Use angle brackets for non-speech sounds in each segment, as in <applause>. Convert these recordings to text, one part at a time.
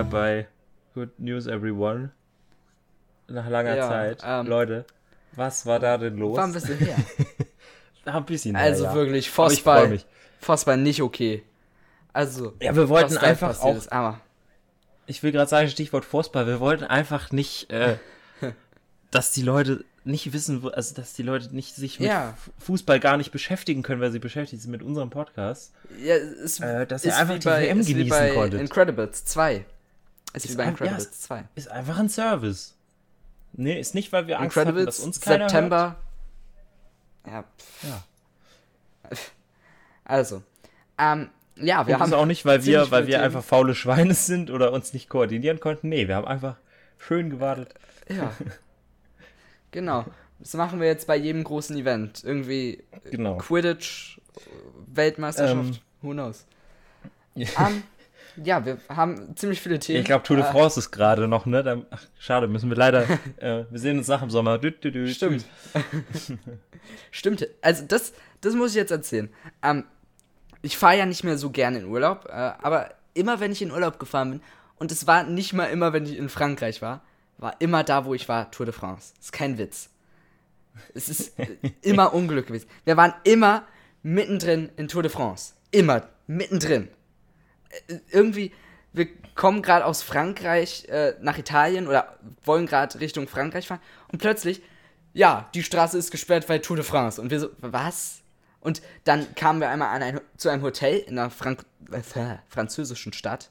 wieder bei Good News Everyone. Nach langer Ja, Zeit. ähm, Leute, was war da denn los? War ein bisschen her. <laughs> Ein bisschen her, Also ja. wirklich, mich. Vossball nicht okay. Also, Ja, wir wollten einfach auch, ist, aber ich will gerade sagen, Stichwort Fußball, wir wollten einfach nicht, äh, <laughs> dass die Leute nicht wissen, also dass die Leute nicht sich mit Ja. Fußball gar nicht beschäftigen können, weil sie beschäftigt sind mit unserem Podcast. ja, es Äh, dass ist ihr einfach die bei, WM genießen bei konntet. Incredibles 2. Ist, Ist wie bei ein- Incredibles ja, 2. Ist einfach ein Service. Nee, ist nicht, weil wir Angst hatten, Incredibles, dass uns keiner September. Ja, Hört. Ja. <laughs> also. Ähm, ja, wir Wir haben haben auch nicht, weil wir, weil wir einfach faule Schweine sind oder uns nicht koordinieren konnten. Nee, wir haben einfach schön gewartet. Ja. <laughs> genau. Das machen wir jetzt bei jedem großen Event. Irgendwie Genau. Quidditch, Weltmeisterschaft, Ähm. who knows. Ähm, ja, wir haben ziemlich viele Themen. Ich glaube, Tour de Äh, France ist gerade noch, ne? Da, ach, schade, müssen wir leider. <laughs> äh, wir sehen uns nach dem Sommer. Dü, dü, dü, Stimmt. <laughs> Stimmt. Also das, das muss ich jetzt erzählen. Ähm, ich fahre ja nicht mehr so gerne in Urlaub, äh, aber immer wenn ich in Urlaub gefahren bin, und es war nicht mal immer, wenn ich in Frankreich war, war immer da, wo ich war, Tour de France. ist kein Witz. Es ist <laughs> immer Unglück gewesen. Wir waren immer mittendrin in Tour de France. Immer mittendrin. Irgendwie, wir kommen gerade aus Frankreich äh, nach Italien oder wollen gerade Richtung Frankreich fahren und plötzlich, ja, die Straße ist gesperrt, weil Tour de France. Und wir so, was? Und dann kamen wir einmal ein, zu einem Hotel in einer Frank äh, französischen Stadt.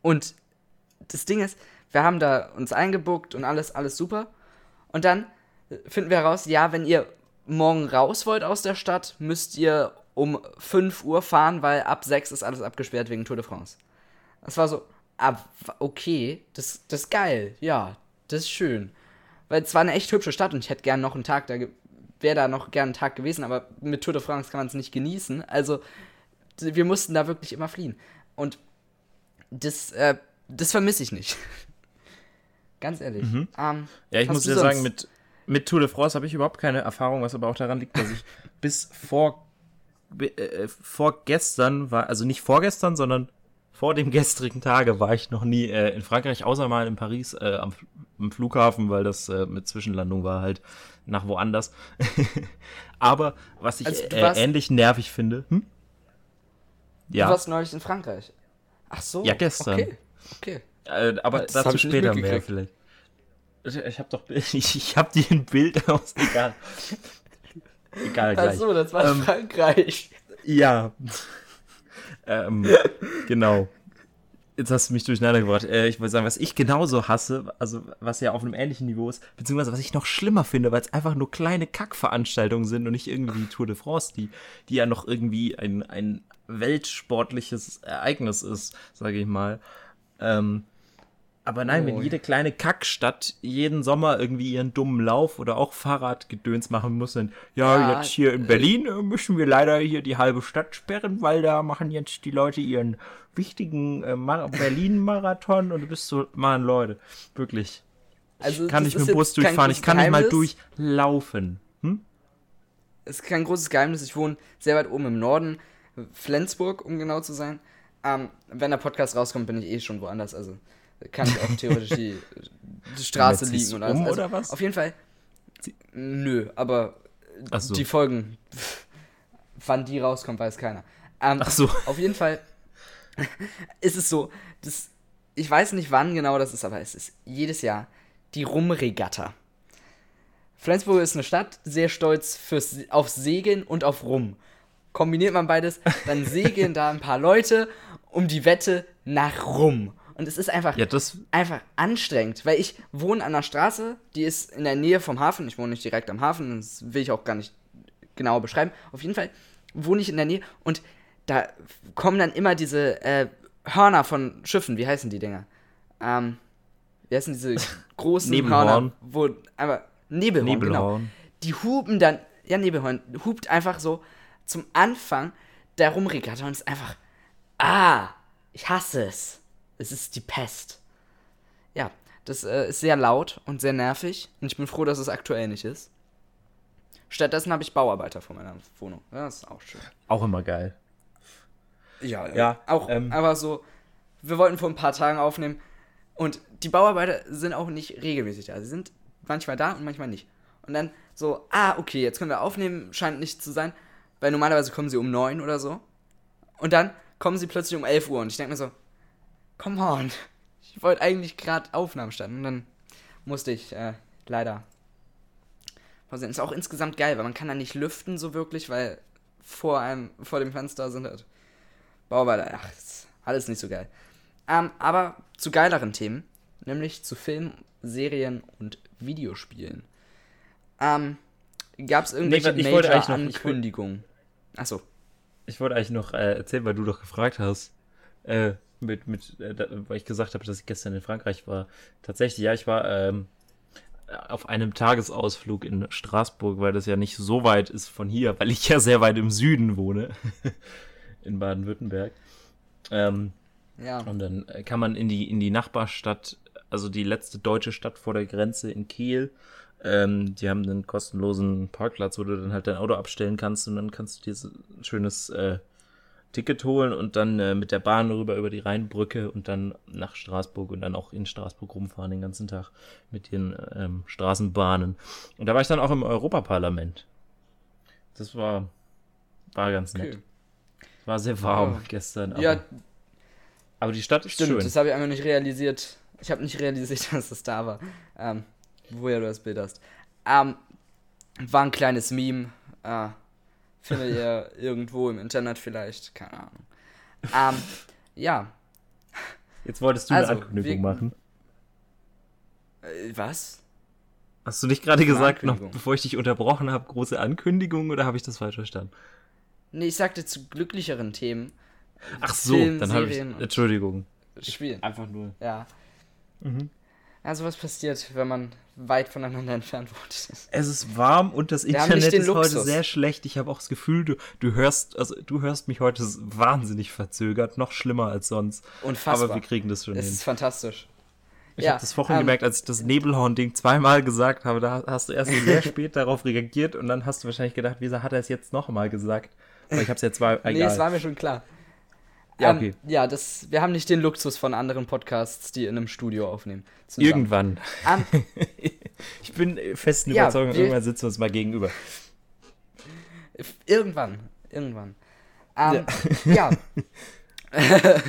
Und das Ding ist, wir haben da uns eingebuckt und alles, alles super. Und dann finden wir heraus, ja, wenn ihr morgen raus wollt aus der Stadt, müsst ihr um 5 Uhr fahren, weil ab 6 ist alles abgesperrt wegen Tour de France. Das war so, ah, okay, das, das ist geil, ja, das ist schön. Weil es war eine echt hübsche Stadt und ich hätte gern noch einen Tag da, wäre da noch gern einen Tag gewesen, aber mit Tour de France kann man es nicht genießen. Also, wir mussten da wirklich immer fliehen. Und das, äh, das vermisse ich nicht. <laughs> Ganz ehrlich. Ähm, Ja, ich muss dir sagen, mit, mit Tour de France habe ich überhaupt keine Erfahrung, was aber auch daran liegt, dass ich <laughs> bis vor, äh, vorgestern war, also nicht vorgestern, sondern vor dem gestrigen Tage war ich noch nie äh, in Frankreich, außer mal in Paris äh, am, am Flughafen, weil das äh, mit Zwischenlandung war halt nach woanders. <laughs> aber was ich Also, du äh, warst- ähnlich nervig finde, hm? Du Ja, warst neulich in Frankreich. Ach so. Ja, gestern. Okay. okay. äh, aber Das dazu später mehr vielleicht. Ich, ich habe doch, <laughs> ich, ich habe dir ein Bild <laughs> aus, egal. Egal, Ach gleich. so, das war Ähm, Frankreich. Ja. <laughs> ähm, genau. Jetzt hast du mich durcheinander gebracht. Äh, ich wollte sagen, was ich genauso hasse, also was ja auf einem ähnlichen Niveau ist, beziehungsweise was ich noch schlimmer finde, weil es einfach nur kleine Kackveranstaltungen sind und nicht irgendwie die Tour de France, die, die ja noch irgendwie ein, ein weltsportliches Ereignis ist, sage ich mal. Ähm, aber nein, wenn Oh. jede kleine Kackstadt jeden Sommer irgendwie ihren dummen Lauf oder auch Fahrradgedöns machen muss, dann, ja, Ja, jetzt hier in Berlin äh, müssen wir leider hier die halbe Stadt sperren, weil da machen jetzt die Leute ihren wichtigen äh, Mar Berlin-Marathon und du bist so, Mann, Leute, wirklich. Also, Ich kann nicht mit dem Bus durchfahren, ich kann nicht mal durchlaufen. Hm? Es ist kein großes Geheimnis. Ich wohne sehr weit oben im Norden. Flensburg, um genau zu sein. Ähm, wenn der Podcast rauskommt, bin ich eh schon woanders. Also kann ich auch theoretisch die, die Straße liegen alles. um, also, oder was? Auf jeden Fall. Nö, aber so. die Folgen, wann die rauskommt, weiß keiner. Ähm, Ach so. Auf jeden Fall <laughs> ist es so, dass, ich weiß nicht wann genau das ist, aber es ist jedes Jahr die Rumregatta. Flensburg ist eine Stadt, sehr stolz fürs, auf Segeln und auf Rum. Kombiniert man beides, dann segeln da ein paar Leute um die Wette nach Rum. Und es ist einfach, Ja, einfach anstrengend, weil ich wohne an einer Straße, die ist in der Nähe vom Hafen. Ich wohne nicht direkt am Hafen, das will ich auch gar nicht genau beschreiben. Auf jeden Fall wohne ich in der Nähe und da kommen dann immer diese äh, Hörner von Schiffen. Wie heißen die Dinger? Ähm, wie heißen diese <laughs> großen. Hörner? Wo, aber Nebelhorn, genau. Nebelhorn. Die hupen dann, ja, Nebelhorn, hupt einfach so zum Anfang der Rumregatta und ist einfach, ah, ich hasse es. Es ist die Pest. Ja, das äh, ist sehr laut und sehr nervig und ich bin froh, dass es aktuell nicht ist. Stattdessen habe ich Bauarbeiter vor meiner Wohnung. Das ist auch schön. auch immer geil. Ja, Ja, Auch, ähm, aber so, wir wollten vor ein paar Tagen aufnehmen und die Bauarbeiter sind auch nicht regelmäßig da. Sie sind manchmal da und manchmal nicht. Und dann so, ah, okay, jetzt können wir aufnehmen, scheint nicht zu sein, weil normalerweise kommen sie um 9 oder so. Und dann kommen sie plötzlich um 11 Uhr und ich denke mir so, come on, ich wollte eigentlich gerade Aufnahmen starten und dann musste ich äh, leider. Ist auch insgesamt geil, weil man kann da nicht lüften so wirklich, weil vor einem, vor dem Fenster sind halt Bauarbeiter. Ach, ist alles nicht so geil. Ähm, aber zu geileren Themen, nämlich zu Film, Serien und Videospielen. Ähm, Gab es irgendwelche Nee, ich wollte eigentlich noch- Ankündigungen? Achso. Ich wollte eigentlich noch äh, erzählen, weil du doch gefragt hast, äh, mit, mit, äh, da, weil ich gesagt habe, dass ich gestern in Frankreich war. Tatsächlich, ja, ich war ähm, auf einem Tagesausflug in Straßburg, weil das ja nicht so weit ist von hier, weil ich ja sehr weit im Süden wohne, <laughs> in Baden-Württemberg. Ähm, Ja. und dann äh, kann man in die, in die Nachbarstadt, also die letzte deutsche Stadt vor der Grenze in Kiel, ähm, die haben einen kostenlosen Parkplatz, wo du dann halt dein Auto abstellen kannst und dann kannst du dir so ein schönes äh, Ticket holen und dann äh, mit der Bahn rüber über die Rheinbrücke und dann nach Straßburg und dann auch in Straßburg rumfahren den ganzen Tag mit den ähm, Straßenbahnen. Und da war ich dann auch im Europaparlament. Das war, war ganz nett. Okay. War sehr warm Ja. gestern. Aber, Ja, aber die Stadt ist stimmt, schön. das habe ich einfach nicht realisiert. Ich habe nicht realisiert, <laughs> dass das da war. Ähm, woher du das Bild hast. Ähm, war ein kleines Meme. Äh, findet ihr irgendwo im Internet vielleicht. Keine Ahnung. Ähm, ja. Jetzt wolltest du Also, eine Ankündigung wir- machen. Äh, was? Hast du nicht gerade gesagt, noch bevor ich dich unterbrochen habe, große Ankündigung oder habe ich das falsch verstanden? Nee, ich sagte zu glücklicheren Themen. Ach so, Film, dann habe ich. Entschuldigung. Spielen. Einfach nur. Ja. Mhm. Also was passiert, wenn man weit voneinander entfernt wohnt? <laughs> Es ist warm und das Wir Internet ist heute sehr schlecht. Ich habe auch das Gefühl, du, du hörst, also du hörst mich heute wahnsinnig verzögert, noch schlimmer als sonst. Unfassbar. Aber wir kriegen das schon Es hin. ist fantastisch. Ich ja, habe das vorhin ähm, gemerkt, als ich das Nebelhorn-Ding zweimal gesagt habe, da hast du erst sehr <laughs> spät darauf reagiert und dann hast du wahrscheinlich gedacht, wieso hat er es jetzt nochmal gesagt? Aber ich habe es ja zwei. Nee, egal. es war mir schon klar. Ja, Ähm, okay. ja, das, wir haben nicht den Luxus von anderen Podcasts, die in einem Studio aufnehmen. zusammen. Irgendwann. Ähm, <laughs> Ich bin festen Ja, Überzeugung, wir- irgendwann sitzen wir uns mal gegenüber. irgendwann. Irgendwann. Ähm, ja. <laughs> <laughs>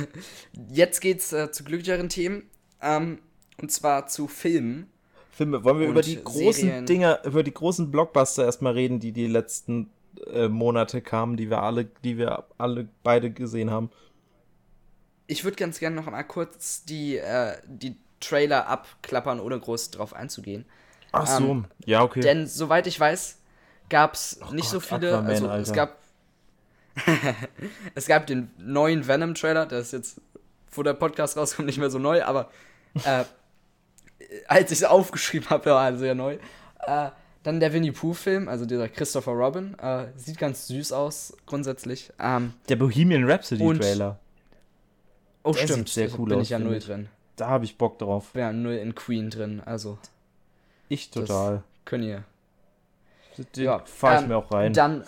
Jetzt geht's äh, zu glücklicheren Themen. Ähm, und zwar zu Filmen. Filme, wollen wir über die großen Serien. Dinger, über die großen Blockbuster erstmal reden, die die letzten äh, Monate kamen, die wir alle, die wir alle beide gesehen haben. Ich würde ganz gerne noch mal kurz die, äh, die Trailer abklappern, ohne groß drauf einzugehen. Ach so, Ähm, ja, okay. Denn soweit ich weiß, gab es nicht so Gott, viele. Aquaman, also es Alter. gab. <laughs> es gab den neuen Venom-Trailer, der ist jetzt, wo der Podcast rauskommt, nicht mehr so neu, aber äh, <laughs> als ich es aufgeschrieben habe, war er sehr neu. Äh, dann der Winnie Pooh-Film, also dieser Christopher Robin, äh, sieht ganz süß aus, grundsätzlich. Ähm, Der Bohemian Rhapsody und- Trailer. Oh, Der stimmt, sieht sehr da cool bin aus, ich ja null ich. drin. Da habe ich Bock drauf. Bin ja null in Queen drin, also Ich total. könnt ihr. Den Ja, fahr ich ähm, mir auch rein. Dann,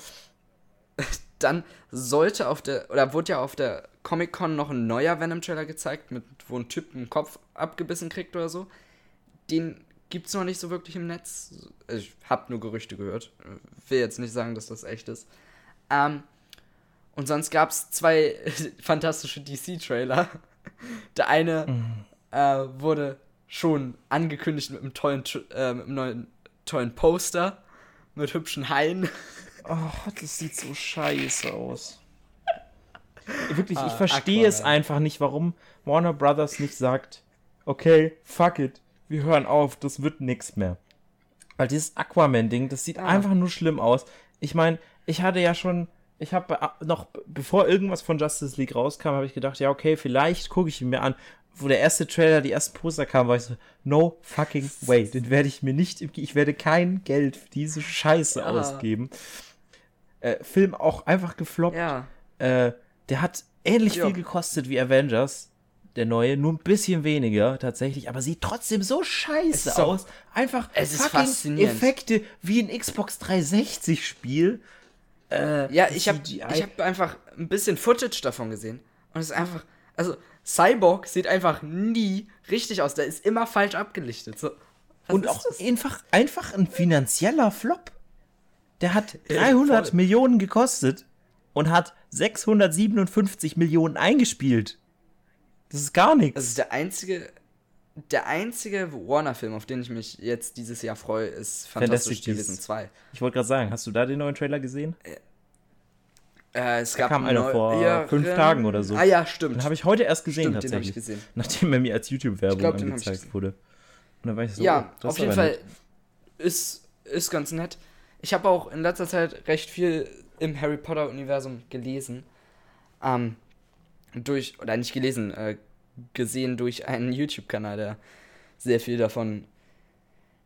<laughs> dann sollte auf der, oder wurde ja auf der Comic-Con noch ein neuer Venom-Trailer gezeigt, mit, wo ein Typ einen Kopf abgebissen kriegt oder so. Den gibt's noch nicht so wirklich im Netz. Ich hab nur Gerüchte gehört. Will jetzt nicht sagen, dass das echt ist. Ähm, und sonst gab's zwei <laughs> fantastische DC-Trailer. Der eine äh, wurde schon angekündigt mit einem tollen, äh, mit einem neuen tollen Poster mit hübschen Haien. Oh, das sieht so scheiße aus. Wirklich, ich Ah, verstehe es einfach nicht, warum Warner Brothers nicht sagt, okay, fuck it, wir hören auf, das wird nix mehr. Weil dieses Aquaman-Ding, das sieht Ah. einfach nur schlimm aus. Ich meine, ich hatte ja schon, ich habe noch, bevor irgendwas von Justice League rauskam, habe ich gedacht, ja, okay, vielleicht gucke ich ihn mir an. Wo der erste Trailer, die ersten Poster kamen, war ich so, no fucking way, den werde ich mir nicht, ich werde kein Geld für diese Scheiße Ja. ausgeben. Äh, Film auch einfach gefloppt. Ja. Äh, der hat ähnlich Ja. viel gekostet wie Avengers, der neue, nur ein bisschen weniger tatsächlich, aber sieht trotzdem so scheiße doch- aus. Einfach Es ist fucking. Effekte wie ein Xbox 360 Spiel. Äh, Ja, ich habe hab einfach ein bisschen Footage davon gesehen. Und es ist einfach, also Cyborg sieht einfach nie richtig aus. Der ist immer falsch abgelichtet. So. Und auch das? einfach, einfach ein finanzieller Flop. Der hat Ja, 300 voll. Millionen gekostet und hat 657 Millionen eingespielt. Das ist gar nichts. Das ist der einzige, der einzige Warner-Film, auf den ich mich jetzt dieses Jahr freue, ist Fantastic Tierwesen Beasts. 2. Ich wollte gerade sagen, hast du da den neuen Trailer gesehen? Äh, es Da kam einer vor fünf Tagen oder so. Ah ja, stimmt. Den habe ich heute erst gesehen Stimmt, den hab ich tatsächlich. gesehen. Nachdem er mir als YouTube-Werbung glaub, den angezeigt wurde. Und dann war ich so, ja, oh, auf jeden Fall nett. ist, ist ganz nett. Ich habe auch in letzter Zeit recht viel im Harry Potter-Universum gelesen. Ähm, durch, oder nicht gelesen, äh, gesehen durch einen YouTube-Kanal, der sehr viel davon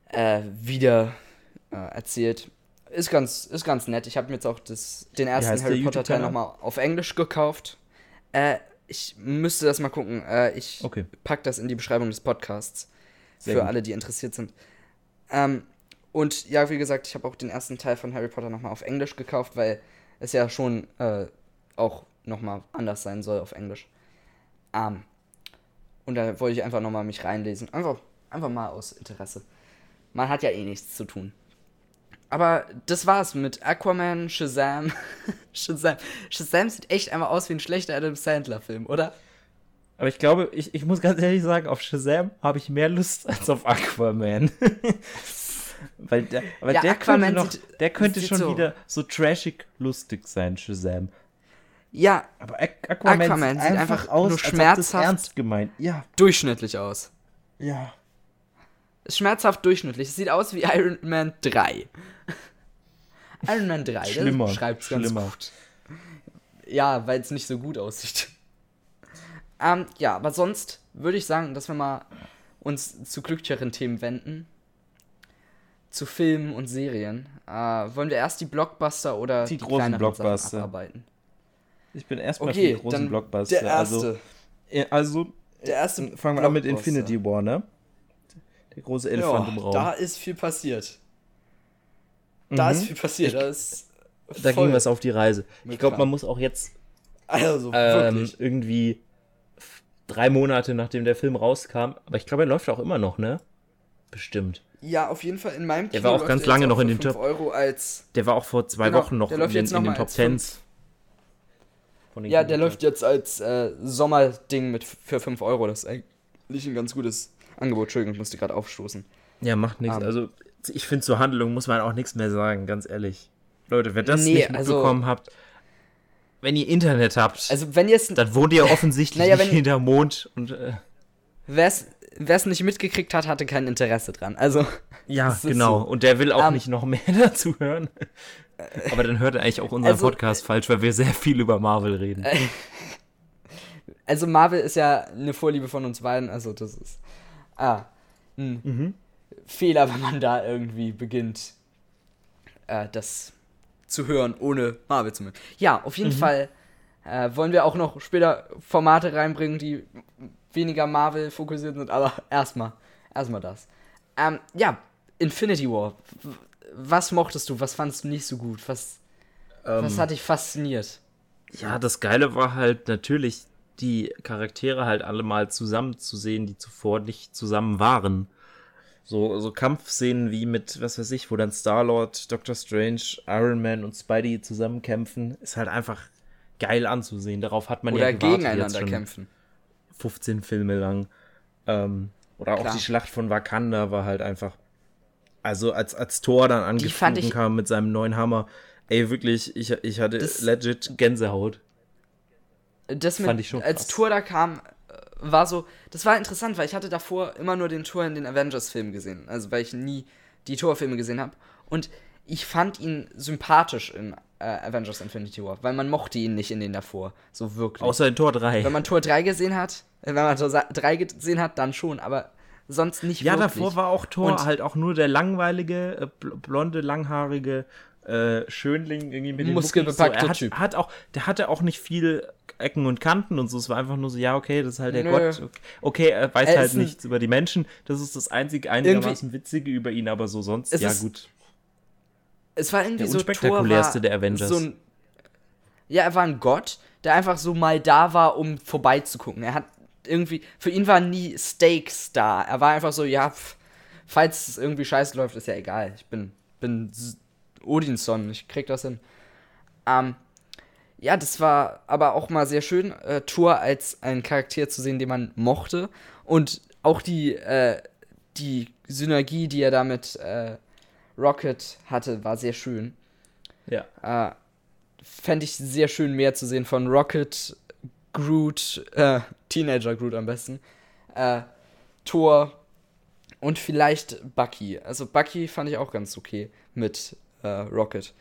äh, wieder äh, erzählt. Ist ganz, ist ganz nett. Ich habe mir jetzt auch das, den ersten Harry Potter-Teil nochmal auf Englisch gekauft. Äh, ich müsste das mal gucken. Äh, ich Okay. pack das in die Beschreibung des Podcasts. Sehr für gut. alle, die interessiert sind. Ähm, und ja, wie gesagt, ich habe auch den ersten Teil von Harry Potter nochmal auf Englisch gekauft, weil es ja schon äh, auch nochmal anders sein soll auf Englisch. Ähm, und da wollte ich einfach nochmal mich reinlesen. Einfach, einfach mal aus Interesse. Man hat ja eh nichts zu tun. Aber das war's mit Aquaman, Shazam. <laughs> Shazam. Shazam sieht echt einfach aus wie ein schlechter Adam Sandler-Film, oder? Aber ich glaube, ich, ich muss ganz ehrlich sagen, auf Shazam habe ich mehr Lust <laughs> als auf Aquaman. <laughs> weil der, weil Ja, der Aquaman könnte, noch, sieht- der könnte schon so- wieder so trashig lustig sein, Shazam. Ja, Aber Aqu- Aquaman, Aquaman sieht einfach einfach aus, nur schmerzhaft- ernst gemeint. Ja, durchschnittlich aus. ja. Ist schmerzhaft durchschnittlich. Es sieht aus wie Iron Man 3. <laughs> Iron Man 3, Schlimmer, schreibt es ganz gut. Ja, weil es nicht so gut aussieht. Ähm, ja, aber sonst würde ich sagen, dass wir mal uns zu glücklicheren Themen wenden. Zu Filmen und Serien. Äh, wollen wir erst die Blockbuster oder Die die, großen Blockbuster. Abarbeiten? Ich bin erstmal Okay, für die großen Blockbuster. der erste. Also, äh, also der erste fangen wir an mit. Infinity War, ne? Der große Elefant im Raum. da ist viel passiert. Da Mhm. ist viel passiert. Da, ist Da ging was auf die Reise. Ich glaube, man muss auch jetzt Also, ähm, irgendwie drei Monate nachdem der Film rauskam, aber ich glaube, er läuft auch immer noch, ne? Bestimmt. Ja, auf jeden Fall in meinem Der war auch ganz lange noch in den 5 Top- Euro als. Der war auch vor zwei Genau, Wochen noch der in läuft den, jetzt in den Top Tens. Von den Ja, der Kinocharts. läuft jetzt als äh, Sommerding mit für 5 Euro. Das ist eigentlich ein ganz gutes Angebot. Entschuldigung, ich musste gerade aufstoßen. Ja, macht nichts. Ähm. Also, ich finde, zur Handlung muss man auch nichts mehr sagen, ganz ehrlich. Leute, wenn das Nee, nicht also- mitbekommen habt, wenn ihr Internet habt, Also, wenn ihr es. dann wohnt ihr <laughs> offensichtlich Naja, nicht hinter Mond und äh, Wer es nicht mitgekriegt hat, hatte kein Interesse dran. Also, ja, <laughs> genau. so. Und der will auch Ähm, nicht noch mehr <laughs> dazu hören. <laughs> Aber dann hört er eigentlich auch unseren Also- Podcast falsch, weil wir sehr viel über Marvel reden. <laughs> also Marvel ist ja eine Vorliebe von uns beiden. Also, das ist. Ah. Ein Mhm. Fehler, wenn man da irgendwie beginnt, äh, das zu hören, ohne Marvel zu mögen. Ja, auf Mhm. jeden Fall äh, wollen wir auch noch später Formate reinbringen, die weniger Marvel fokussiert sind, aber erstmal, erstmal das. Ähm, ja, Infinity War. Was mochtest du? Was fandest du nicht so gut? Was, was Ähm, hat dich fasziniert? Ja, das Geile war halt natürlich, die Charaktere halt alle mal zusammen zu sehen, die zuvor nicht zusammen waren. So, so Kampfszenen wie mit, was weiß ich, wo dann Star-Lord, Doctor Strange, Iron Man und Spidey zusammenkämpfen, ist halt einfach geil anzusehen. Darauf hat man Oder ja gewartet jetzt gegeneinander kämpfen? 15 Filme lang. Ähm, oder auch Klar. die Schlacht von Wakanda war halt einfach. Also als, als Thor dann angeflogen ich- kam mit seinem neuen Hammer. Ey, wirklich, ich, ich hatte Das- legit Gänsehaut. Das mit, Fand ich schon als krass. Tour da kam, äh, war so, das war interessant, weil ich hatte davor immer nur den Tour in den Avengers-Filmen gesehen. Also weil ich nie die Tour-Filme gesehen habe. Und ich fand ihn sympathisch in äh, Avengers Infinity War, weil man mochte ihn nicht in den davor. So wirklich. Außer in Tor 3. wenn man Tor 3 gesehen hat, äh, wenn man Tor 3 gesehen hat, dann schon, aber sonst nicht ja, wirklich. davor war auch Thor Und- halt auch nur der langweilige, äh, bl- blonde, langhaarige äh, Schönling irgendwie mit den Muskelbepackte Muckis. so, er hat, Typ. Hat auch, der hatte auch nicht viel Ecken und Kanten und so. Es war einfach nur so, ja, okay, das ist halt der Nö. Gott. Okay, okay, er weiß Er halt nichts über die Menschen. Das ist das einzige einigermaßen Witzige über ihn, aber so sonst, ja ist- gut. Es war irgendwie Der so unspektakulärste der Avengers. So ein, ja, er war ein Gott, der einfach so mal da war, um vorbeizugucken. Er hat irgendwie, für ihn waren nie Stakes da. Er war einfach so, ja, pff, falls es irgendwie scheiße läuft, ist ja egal. Ich bin, bin Odinson, ich krieg das hin. Ähm, ja, das war aber auch mal sehr schön, äh, Thor als einen Charakter zu sehen, den man mochte. Und auch die, äh, die Synergie, die er damit äh, Rocket hatte, war sehr schön. Ja. Äh, Fände ich sehr schön, mehr zu sehen von Rocket, Groot, äh, Teenager Groot am besten, äh, Thor und vielleicht Bucky. Also Bucky fand ich auch ganz okay mit äh, Rocket.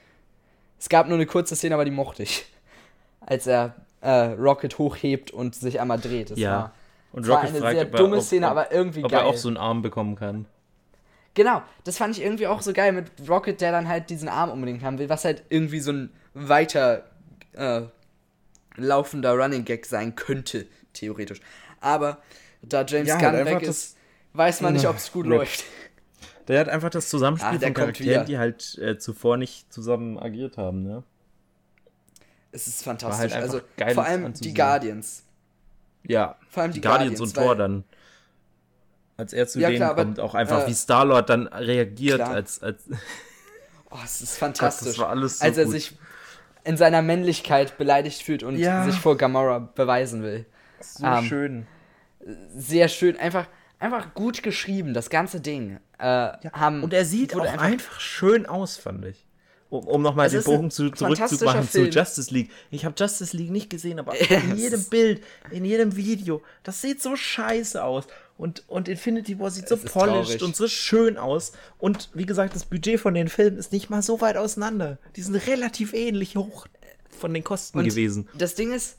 Es gab nur eine kurze Szene, aber die mochte ich. <laughs> Als er äh, Rocket hochhebt und sich einmal dreht. Das Ja. war, Und das war Rocket eine fragt, sehr ob er- dumme ob- Szene, ob- aber irgendwie ob geil. er auch so einen Arm bekommen kann. Genau, das fand ich irgendwie auch so geil mit Rocket, der dann halt diesen Arm unbedingt haben will, was halt irgendwie so ein weiter äh, laufender Running Gag sein könnte, theoretisch. Aber da James Ja, Gunn halt weg ist, weiß man nicht, ob es gut läuft. <laughs> Der hat einfach das Zusammenspiel der von Charakteren, wieder. die halt äh, zuvor nicht zusammen agiert haben, ne? Es ist halt fantastisch. einfach also vor allem die. Guardians. Ja. Vor allem die, Die Guardians, Guardians und Thor dann. Als er zu Ja, denen klar, aber, kommt, auch einfach äh, wie Star-Lord dann reagiert, klar. als, als <laughs> Oh, es ist <laughs> fantastisch. das war alles so als er gut. sich in seiner Männlichkeit beleidigt fühlt und Ja. sich vor Gamora beweisen will. So Ähm, schön. sehr schön, einfach, einfach gut geschrieben, das ganze Ding. Äh, haben, Und er sieht auch wurde einfach, schön aus, fand ich. Um, um nochmal den Bogen zu, zurückzumachen zu. Justice League. Ich habe Justice League nicht gesehen, aber Ja, <laughs> in jedem Bild, in jedem Video, das sieht so scheiße aus. Und, und Infinity War sieht so Es ist polished traurig. und so schön aus. Und wie gesagt, das Budget von den Filmen ist nicht mal so weit auseinander. Die sind relativ ähnlich hoch von den Kosten Und gewesen. Das Ding ist,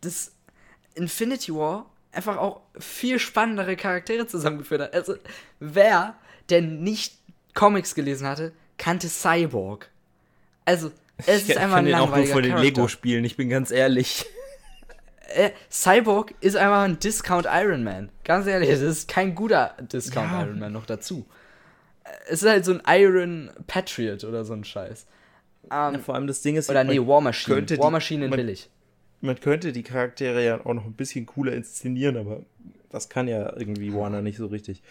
dass Infinity War einfach auch viel spannendere Charaktere zusammengeführt hat. Also, wer denn nicht Comics gelesen hatte, kannte Cyborg. Also, es Ich ist einfach ein den auch nur langweiliger von den. Lego-Spielen, ich bin ganz ehrlich. Äh, Cyborg ist einfach ein Discount Iron Man. Ganz ehrlich, das ist kein guter Discount Ja. Iron Man noch dazu. Äh, Es ist halt so ein Iron Patriot oder so ein Scheiß. Ähm, Vor allem das Ding ist, oder nee, War Machine. War Machine billig. Man könnte die Charaktere ja auch noch ein bisschen cooler inszenieren, aber das kann ja irgendwie Warner nicht so richtig.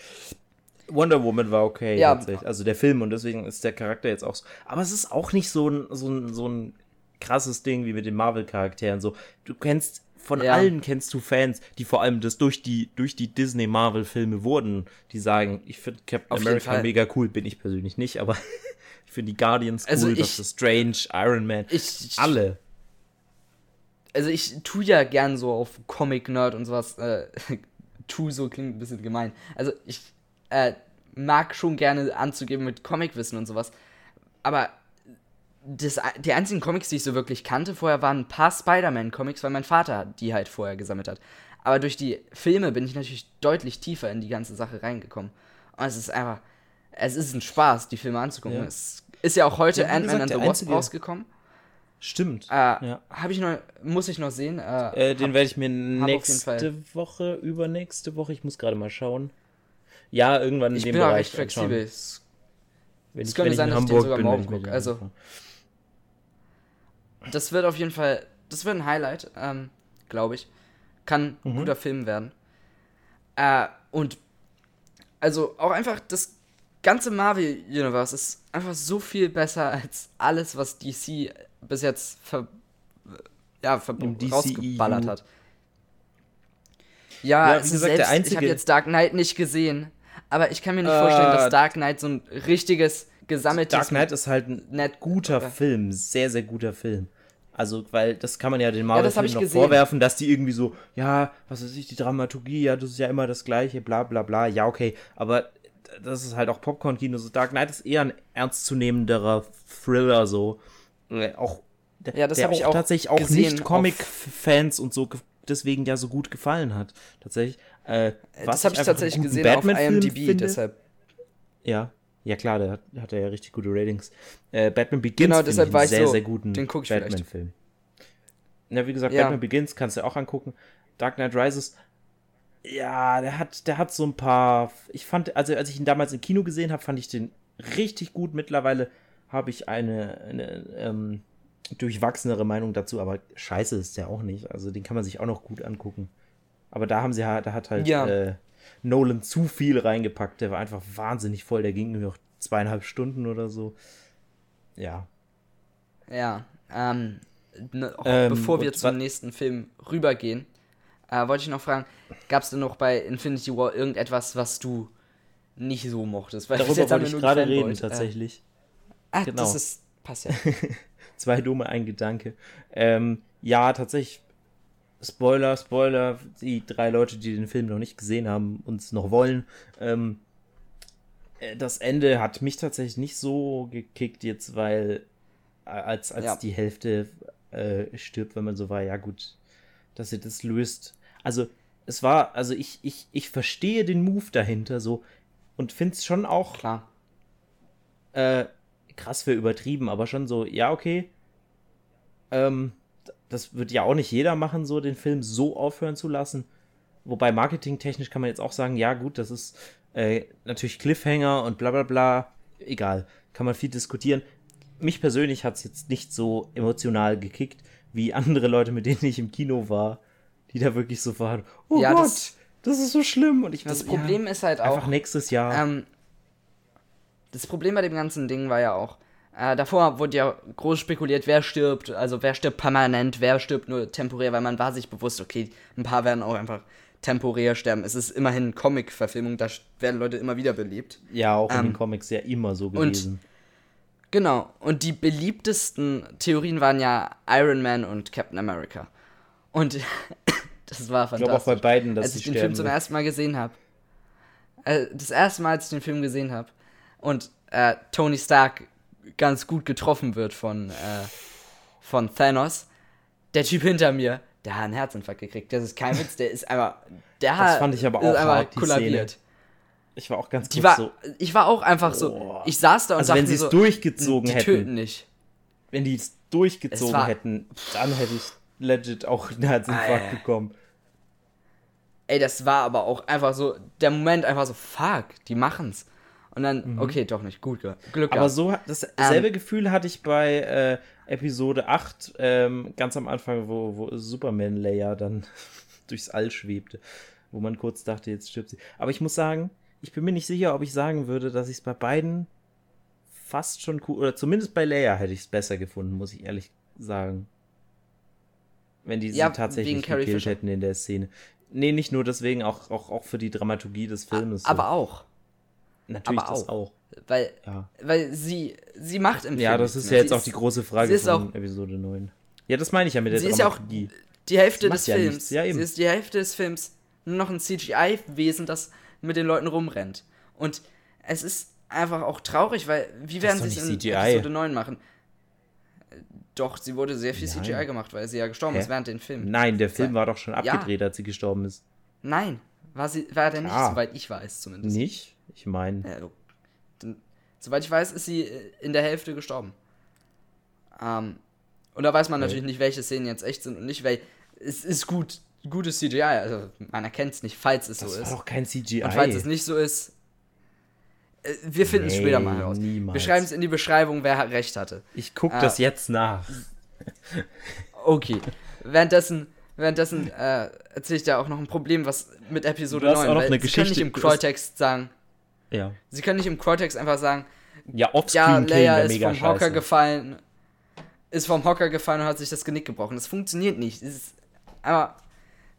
Wonder Woman war okay, Ja. tatsächlich. Also der Film und deswegen ist der Charakter jetzt auch so. Aber es ist auch nicht so ein, so ein, so ein krasses Ding wie mit den Marvel-Charakteren. So, du kennst, von Ja. allen kennst du Fans, die vor allem das durch die, durch die Disney-Marvel-Filme wurden, die sagen, ich finde Captain Auf America mega cool, bin ich persönlich nicht, aber <laughs> ich finde die Guardians cool, Also ich- Doctor Strange, Iron Man, Ich, alle. Also ich tu ja gern so auf Comic-Nerd und sowas. Äh, <laughs> tu so klingt ein bisschen gemein. Also ich äh, mag schon gerne anzugeben mit Comicwissen und sowas. Aber das, die einzigen Comics, die ich so wirklich kannte vorher, waren ein paar Spider-Man-Comics, weil mein Vater die halt vorher gesammelt hat. Aber durch die Filme bin ich natürlich deutlich tiefer in die ganze Sache reingekommen. Und es ist einfach, es ist ein Spaß, die Filme anzugucken. Ja. Es ist ja auch heute Ant-Man and the Wasp rausgekommen. Stimmt. Äh, Ja. Habe ich noch, muss ich noch sehen. Äh, Äh, den werde ich mir nächste Woche, übernächste Woche, ich muss gerade mal schauen. Ja, irgendwann in ich dem bin auch Bereich recht flexibel. anschauen. Es- Wenn Es ich, könnte ich sein, in dass ich den sogar bin, morgen ich gucke. Also-. Das wird auf jeden Fall, das wird ein Highlight, ähm, glaube ich. Kann ein Mhm. guter Film werden. Äh, und also auch einfach das ganze Marvel Universe ist einfach so viel besser als alles, was DC bis jetzt ver, ja, ver rausgeballert hat. Ja, Ja, wie gesagt, der selbst, ich einzige- habe jetzt Dark Knight nicht gesehen, aber ich kann mir nicht Äh, vorstellen, dass Dark Knight so ein richtiges gesammeltes Dark Knight ist halt ein Net guter äh, Film, sehr, sehr guter Film. Also, weil das kann man ja den Marvel-Filmen ich noch gesehen. vorwerfen, dass die irgendwie so, ja, was weiß ich, die Dramaturgie, ja, das ist ja immer das Gleiche, bla bla bla. Ja, okay, aber das ist halt auch Popcorn-Kino. So Dark Knight ist eher ein ernstzunehmenderer Thriller, so. Auch, Ja, das der hab ich auch tatsächlich auch gesehen nicht Comic-Fans und so ge- deswegen ja so gut gefallen hat. Tatsächlich. Äh, was das habe ich tatsächlich gesehen auf Batman-Film IMDb, finde. deshalb. Ja, ja klar, der hat, hat er ja richtig gute Ratings. Äh, Batman Begins Genau, deshalb ich einen sehr, so, sehr guten den guck ich vielleicht. Batman-Film. Na, wie gesagt, Ja. Batman Begins kannst du auch angucken. Dark Knight Rises, ja, der hat, der hat so ein paar. Ich fand, also als ich ihn damals im Kino gesehen habe, fand ich den richtig gut. Mittlerweile habe ich eine, eine ähm, durchwachsenere Meinung dazu, aber scheiße ist der auch nicht. Also den kann man sich auch noch gut angucken. Aber da haben sie halt, da hat halt Ja. äh, Nolan zu viel reingepackt. Der war einfach wahnsinnig voll. Der ging nur noch zweieinhalb Stunden oder so. Ja. Ja, ähm, ne, Ähm, bevor wir zum nächsten Film rübergehen, äh, wollte ich noch fragen, gab es denn noch bei Infinity War irgendetwas, was du nicht so mochtest? Weil Darüber wollte ich gerade reden, tatsächlich. Äh, ah, Genau. das ist, passt ja. <laughs> Zwei Dumme, ein Gedanke. Ähm, ja, tatsächlich. Spoiler, Spoiler. Die drei Leute, die den Film noch nicht gesehen haben, uns noch wollen. Ähm, äh, das Ende hat mich tatsächlich nicht so gekickt jetzt, weil äh, als, als Ja. die Hälfte äh, stirbt, wenn man so war, ja gut, dass ihr das löst. Also es war, also ich, ich, ich verstehe den Move dahinter so und finde es schon auch Klar. äh, krass für übertrieben, aber schon so, ja, okay. Ähm, das wird ja auch nicht jeder machen, so den Film so aufhören zu lassen. Wobei marketingtechnisch kann man jetzt auch sagen, ja, gut, das ist äh, natürlich Cliffhanger und bla bla bla. Egal, kann man viel diskutieren. Mich persönlich hat es jetzt nicht so emotional gekickt, wie andere Leute, mit denen ich im Kino war, die da wirklich so waren, oh Ja, Gott, das- das, ist so schlimm. Und ich war Das so, Problem ja, ist halt auch, einfach nächstes Jahr. ähm, das Problem bei dem ganzen Ding war ja auch, äh, davor wurde ja groß spekuliert, wer stirbt, also wer stirbt permanent, wer stirbt nur temporär, weil man war sich bewusst, okay, ein paar werden auch einfach temporär sterben. Es ist immerhin Comic-Verfilmung, da werden Leute immer wieder belebt. ja, auch in den ähm, Comics ja immer so und gewesen. Genau, und die beliebtesten Theorien waren ja Iron Man und Captain America. Und <laughs> das war Ich glaube fantastisch. auch bei beiden, dass als ich den. Film zum ersten Mal gesehen habe. Äh, das erste Mal, als ich den Film gesehen habe und äh, Tony Stark ganz gut getroffen wird von, äh, von Thanos, der Typ hinter mir, der hat einen Herzinfarkt gekriegt. Das ist kein <laughs> Witz, der ist einfach. Der hat, fand ich aber auch hart, kollabiert. Ich war auch ganz Die war, so. ich war auch einfach so. Ich saß da und Also dachte wenn sie es so, durchgezogen die hätten, töten nicht. wenn die es durchgezogen war- hätten, dann hätte ich legit auch einen Herzinfarkt ja. bekommen. Ey, das war aber auch einfach so, der Moment einfach so, fuck, die machen's. Und dann, okay, doch nicht, gut, Glück Mhm. Aber gehabt. so hat- dasselbe Gefühl hatte ich bei äh, Episode 8, ähm, ganz am Anfang, wo, wo Superman Leia dann <laughs> durchs All schwebte, wo man kurz dachte, jetzt stirbt sie. Aber ich muss sagen, ich bin mir nicht sicher, ob ich sagen würde, dass ich es bei beiden fast schon cool, oder zumindest bei Leia hätte ich es besser gefunden, muss ich ehrlich sagen. Wenn die Ja, sie tatsächlich gekillt hätten in der Szene. Nee, nicht nur deswegen, auch, auch, auch für die Dramaturgie des Filmes. so. aber auch, natürlich aber das auch. auch. weil, Ja. weil sie, sie macht im Ja, Film das nichts ist ja jetzt auch die große Frage ist von auch- Episode 9. Ja, das meine ich ja mit der Sie ist ja auch die Hälfte Das des ja Films. Ja, eben. sie ist die Hälfte des Films nur noch ein CGI-Wesen, das mit den Leuten rumrennt. Und es ist einfach auch traurig, weil wie werden sie es in CGI. Episode 9 machen? Doch, sie wurde sehr viel Nein. CGI gemacht, weil sie ja gestorben Hä? ist während den Film. Nein, der Film Ja. war doch schon abgedreht, als sie gestorben ist. Nein, war, sie, war der nicht, soweit ich weiß zumindest. Nicht? Ich meine, Ja, soweit ich weiß, ist sie äh, in der Hälfte gestorben. Ähm, und da weiß man Okay. natürlich nicht, welche Szenen jetzt echt sind und nicht, weil es ist gut, gutes CGI. Also man erkennt es nicht, falls es das so war ist. doch kein CGI. Und falls es nicht so ist, äh, wir finden es Nee, später mal heraus. niemals. Wir schreiben es in die Beschreibung, wer recht hatte. ich gucke Ah. das jetzt nach. <laughs> Okay. währenddessen währenddessen äh, erzähle ich dir auch noch ein Problem, was mit Episode Du hast 9, auch noch weil eine Geschichte- im du hast- Quelltext sagen, Ja. sie können nicht im Quelltext einfach sagen, Ja, ja, Leia ist vom Hocker scheiße. gefallen, ist vom Hocker gefallen und hat sich das Genick gebrochen. Das funktioniert nicht. Es ist aber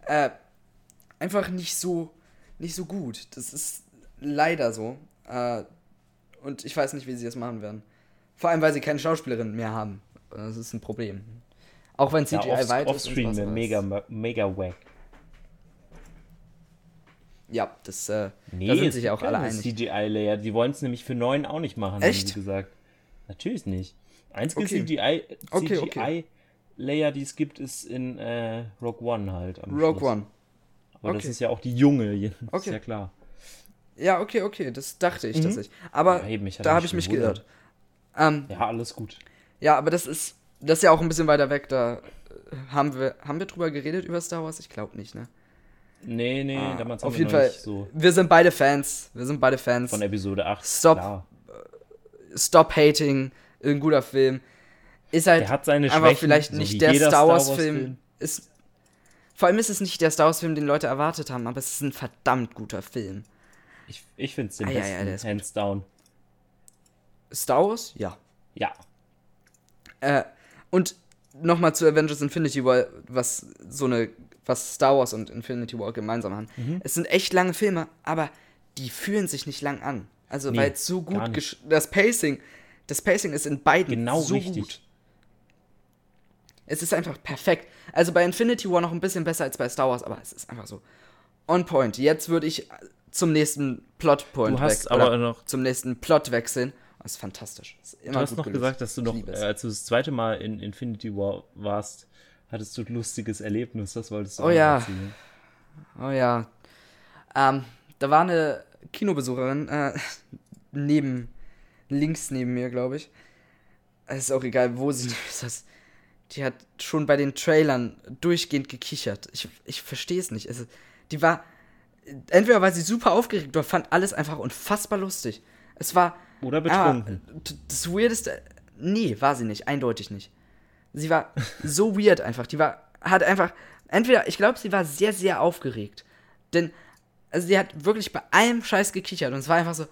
äh, einfach nicht so nicht so gut. Das ist leider so. Äh, und ich weiß nicht, wie sie das machen werden. Vor allem, weil sie keine Schauspielerin mehr haben. Das ist ein Problem. Auch wenn Ja, CGI off, weit ist. und offscreen wäre mega, mega wack. Ja, das, äh, Nee, da sind sich auch alle einig. CGI-Layer. Die wollen es nämlich für 9 auch nicht machen, Echt? haben sie gesagt. Natürlich nicht. Einzige Okay. CGI, Okay, okay. CGI-Layer, die es gibt, ist in äh, Rogue One halt. Rogue Schluss. One. Aber das ist ja auch die junge, <laughs> ist ja klar. Ja, okay, okay, das dachte ich Mhm. tatsächlich. Aber Ja, eben, hat da habe ich mich geirrt. Ähm, Ja, alles gut. Ja, aber das ist, das ist ja auch ein bisschen weiter weg. Da äh, haben wir, haben wir drüber geredet über Star Wars? Ich glaube nicht, ne? Nee, nee, Ah, damals haben auf jeden Fall. so Wir sind beide Fans. Wir sind beide Fans. von Episode 8. Stop. Klar. Stop hating. Ein guter Film. Ist halt Der hat seine Schwächen, vielleicht so nicht der Star Wars Wars. Ist Vor allem ist es nicht der Star Wars-Film, den Leute erwartet haben, aber es ist ein verdammt guter Film. Ich, ich finde es den Ah, ja, besten, ja, ist hands down. Star Wars? Ja. Ja. Äh, und nochmal zu Avengers Infinity War, was so eine, was Star Wars und Infinity War gemeinsam haben. Mhm. Es sind echt lange Filme, aber die fühlen sich nicht lang an. Also Nee, weil es so gut das Pacing, das Pacing ist in beiden Genau so richtig. gut. Es ist einfach perfekt. Also bei Infinity War noch ein bisschen besser als bei Star Wars, aber es ist einfach so on point. Jetzt würde ich zum nächsten Plotpoint Du hast weg, aber noch- zum nächsten Plot wechseln. Das ist fantastisch. Ist Du hast gut noch gelöst. gesagt, dass du noch, äh, als du das zweite Mal in Infinity War warst, hattest du ein lustiges Erlebnis. Das wolltest du Oh ja. erzählen. Oh ja. Ähm, da war eine Kinobesucherin, äh, neben, links neben mir, glaube ich. Es ist auch egal, wo sie <laughs> ist. Das, die hat schon bei den Trailern durchgehend gekichert. Ich, ich verstehe es nicht. Es, die war, entweder war sie super aufgeregt oder fand alles einfach unfassbar lustig. Es war. Oder betrunken. Ah, das Weirdeste. Nee, war sie nicht, eindeutig nicht. Sie war so weird einfach. Die war, hat einfach, entweder, ich glaube, sie war sehr, sehr aufgeregt. Denn, also sie hat wirklich bei allem Scheiß gekichert. Und es war einfach so,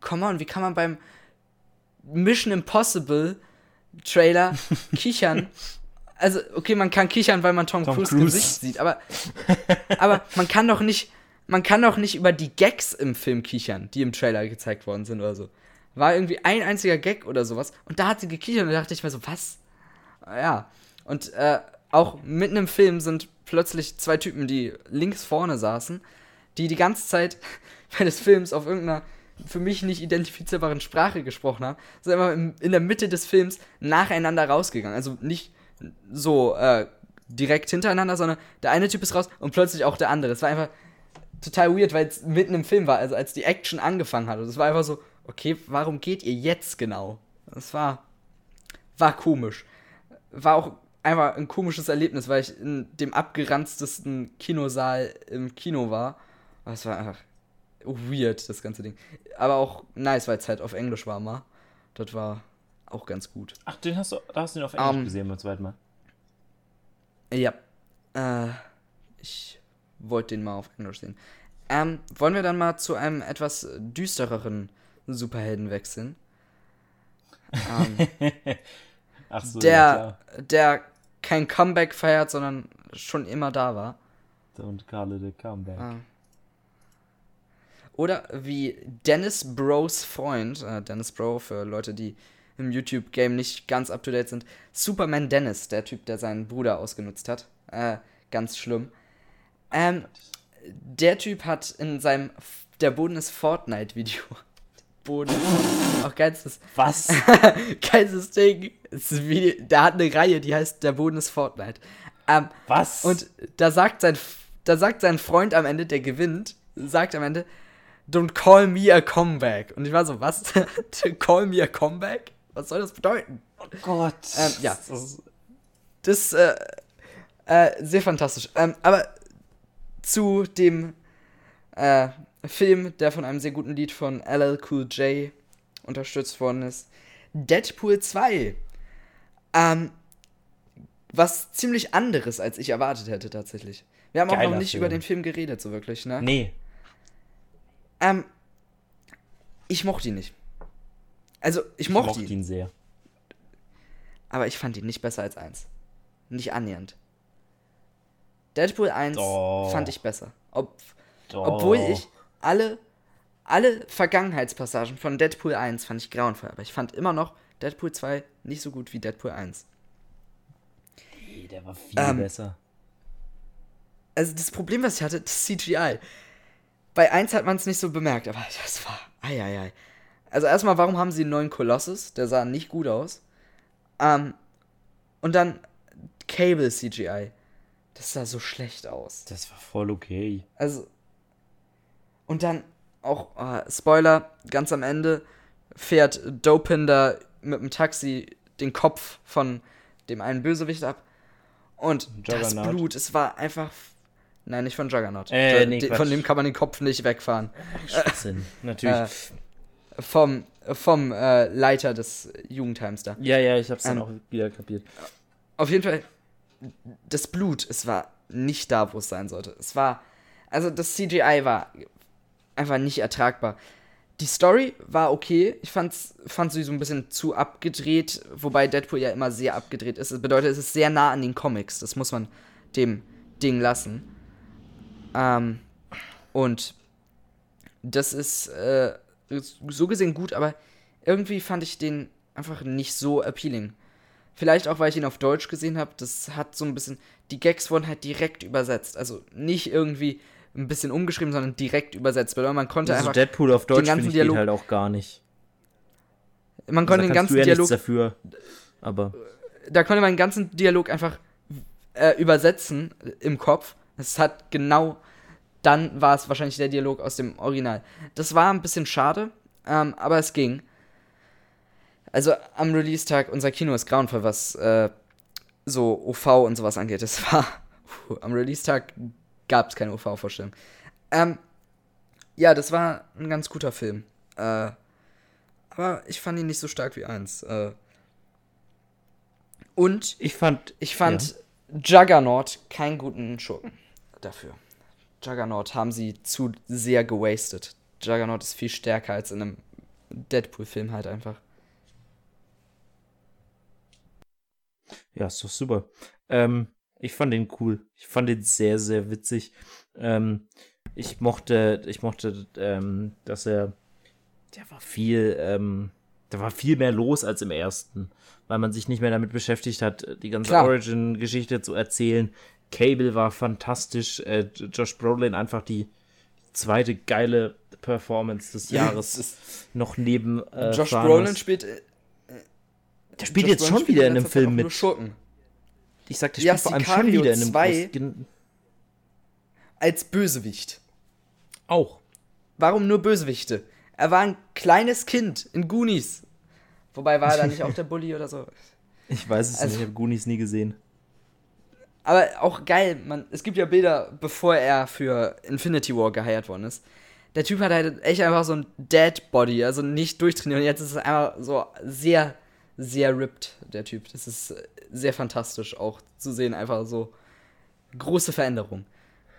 come on, wie kann man beim Mission Impossible Trailer <laughs> kichern? Also, okay, man kann kichern, weil man Tom, Tom Cruise, Cruise. Gesicht sieht, aber, aber man kann doch nicht, man kann doch nicht über die Gags im Film kichern, die im Trailer gezeigt worden sind oder so. War irgendwie ein einziger Gag oder sowas. Und da hat sie gekichert und da dachte ich mir so, was? Ja. Und äh, auch mitten im Film sind plötzlich zwei Typen, die links vorne saßen, die die ganze Zeit <laughs> des Films auf irgendeiner für mich nicht identifizierbaren Sprache gesprochen haben, sind immer im, in der Mitte des Films nacheinander rausgegangen. Also nicht so äh, direkt hintereinander, sondern der eine Typ ist raus und plötzlich auch der andere. Es war einfach total weird, weil es mitten im Film war, also als die Action angefangen hat. Und es war einfach so, okay, warum geht ihr jetzt genau? Das war, war komisch. War auch einfach ein komisches Erlebnis, weil ich in dem abgeranztesten Kinosaal im Kino war. Es war einfach weird, das ganze Ding. Aber auch nice, weil es halt auf Englisch war mal. Das war auch ganz gut. Ach, den hast du, da hast du ihn auf Englisch Ähm, gesehen beim zweiten Mal. Ja. Äh, ich wollte den mal auf Englisch sehen. Ähm, wollen wir dann mal zu einem etwas düstereren Superhelden wechseln? <laughs> Ähm, so, ja, der, klar. der kein Comeback feiert, sondern schon immer da war. Don't call it a comeback. Ah. Oder wie Dennis Bros Freund, äh, Dennis Bro für Leute, die im YouTube-Game nicht ganz up to date sind, Superman Dennis, der Typ, der seinen Bruder ausgenutzt hat. Äh, ganz schlimm. Ähm, der Typ hat in seinem F- Der Boden ist Fortnite-Video. <laughs> Boden. Auch geilstes, Was? <laughs> geilstes Ding. Video, der hat eine Reihe, die heißt Der Boden ist Fortnite. Ähm, Was? und da sagt sein, da sagt sein Freund am Ende, der gewinnt, sagt am Ende, don't call me a comeback. Und ich war so, was? <laughs> call me a comeback? Was soll das bedeuten? oh Gott. Ähm, ja. Das ist- Das, äh, äh, sehr fantastisch. Ähm, aber zu dem, äh, Film, der von einem sehr guten Lied von LL Cool J unterstützt worden ist. Deadpool 2. Ähm, was ziemlich anderes, als ich erwartet hätte, tatsächlich. Wir haben auch Geiler noch nicht Film. über den Film geredet, so wirklich, ne? Nee. Ähm, ich mochte ihn nicht. Also, ich, Ich mochte, mochte ihn, ihn sehr. aber ich fand ihn nicht besser als 1. Nicht annähernd. Deadpool 1 Doch. fand ich besser. Ob. Obwohl ich alle, alle Vergangenheitspassagen von Deadpool 1 fand ich grauenvoll, aber ich fand immer noch Deadpool 2 nicht so gut wie Deadpool 1. Nee, der war viel Ähm, besser. Also das Problem, was ich hatte, das CGI. Bei 1 hat man es nicht so bemerkt, aber <laughs> das war. Eieiei. Also erstmal, warum haben sie einen neuen Colossus? Der sah nicht gut aus. Ähm, und dann Cable CGI. Das sah so schlecht aus. Das war voll okay. Also. Und dann auch, äh, Spoiler, ganz am Ende fährt Dopinder mit dem Taxi den Kopf von dem einen Bösewicht ab. Und das. Blut, es war einfach. Nein, nicht von Juggernaut. Äh, nee, Quatsch. von dem kann man den Kopf nicht wegfahren. Schwachsinn. Natürlich. Äh, vom vom äh, Leiter des Jugendheims da. ja, ja, ich hab's dann ähm, auch wieder kapiert. Auf jeden Fall, das Blut, es war nicht da, wo es sein sollte. Es war, also das CGI war einfach nicht ertragbar. Die Story war okay. Ich fand's, fand sie so ein bisschen zu abgedreht, wobei Deadpool ja immer sehr abgedreht ist. Das bedeutet, es ist sehr nah an den Comics. Das muss man dem Ding lassen. Ähm, und das ist äh, so gesehen gut, aber irgendwie fand ich den einfach nicht so appealing. Vielleicht auch, weil ich ihn auf Deutsch gesehen habe. Das hat so ein bisschen. Die Gags wurden halt direkt übersetzt. Also nicht irgendwie ein bisschen umgeschrieben, sondern direkt übersetzt. Weil man konnte Also einfach. Deadpool auf Deutsch den ganzen ich Dialog- halt auch gar nicht. Man Also konnte da den ganzen du ja Dialog. dafür. Aber Da konnte man den ganzen Dialog einfach äh, übersetzen im Kopf. Es hat genau. Dann war es wahrscheinlich der Dialog aus dem Original. Das war ein bisschen schade, ähm, aber es ging. Also am Release-Tag, unser Kino ist grauenvoll, was äh, so OV und sowas angeht. Es war. <laughs> Puh, am Release-Tag gab es keine OV-Vorstellung. Ähm, ja, das war ein ganz guter Film. Äh, aber ich fand ihn nicht so stark wie eins. Äh, und ich fand. ich fand Juggernaut keinen guten Schurken dafür. Juggernaut haben sie zu sehr gewastet. Juggernaut ist viel stärker als in einem Deadpool-Film halt einfach. Ja, ist doch super. Ähm, ich fand den cool. Ich fand den sehr, sehr witzig. Ähm, ich mochte, ich mochte, ähm, dass er, der war viel, ähm, da war viel mehr los als im ersten, weil man sich nicht mehr damit beschäftigt hat, die ganze. Origin-Geschichte zu erzählen. Cable war fantastisch. Äh, Josh Brolin einfach die zweite geile Performance des <laughs> Jahres noch neben äh, Josh Thanos. Brolin spielt. äh, Der spielt Josh jetzt Brolin schon spielt wieder in in einem Film auch nur mit. Schurken. Ich sag, der Ja, spielt vor allem schon wieder in einem 2. was- gen- Als Bösewicht. Auch. Warum nur Bösewichte? Er war ein kleines Kind in Goonies. Wobei war er da nicht auch der Bully oder so? <laughs> Ich weiß es Also- nicht, ich habe Goonies nie gesehen. Aber auch geil, man, es gibt ja Bilder, bevor er für Infinity War geheiert worden ist. Der Typ hat halt echt einfach so ein Dead Body, also nicht durchtrainiert. Und jetzt ist es einfach so sehr, sehr ripped, der Typ. Das ist äh, sehr fantastisch auch zu sehen, einfach so große Veränderung.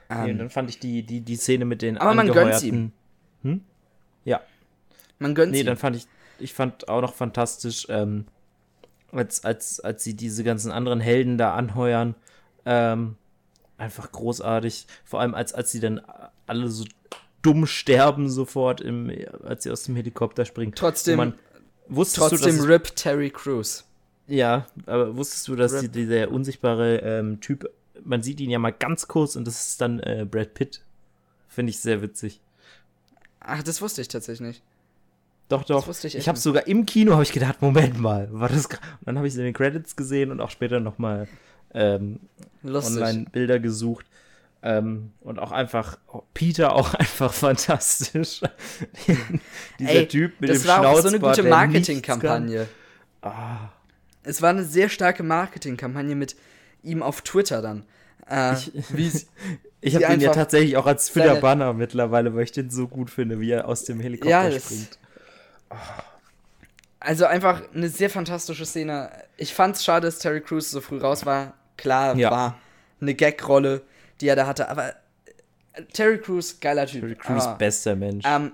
Nee, und Ähm, dann fand ich die, die, die Szene mit den Aber man gönnt's angeheuerten- Hm? Ja. man gönnt Nee, ihm. dann fand ich, ich fand auch noch fantastisch, ähm, als, als, als sie diese ganzen anderen Helden da anheuern, ähm, einfach großartig. Vor allem, als, als sie dann alle so dumm sterben sofort, im, als sie aus dem Helikopter springen. Trotzdem- Wusstest du, Trotzdem dass es, Rip Terry Crews. Ja, aber wusstest du, dass die, dieser unsichtbare ähm, Typ, man sieht ihn ja mal ganz kurz und das ist dann äh, Brad Pitt. Finde ich sehr witzig. Ach, das wusste ich tatsächlich nicht. Doch, doch. wusste ich ich echt habe nicht. sogar im Kino habe ich gedacht, Moment mal, war das? Und dann habe ich es in den Credits gesehen und auch später noch mal ähm, Lustig. online Bilder gesucht. Ähm, und auch einfach, oh, Peter <laughs> auch einfach fantastisch. <laughs> Dieser Ey, Typ mit das dem war auch so eine Schnauzbart, gute Marketingkampagne. Ah, Es war eine sehr starke Marketingkampagne mit ihm auf Twitter dann. Äh, Ich- <laughs> wie ich habe ihn ja tatsächlich auch als seine- Twitter-Banner mittlerweile, weil ich den so gut finde, wie er aus dem Helikopter Ja, das- springt. also einfach eine sehr fantastische Szene. Ich fand's schade, dass Terry Crews so früh raus war. Klar, Ja. war eine Gag-Rolle, die er da hatte, aber äh, Terry Crews, geiler Typ. Terry Crews, aber, bester Mensch. ähm,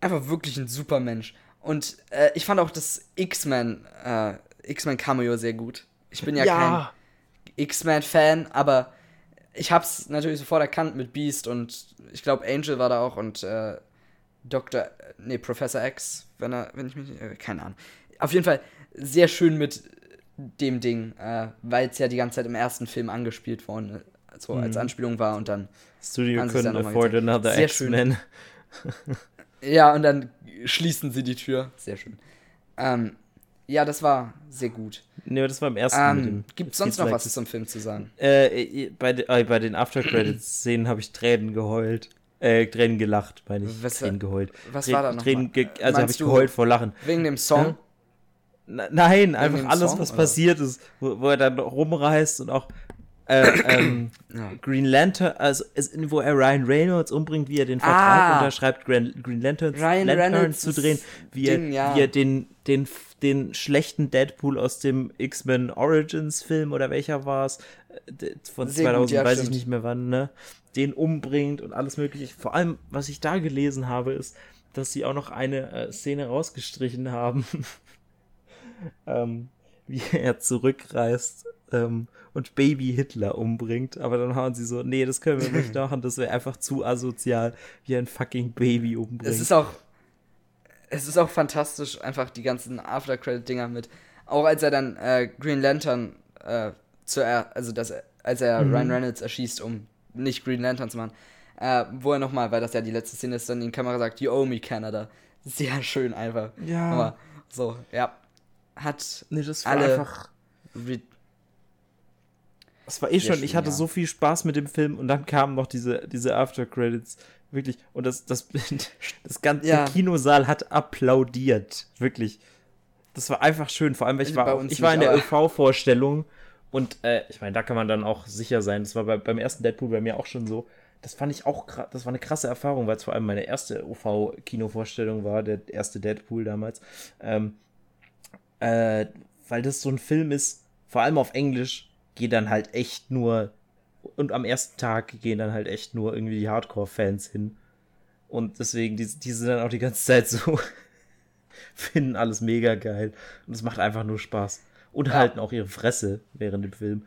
einfach wirklich ein super Mensch. Und äh, ich fand auch das X-Men, äh, X-Men-Cameo sehr gut. Ich bin ja, kein X-Men-Fan, aber ich hab's natürlich sofort erkannt mit Beast und ich glaube Angel war da auch und äh, Dr. Nee, Professor X, wenn er, wenn ich mich, keine Ahnung. Auf jeden Fall sehr schön mit dem Ding, äh, weil es ja die ganze Zeit im ersten Film angespielt worden, so als Anspielung war und dann, Studio es couldn't afford another Sehr schön. X-Men. <laughs> ja, und dann schließen sie die Tür. Sehr schön. Ähm, ja, das war sehr gut. Nee, das war im ersten. Ähm, Gibt It sonst noch Like was zum Film zu sagen? Äh, äh, bei, de, äh, bei den After-Credits-Szenen habe ich Tränen geheult. Äh, Tränen gelacht, meine ich. Was- Tränen geheult. was Trä- war da noch Tränen also habe ich geheult vor Lachen. Wegen dem Song? Nein, einfach dem alles, Song, was oder? passiert ist, wo, wo er dann rumreißt und auch äh, <clears throat> ähm, Ja. Green Lantern, also es, wo er Ryan Reynolds umbringt, wie er den Vertrag Ah. unterschreibt, Green, Green Lanterns, Ryan Lantern Reynolds zu drehen, wie, Ding, er, ja. wie er den, den, den schlechten Deadpool aus dem X-Men Origins Film oder welcher war es, d- von Sehr 2000, gut, ja, weiß ich nicht mehr wann, ne? Den umbringt und alles mögliche. Vor allem, was ich da gelesen habe, ist, dass sie auch noch eine äh, Szene rausgestrichen haben, <laughs> ähm, wie er zurückreist ähm, und Baby Hitler umbringt. Aber dann hauen sie so, nee, das können wir nicht <laughs> machen, das wäre einfach zu asozial, wie ein fucking Baby umbringt. Es ist auch. Es ist auch fantastisch, einfach die ganzen After-Credit-Dinger mit. Auch als er dann äh, Green Lantern äh, zu er, also dass er, als er Mhm. Ryan Reynolds erschießt, um nicht Green Lantern zu machen, äh, wo er nochmal, weil das ja die letzte Szene ist, dann in die Kamera sagt, You owe me Canada. Sehr schön einfach. Ja. Aber so, ja. Hat nee, das war alle- einfach Es war eh schon, ich schön, hatte ja. so viel Spaß mit dem Film und dann kamen noch diese, diese After-Credits. Wirklich. Und das, das, <laughs> das ganze Ja. Kinosaal hat applaudiert. Wirklich. Das war einfach schön. Vor allem, weil ich Bei war, ich war in der ÖV-Vorstellung und äh, ich meine, da kann man dann auch sicher sein. Das war bei, beim ersten Deadpool bei mir auch schon so. Das fand ich auch krass. Das war eine krasse Erfahrung, weil es vor allem meine erste OV-Kinovorstellung war, der erste Deadpool damals. Ähm, äh, weil das so ein Film ist, vor allem auf Englisch, geht dann halt echt nur, und am ersten Tag gehen dann halt echt nur irgendwie die Hardcore-Fans hin. Und deswegen, die, die sind dann auch die ganze Zeit so, <laughs> finden alles mega geil. Und es macht einfach nur Spaß. Und Ja. halten auch ihre Fresse während dem Film.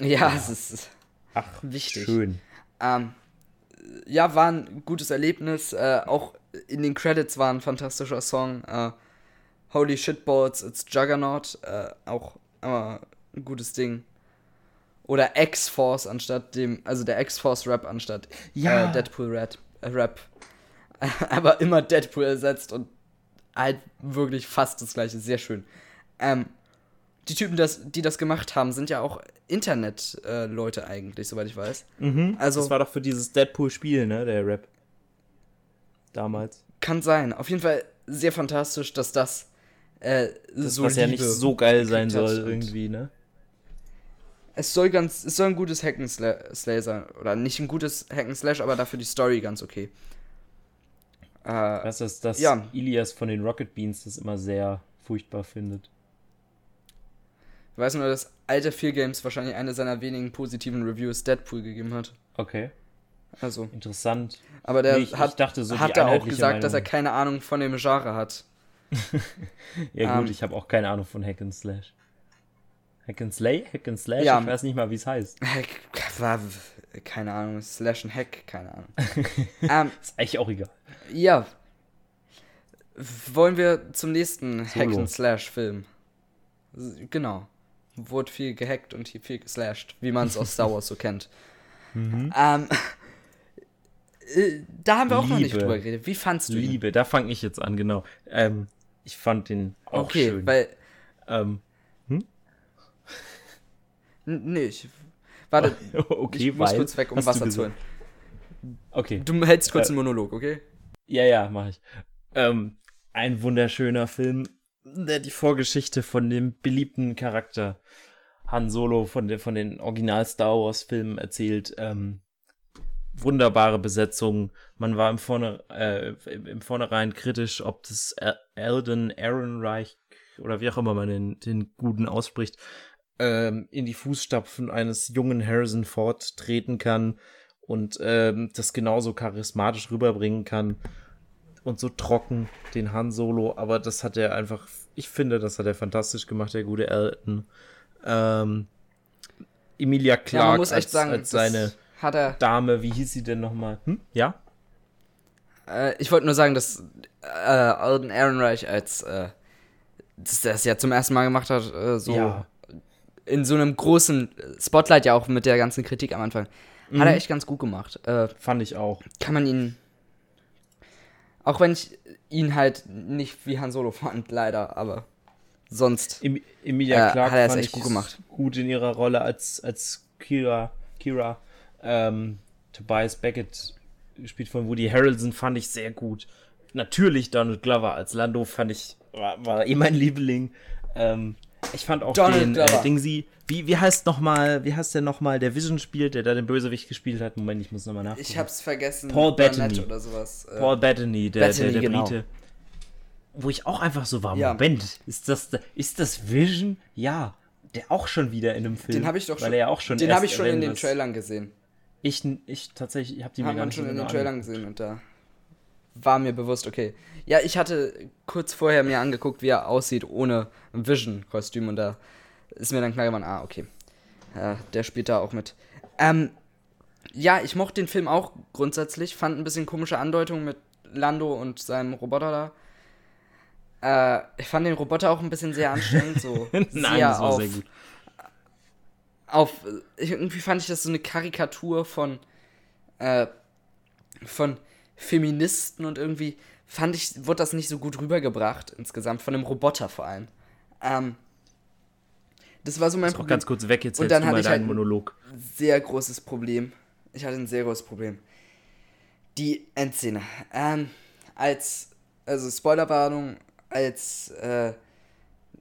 ja, es ist. Ach, Wichtig. schön. Ähm, ja, war ein gutes Erlebnis. Äh, auch in den Credits war ein fantastischer Song. Äh, Holy Shitballs, It's Juggernaut. Äh, auch äh, ein gutes Ding. Oder X-Force anstatt dem, also der X-Force Rap anstatt Ja. äh, Deadpool Rap. Äh, Rap. <laughs> Aber immer Deadpool ersetzt und halt wirklich fast das gleiche. Sehr schön. Ähm, die Typen, das, die das gemacht haben, sind ja auch Internet-Leute eigentlich, soweit ich weiß. Mhm. Also- das war doch für dieses Deadpool-Spiel, ne, der Rap. Damals. Kann sein. Auf jeden Fall sehr fantastisch, dass das, äh, Das, so was ja nicht so geil sein soll, irgendwie, ne? Es soll ganz, es soll ein gutes Hack'n'Slay sein. Oder nicht ein gutes Hack'n'Slash, aber dafür die Story ganz okay. Äh, Was ist, dass Ja. Ilias von den Rocket Beans das immer sehr furchtbar findet. ich weiß nur, dass Alter 4 Games wahrscheinlich eine seiner wenigen positiven Reviews Deadpool gegeben hat. Okay, Also. interessant. Aber der Nee, ich- ich hat, dachte so, hat er auch gesagt, dass er Meinung. keine Ahnung von dem Genre hat. <laughs> Ja gut, Ähm. ich habe auch keine Ahnung von Hack and Slash. Hack and Slay? Hack and Slash? Ja. Ich weiß nicht mal, wie es heißt. War, keine Ahnung, Slash and Hack, keine Ahnung. <laughs> ähm, Ist eigentlich auch egal. Ja. Wollen wir zum nächsten Solo. Hack and Slash Film? Genau. Wurde viel gehackt und viel geslasht, wie man es aus Star Wars so <laughs> kennt. Mhm. Ähm, äh, da haben wir auch noch nicht Liebe. drüber geredet. Wie fandst du ihn? Liebe, da fange ich jetzt an, genau. Ähm, ich fand den auch Okay, schön. weil. ähm, Nee, ich. Warte, <laughs> okay, ich muss kurz weg, um Wasser zu holen. Okay. Du hältst kurz Äh, einen Monolog, okay? Ja, ja, mache ich. Ähm, ein wunderschöner Film, der die Vorgeschichte von dem beliebten Charakter Han Solo von, der, von den Original Star Wars Filmen erzählt. Ähm, wunderbare Besetzung. Man war im, Vorne, äh, im im Vornherein kritisch, ob das El- Eldon Ehrenreich oder wie auch immer man den, den Guten ausspricht, ähm, in die Fußstapfen eines jungen Harrison Ford treten kann und ähm, das genauso charismatisch rüberbringen kann und so trocken den Han Solo, aber das hat er einfach, ich finde, das hat er fantastisch gemacht, der gute Elton. Ähm, Emilia Clarke ja, muss echt als, sagen, als das seine. Dame, wie hieß sie denn nochmal? Hm? Ja? Äh, ich wollte nur sagen, dass äh, Alden Ehrenreich als äh, dass der es ja zum ersten Mal gemacht hat, äh, so Ja. In so einem großen Spotlight ja auch mit der ganzen Kritik am Anfang. Hat Mhm. er echt ganz gut gemacht. Äh, Fand ich auch. kann man ihn. Auch wenn ich ihn halt nicht wie Han Solo <laughs> fand, leider, aber sonst. Em Emilia Äh, Clarke hat er es echt gut gemacht. gut in ihrer Rolle als, als Kira, Kira ähm, Tobias Beckett gespielt von Woody Harrelson fand ich sehr gut. Natürlich Donald Glover als Lando fand ich, war, war eh mein Liebling. Ähm, ich fand auch Donald den äh, Glover. Dingsy, wie, wie heißt noch mal, wie heißt der nochmal, der Vision spielt, der da den Bösewicht gespielt hat? Moment, ich muss nochmal nachgucken. Ich hab's vergessen. Paul Bettany. oder sowas. Äh, Paul Bettany, der, Bettany, der, der genau. Brite. Wo ich auch einfach so war, Ja. Moment, ist das, ist das Vision? Ja. der auch schon wieder in einem Film. Den habe ich doch weil schon. er ja auch schon den habe ich schon in den Trailern gesehen. Ich, ich tatsächlich, ich habe die mir Haben gar wir nicht schon in den genau Trailern gesehen und da war mir bewusst, okay. Ja, ich hatte kurz vorher mir angeguckt, wie er aussieht ohne Vision-Kostüm und da ist mir dann klar geworden, ah, okay. Ja, der spielt da auch mit. Ähm, ja, ich mochte den Film auch grundsätzlich, fand ein bisschen komische Andeutungen mit Lando und seinem Roboter da. Äh, ich fand den Roboter auch ein bisschen sehr anstrengend, so <laughs> Nein, sehr das war auf, sehr gut. auf irgendwie fand ich das so eine Karikatur von äh, von Feministen und irgendwie fand ich wurde das nicht so gut rübergebracht insgesamt von dem Roboter vor allem ähm, das war so mein Auch Problem ganz kurz weg, jetzt Und dann hatte ich halt Monolog. sehr großes Problem. Ich hatte ein sehr großes Problem. Die Endszene. Ähm, als, also Spoilerwarnung, als äh, äh,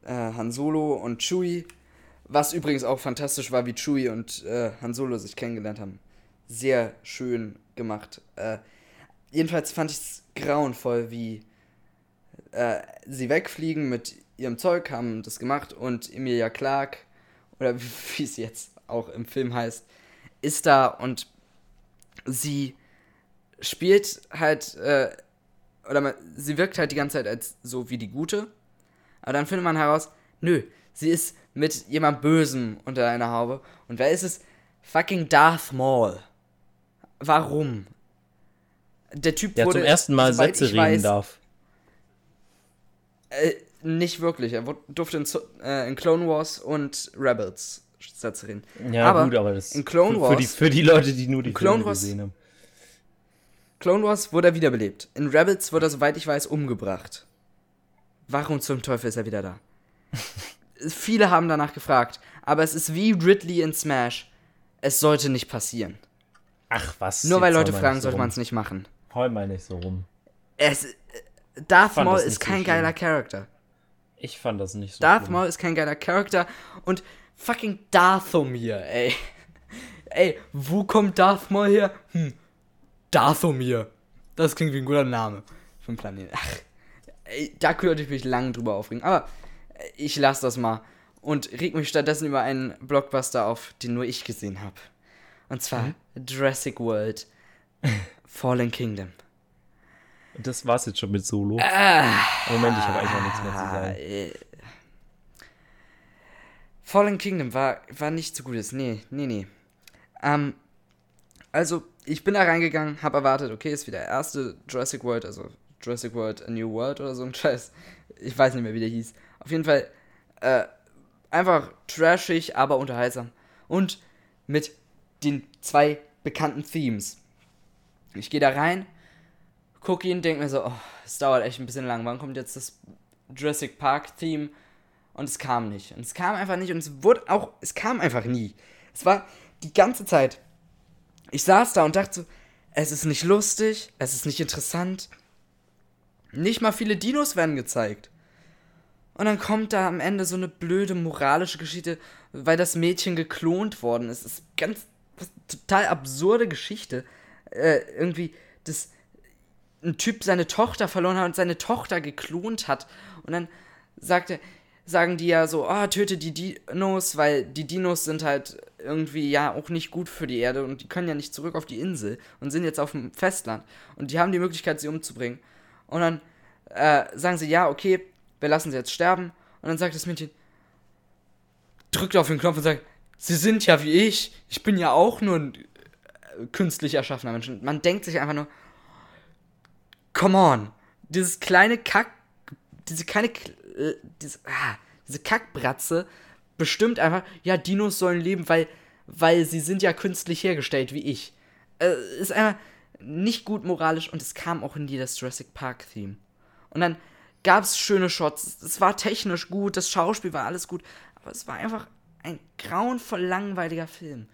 Han Solo und Chewie, was übrigens auch fantastisch war, wie Chewie und äh, Han Solo sich kennengelernt haben. Sehr schön gemacht. Äh, jedenfalls fand ich es grauenvoll, wie äh, sie wegfliegen mit ihrem Zeug, haben das gemacht und Emilia Clarke, oder <laughs> wie wie es jetzt auch im Film heißt, ist da und sie spielt halt, äh, oder man, sie wirkt halt die ganze Zeit als so wie die Gute, aber dann findet man heraus, nö, sie ist mit jemand Bösem unter einer Haube. Und wer ist es? Fucking Darth Maul. Warum? Der Typ Der wurde zum ersten Mal Sätze reden weiß, darf. Äh, nicht wirklich. Er durfte in, äh, in Clone Wars und Rebels Sätze reden. Ja, aber gut, aber das in Clone für, für, die, Wars- für die Leute, die nur die Clone Wars- gesehen haben. Clone Wars wurde er wiederbelebt. In Rebels wurde er, soweit ich weiß, umgebracht. Warum zum Teufel ist er wieder da? <laughs> Viele haben danach gefragt, aber es ist wie Ridley in Smash. Es sollte nicht passieren. Ach was. Nur weil Leute fragen, sollte man es nicht machen. Heul mal nicht so rum. Es, äh, Darth Maul ist so kein schlimm. geiler Charakter. Ich fand das nicht so Darth schlimm. Maul ist kein geiler Charakter und fucking Dathomir, ey. <laughs> Ey, wo kommt Darth Maul her? Hm, Dathomir. Das klingt wie ein guter Name für einen Planeten. Ach, ey, da könnte ich mich lang drüber aufregen. Aber äh, ich lasse das mal und reg mich stattdessen über einen Blockbuster auf, den nur ich gesehen habe. Und zwar Jurassic World <laughs> Fallen Kingdom. Das war's jetzt schon mit Solo. Ah. Moment, ich habe eigentlich noch nichts mehr zu sagen. Äh, Fallen Kingdom war, war nicht so gutes. Nee, nee, nee. Ähm, also, ich bin da reingegangen, habe erwartet, okay, ist wieder der erste Jurassic World, also Jurassic World A New World oder so ein Scheiß. Ich weiß nicht mehr, wie der hieß. Auf jeden Fall, äh, einfach trashig, aber unterhaltsam. Und mit den zwei bekannten Themes. Ich gehe da rein, gucke ihn, denke mir so, oh, es dauert echt ein bisschen lang. Wann kommt jetzt das Jurassic Park Theme? Und es kam nicht. Und es kam einfach nicht. Und es wurde auch, es kam einfach nie. Es war die ganze Zeit. Ich saß da und dachte so, es ist nicht lustig, es ist nicht interessant. Nicht mal viele Dinos werden gezeigt. Und dann kommt da am Ende so eine blöde moralische Geschichte, weil das Mädchen geklont worden ist. Das ist ganz total absurde Geschichte. Äh, irgendwie, dass ein Typ seine Tochter verloren hat und seine Tochter geklont hat. Und dann sagt er, sagen die ja so, ah, töte die Dinos, weil die Dinos sind halt irgendwie ja auch nicht gut für die Erde und die können ja nicht zurück auf die Insel und sind jetzt auf dem Festland. Und die haben die Möglichkeit, sie umzubringen. Und dann äh, sagen sie, ja, okay, wir lassen sie jetzt sterben. Und dann sagt das Mädchen, drückt auf den Knopf und sagt, sie sind ja wie ich. Ich bin ja auch nur ein künstlich erschaffener Mensch. Und man denkt sich einfach nur, come on. Dieses kleine Kack, diese kleine, äh, diese, ah, diese Kackbratze bestimmt einfach, ja, Dinos sollen leben, weil, weil sie sind ja künstlich hergestellt, wie ich. Äh, ist einfach nicht gut moralisch und es kam auch nie das Jurassic Park Theme. Und dann gab es schöne Shots, es war technisch gut, das Schauspiel war alles gut, aber es war einfach ein grauenvoll langweiliger Film.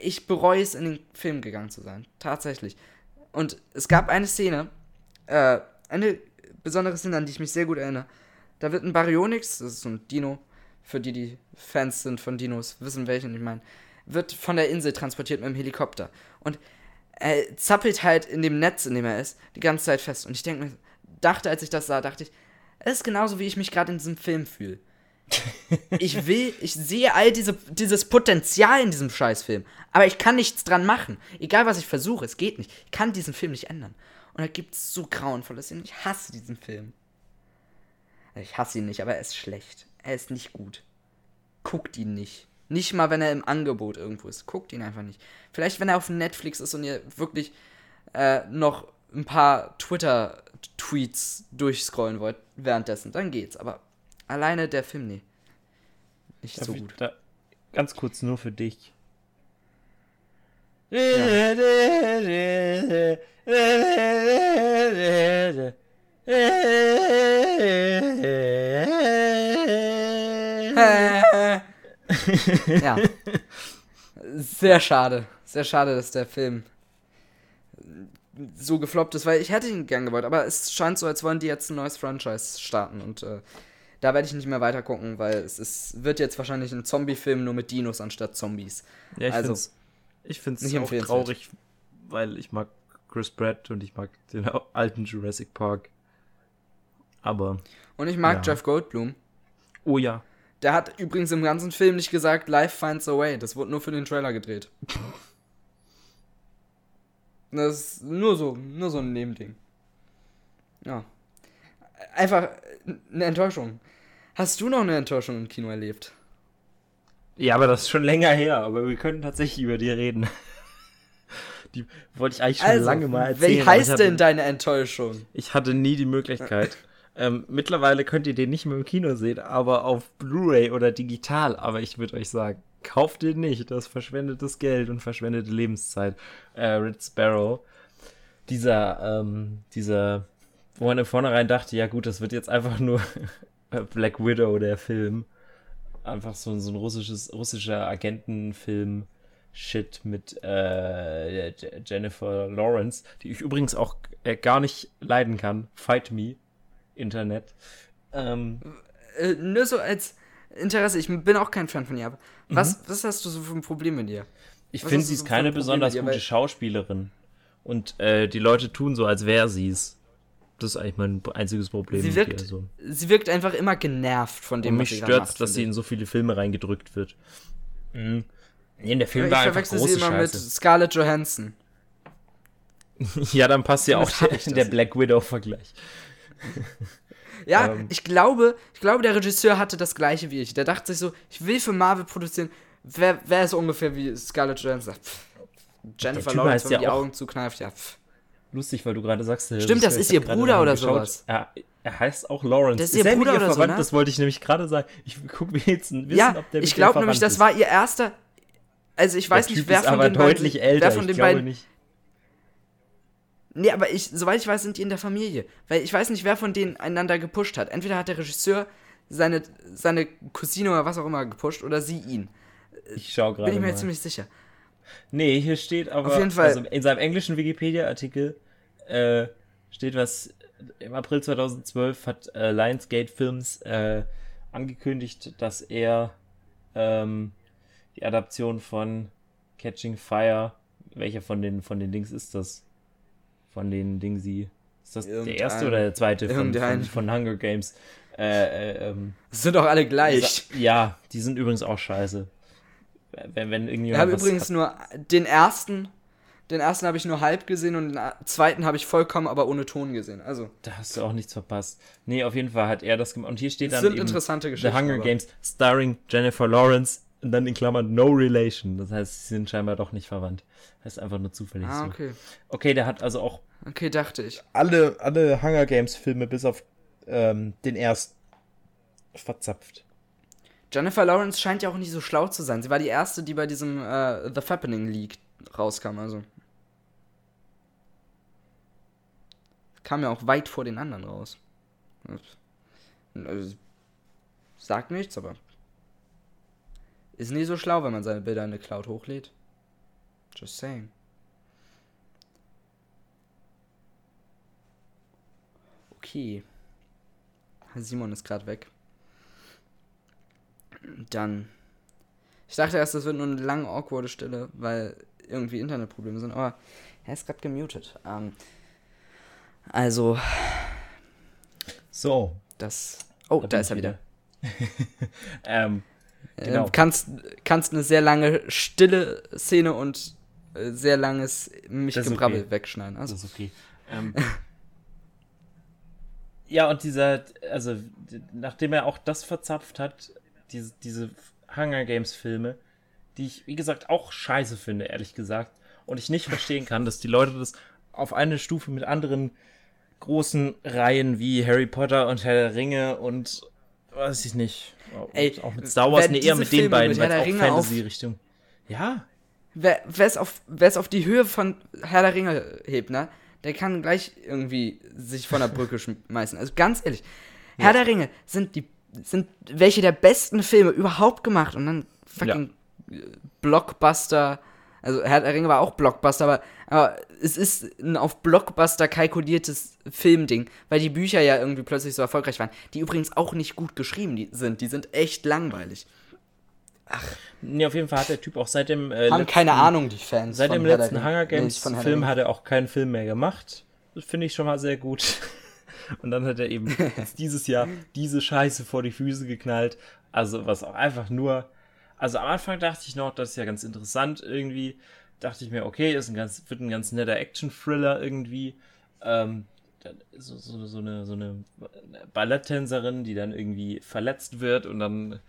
Ich bereue es, in den Film gegangen zu sein. Tatsächlich. Und es gab eine Szene, äh, eine besondere Szene, an die ich mich sehr gut erinnere. Da wird ein Baryonyx, das ist so ein Dino, für die, die Fans sind von Dinos, wissen welchen ich meine, wird von der Insel transportiert mit dem Helikopter. Und er zappelt halt in dem Netz, in dem er ist, die ganze Zeit fest. Und ich denke dachte, als ich das sah, dachte ich, es ist genauso, wie ich mich gerade in diesem Film fühle. Ich will, ich sehe all diese, dieses Potenzial in diesem Scheißfilm. Aber ich kann nichts dran machen. Egal was ich versuche, es geht nicht. Ich kann diesen Film nicht ändern. Und da gibt es so grauenvolle Szenen. Ich hasse diesen Film. Ich hasse ihn nicht, aber er ist schlecht. Er ist nicht gut. Guckt ihn nicht. Nicht mal, wenn er im Angebot irgendwo ist. Guckt ihn einfach nicht. Vielleicht, wenn er auf Netflix ist und ihr wirklich äh, noch ein paar Twitter-Tweets durchscrollen wollt währenddessen, dann geht's. Aber alleine der Film, nee. Nicht Darf so gut. Ganz kurz nur für dich. ja. Sehr schade. Sehr schade, dass der Film so gefloppt ist, weil ich hätte ihn gern gewollt, aber es scheint so, als wollen die jetzt ein neues Franchise starten und äh, da werde ich nicht mehr weiter gucken, weil es ist, wird jetzt wahrscheinlich ein Zombie-Film nur mit Dinos anstatt Zombies. Ja, ich Also, find's, ich find's nicht auch traurig, weil ich mag Chris Pratt und ich mag den alten Jurassic Park. Aber, Und ich mag Ja. Jeff Goldblum. oh ja. Der hat übrigens im ganzen Film nicht gesagt, Life finds a way. Das wurde nur für den Trailer gedreht. <laughs> Das ist nur so, nur so ein Nebending. Ja. Einfach eine Enttäuschung. Hast du noch eine Enttäuschung im Kino erlebt? Ja, aber das ist schon länger her, aber wir können tatsächlich über die reden. <laughs> Die wollte ich eigentlich schon lange mal erzählen. wie heißt hatte- denn deine Enttäuschung? Ich hatte nie die Möglichkeit. <laughs> ähm, mittlerweile könnt ihr den nicht mehr im Kino sehen, aber auf Blu-ray oder digital. Aber ich würde euch sagen, kauft den nicht. Das verschwendetes Geld und verschwendete Lebenszeit. Äh, Red Sparrow. Dieser, ähm, dieser, wo man im Vornherein dachte, ja gut, das wird jetzt einfach nur <laughs> Black Widow, der Film. Einfach so, so ein russisches, russischer Agentenfilm. Shit mit äh, Je- Jennifer Lawrence, die ich übrigens auch äh, gar nicht leiden kann. Fight me, Internet. Ähm, Äh, nur so als Interesse, ich bin auch kein Fan von ihr, aber was, was hast du so für ein Problem mit ihr? ich finde, sie ist so keine besonders ihr? gute Schauspielerin. Und äh, die Leute tun so, als wäre sie es. Das ist eigentlich mein einziges Problem Sie mit wirkt, ihr. So. sie wirkt einfach immer genervt von dem, Und was mich sie gerade stört macht, dass sie in so viele Filme reingedrückt wird. Mhm. Nee, der ich. Film ich war einfach verwechsel große sie immer mit Scheiße. Scarlett Johansson. <laughs> Ja, dann passt ja auch der, der Black Widow-Vergleich. <laughs> Ja, Ähm. ich glaube, ich glaube, der Regisseur hatte das gleiche wie ich. Der dachte sich so, ich will für Marvel produzieren. Wer, wer ist ungefähr wie Scarlett Johansson? Pff, Jennifer Lawrence, wenn ja die auch- Augen zukneift, ja. Pff. Lustig, weil du gerade sagst, der Stimmt, das ist ihr Bruder oder geschaut. sowas. Er, er heißt auch Lawrence. Das ist ihr er mit Bruder ihr oder so, verwandt? ne? Das wollte ich nämlich gerade sagen. Ich guck mir jetzt wissen, Ja, ob der mit ich ihr glaube nämlich, das ist. war ihr erster. Also ich weiß der nicht, wer ist von beiden. deutlich älter. wer von den beiden. nicht. Nee, aber ich, soweit ich weiß, sind die in der Familie. Weil ich weiß nicht, wer von denen einander gepusht hat. Entweder hat der Regisseur seine, seine Cousine oder was auch immer gepusht oder sie ihn. Ich schau gerade Bin ich mir mal. jetzt ziemlich sicher. Nee, hier steht aber, Auf jeden Fall. also in seinem englischen Wikipedia-Artikel äh, steht was, im April 2012 hat äh, Lionsgate Films äh, angekündigt, dass er ähm, die Adaption von Catching Fire, welcher von den, von den Dings ist das? Von den Dingsi. Ist das der Irgendein- erste oder der zweite von, von, von Hunger Games? Äh, äh, ähm, Das sind doch alle gleich. ja, die sind übrigens auch scheiße. Wenn, wenn Ich irgendjemand habe was übrigens hat- nur den ersten, den ersten habe ich nur halb gesehen und den zweiten habe ich vollkommen, aber ohne Ton gesehen. Also, Da hast du auch nichts verpasst. Nee, auf jeden Fall hat er das gemacht. Und hier steht das dann sind interessante The Geschichten. Hunger aber- Games starring Jennifer Lawrence und dann in Klammern No Relation. Das heißt, sie sind scheinbar doch nicht verwandt. Heißt einfach nur zufällig Ah, so. okay. Okay, der hat also auch Okay, dachte ich. alle, alle Hunger Games Filme bis auf ähm, den ersten verzapft. Jennifer Lawrence scheint ja auch nicht so schlau zu sein. Sie war die erste, die bei diesem äh, The Fappening League rauskam, also. Kam ja auch weit vor den anderen raus. Also, sagt nichts, aber. Ist nie so schlau, wenn man seine Bilder in eine Cloud hochlädt. Just saying. Okay. Simon ist gerade weg. Dann. Ich dachte erst, das wird nur eine lange, awkwarde Stille, weil irgendwie Internetprobleme sind, aber er ist gerade gemutet. Ähm, also, So. das. Oh, da ist er wieder. <laughs> ähm, genau. Ähm, kannst, kannst eine sehr lange stille Szene und äh, sehr langes mich Gebrabbel okay. wegschneiden. Also. Das ist okay. Ähm, ja, und dieser, also, nachdem er auch das verzapft hat, diese, diese Hunger Games Filme, die ich, wie gesagt, auch scheiße finde, ehrlich gesagt, und ich nicht verstehen kann, dass die Leute das auf eine Stufe mit anderen großen Reihen wie Harry Potter und Herr der Ringe und weiß ich nicht. Ey, auch mit Star Wars, nee, eher mit den beiden, weil auch Fantasy-Richtung. Ja. Wer es auf, auf die Höhe von Herr der Ringe hebt, ne? Der kann gleich irgendwie sich von der Brücke <laughs> schmeißen. Also ganz ehrlich, ja. Herr der Ringe sind die sind welche der besten Filme überhaupt gemacht und dann fucking ja. Blockbuster also Herr der Ringe war auch Blockbuster, aber, aber es ist ein auf Blockbuster kalkuliertes Filmding, weil die Bücher ja irgendwie plötzlich so erfolgreich waren, die übrigens auch nicht gut geschrieben sind. Die sind echt langweilig. Ach. Nee, auf jeden Fall hat der Typ auch seit dem. Äh, Haben letzten, keine Ahnung, die Fans. Seit dem letzten Hunger Games nee, Film hat er auch keinen Film mehr gemacht. Das finde ich schon mal sehr gut. Und dann hat er eben dieses Jahr diese Scheiße vor die Füße geknallt. Also, was auch einfach nur also am Anfang dachte ich noch, das ist ja ganz interessant irgendwie. Dachte ich mir, okay, ist ein ganz, wird ein ganz netter Action-Thriller irgendwie. Ähm, so, so, so, eine, so eine Balletttänzerin, die dann irgendwie verletzt wird und dann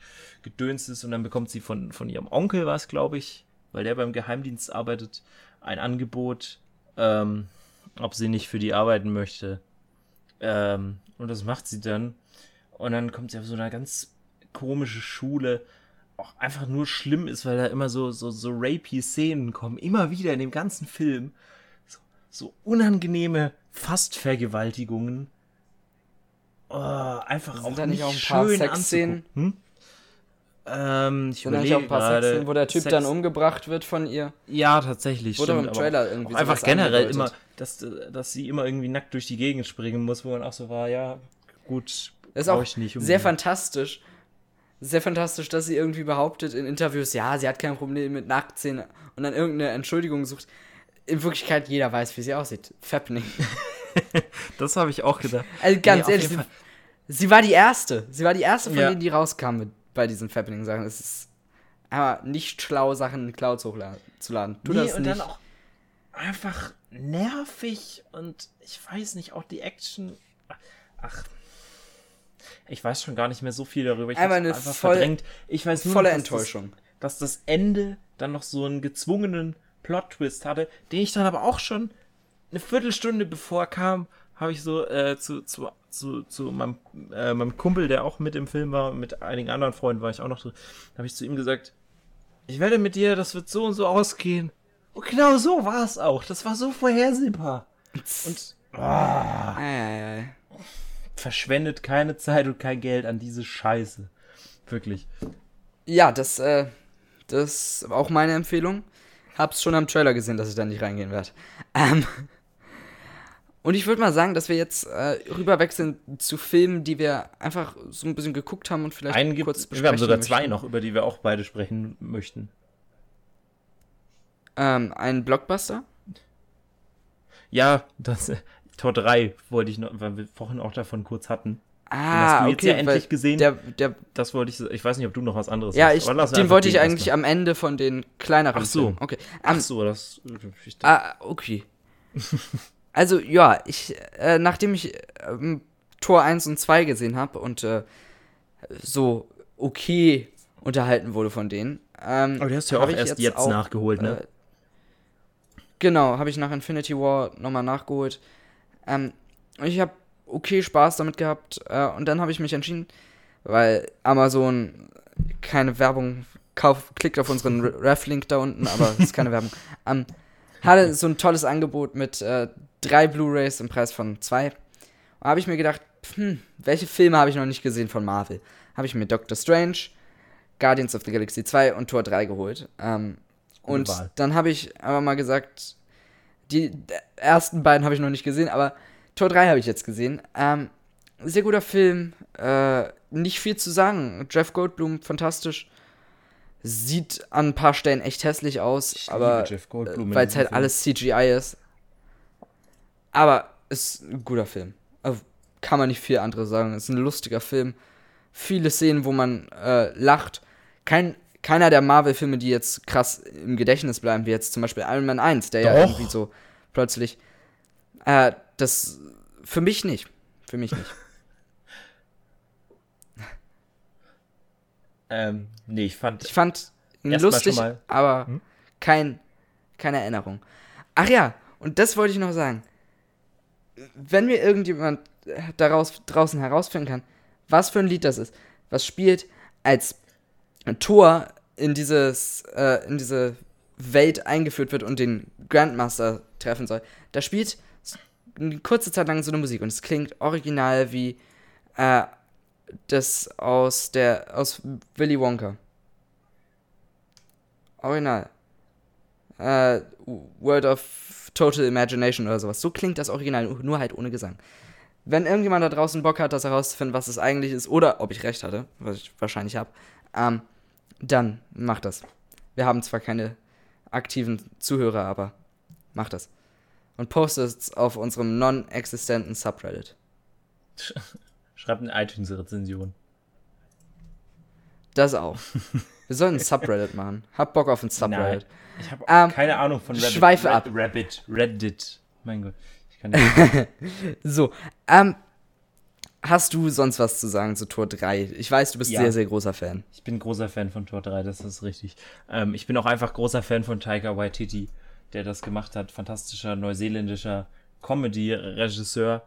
gedönst ist und dann bekommt sie von, von ihrem Onkel was, glaube ich, weil der beim Geheimdienst arbeitet, ein Angebot, ähm, ob sie nicht für die arbeiten möchte. Ähm, und das macht sie dann. Und dann kommt sie auf so eine ganz komische Schule, auch einfach nur schlimm ist, weil da immer so, so, so rapey Szenen kommen. Immer wieder in dem ganzen Film. So, so unangenehme Fastvergewaltigungen. Oh, einfach Sind auch da nicht, auch ein paar Sexszenen? Hm? Ähm, ich Sind überlege auch ein paar gerade, Sexszenen, wo der Typ Sex dann umgebracht wird von ihr? Ja, tatsächlich. Wurde im Trailer irgendwie Einfach generell immer, dass, dass sie immer irgendwie nackt durch die Gegend springen muss, wo man auch so war, ja, gut. Das ist auch sehr fantastisch, sehr fantastisch, dass sie irgendwie behauptet in Interviews, ja, sie hat kein Problem mit Nacktszenen und dann irgendeine Entschuldigung sucht. In Wirklichkeit, jeder weiß, wie sie aussieht. Fappening. <laughs> das habe ich auch gedacht. Also ganz nee, ehrlich, sie, sie, war die Erste. Sie war die Erste von ja. denen, die rauskam bei diesen Fappening-Sachen. Es ist aber nicht schlau, Sachen in Clouds hochzuladen. Tu nee, das und nicht. dann auch einfach nervig und ich weiß nicht, auch die Action. Ach, ich weiß schon gar nicht mehr so viel darüber. Ich habe einfach voll, verdrängt. Ich weiß nur, volle dass Enttäuschung. Das, dass das Ende dann noch so einen gezwungenen Plot-Twist hatte, den ich dann aber auch schon eine Viertelstunde bevor kam, habe ich so äh, zu, zu, zu, zu meinem, äh, meinem Kumpel, der auch mit im Film war, mit einigen anderen Freunden war ich auch noch so, habe ich zu ihm gesagt, ich werde mit dir, das wird so und so ausgehen. Und genau so war es auch. Das war so vorhersehbar. Und oh, ei, ei, ei verschwendet keine Zeit und kein Geld an diese Scheiße. Wirklich. Ja, das, äh, das ist auch meine Empfehlung. Hab's schon am Trailer gesehen, dass ich da nicht reingehen werde. Ähm, und ich würde mal sagen, dass wir jetzt äh, rüberwechseln zu Filmen, die wir einfach so ein bisschen geguckt haben und vielleicht Einen gibt, kurz besprechen Wir haben sogar möchten. zwei noch, über die wir auch beide sprechen möchten. Ähm, ein Blockbuster? Ja, das, Tor 3 wollte ich noch, weil wir vorhin auch davon kurz hatten. Ah, den hast du okay, jetzt ja endlich gesehen. Der, der, das wollte ich, ich weiß nicht, ob du noch was anderes ja, hast. Ja, den wollte ich eigentlich am Ende von den kleineren Ach so. Filmen. Okay. Um, Ach so, das. Ah, okay. <laughs> also, ja, ich, äh, nachdem ich ähm, Tor 1 und 2 gesehen habe und äh, so okay unterhalten wurde von denen. Ähm, Aber du hast ja auch erst jetzt, jetzt auch, nachgeholt, ne? Äh, genau, habe ich nach Infinity War nochmal nachgeholt. Ähm, ich habe okay Spaß damit gehabt äh, und dann habe ich mich entschieden, weil Amazon keine Werbung kauft, klickt auf unseren Ref-Link da unten, aber es ist keine Werbung. <laughs> Ähm, hatte so ein tolles Angebot mit äh, drei Blu-rays im Preis von zwei. Und habe ich mir gedacht, hm, welche Filme habe ich noch nicht gesehen von Marvel? Habe ich mir Doctor Strange, Guardians of the Galaxy 2 und Tor 3 geholt. Ähm, und dann habe ich aber mal gesagt, die ersten beiden habe ich noch nicht gesehen, aber Tor 3 habe ich jetzt gesehen. Ähm, sehr guter Film. Äh, nicht viel zu sagen. Jeff Goldblum, fantastisch. Sieht an ein paar Stellen echt hässlich aus, ich aber äh, weil es halt Film. alles CGI ist. Aber ist ein guter Film. Also, kann man nicht viel anderes sagen. Ist ein lustiger Film. viele Szenen, wo man äh, lacht. Kein, keiner der Marvel-Filme, die jetzt krass im Gedächtnis bleiben, wie jetzt zum Beispiel Iron Man 1, der ja Doch. irgendwie so plötzlich. Äh, das. Für mich nicht. Für mich nicht. <laughs> Ähm, nee, ich fand. Ich fand lustig, mal- aber Hm? kein, keine Erinnerung. Ach ja, und das wollte ich noch sagen. Wenn mir irgendjemand daraus, draußen herausfinden kann, was für ein Lied das ist, was spielt als Tor in dieses, äh, in diese Welt eingeführt wird und den Grandmaster treffen soll, da spielt eine kurze Zeit lang so eine Musik und es klingt original wie äh, das aus der aus Willy Wonka. Original. Äh, World of Total Imagination oder sowas. So klingt das Original, nur halt ohne Gesang. Wenn irgendjemand da draußen Bock hat, das herauszufinden, was es eigentlich ist, oder ob ich recht hatte, was ich wahrscheinlich habe, ähm, dann macht das. Wir haben zwar keine aktiven Zuhörer, aber macht das. Und postet es auf unserem non-existenten Subreddit. <laughs> Schreibt eine iTunes-Rezension. Das auch. Wir sollen ein Subreddit machen. Hab Bock auf ein Subreddit. Ich habe Ähm, keine Ahnung von Reddit. schweife Red- ab. Rabbit. Reddit. Mein Gott. Ich kann nicht. <laughs> So, ähm, hast du sonst was zu sagen zu Tor 3? Ich weiß, du bist Ja. sehr, sehr großer Fan. Ich bin großer Fan von Tor 3, das ist richtig. Ähm, ich bin auch einfach großer Fan von Taika Waititi, der das gemacht hat. Fantastischer neuseeländischer Comedy-Regisseur,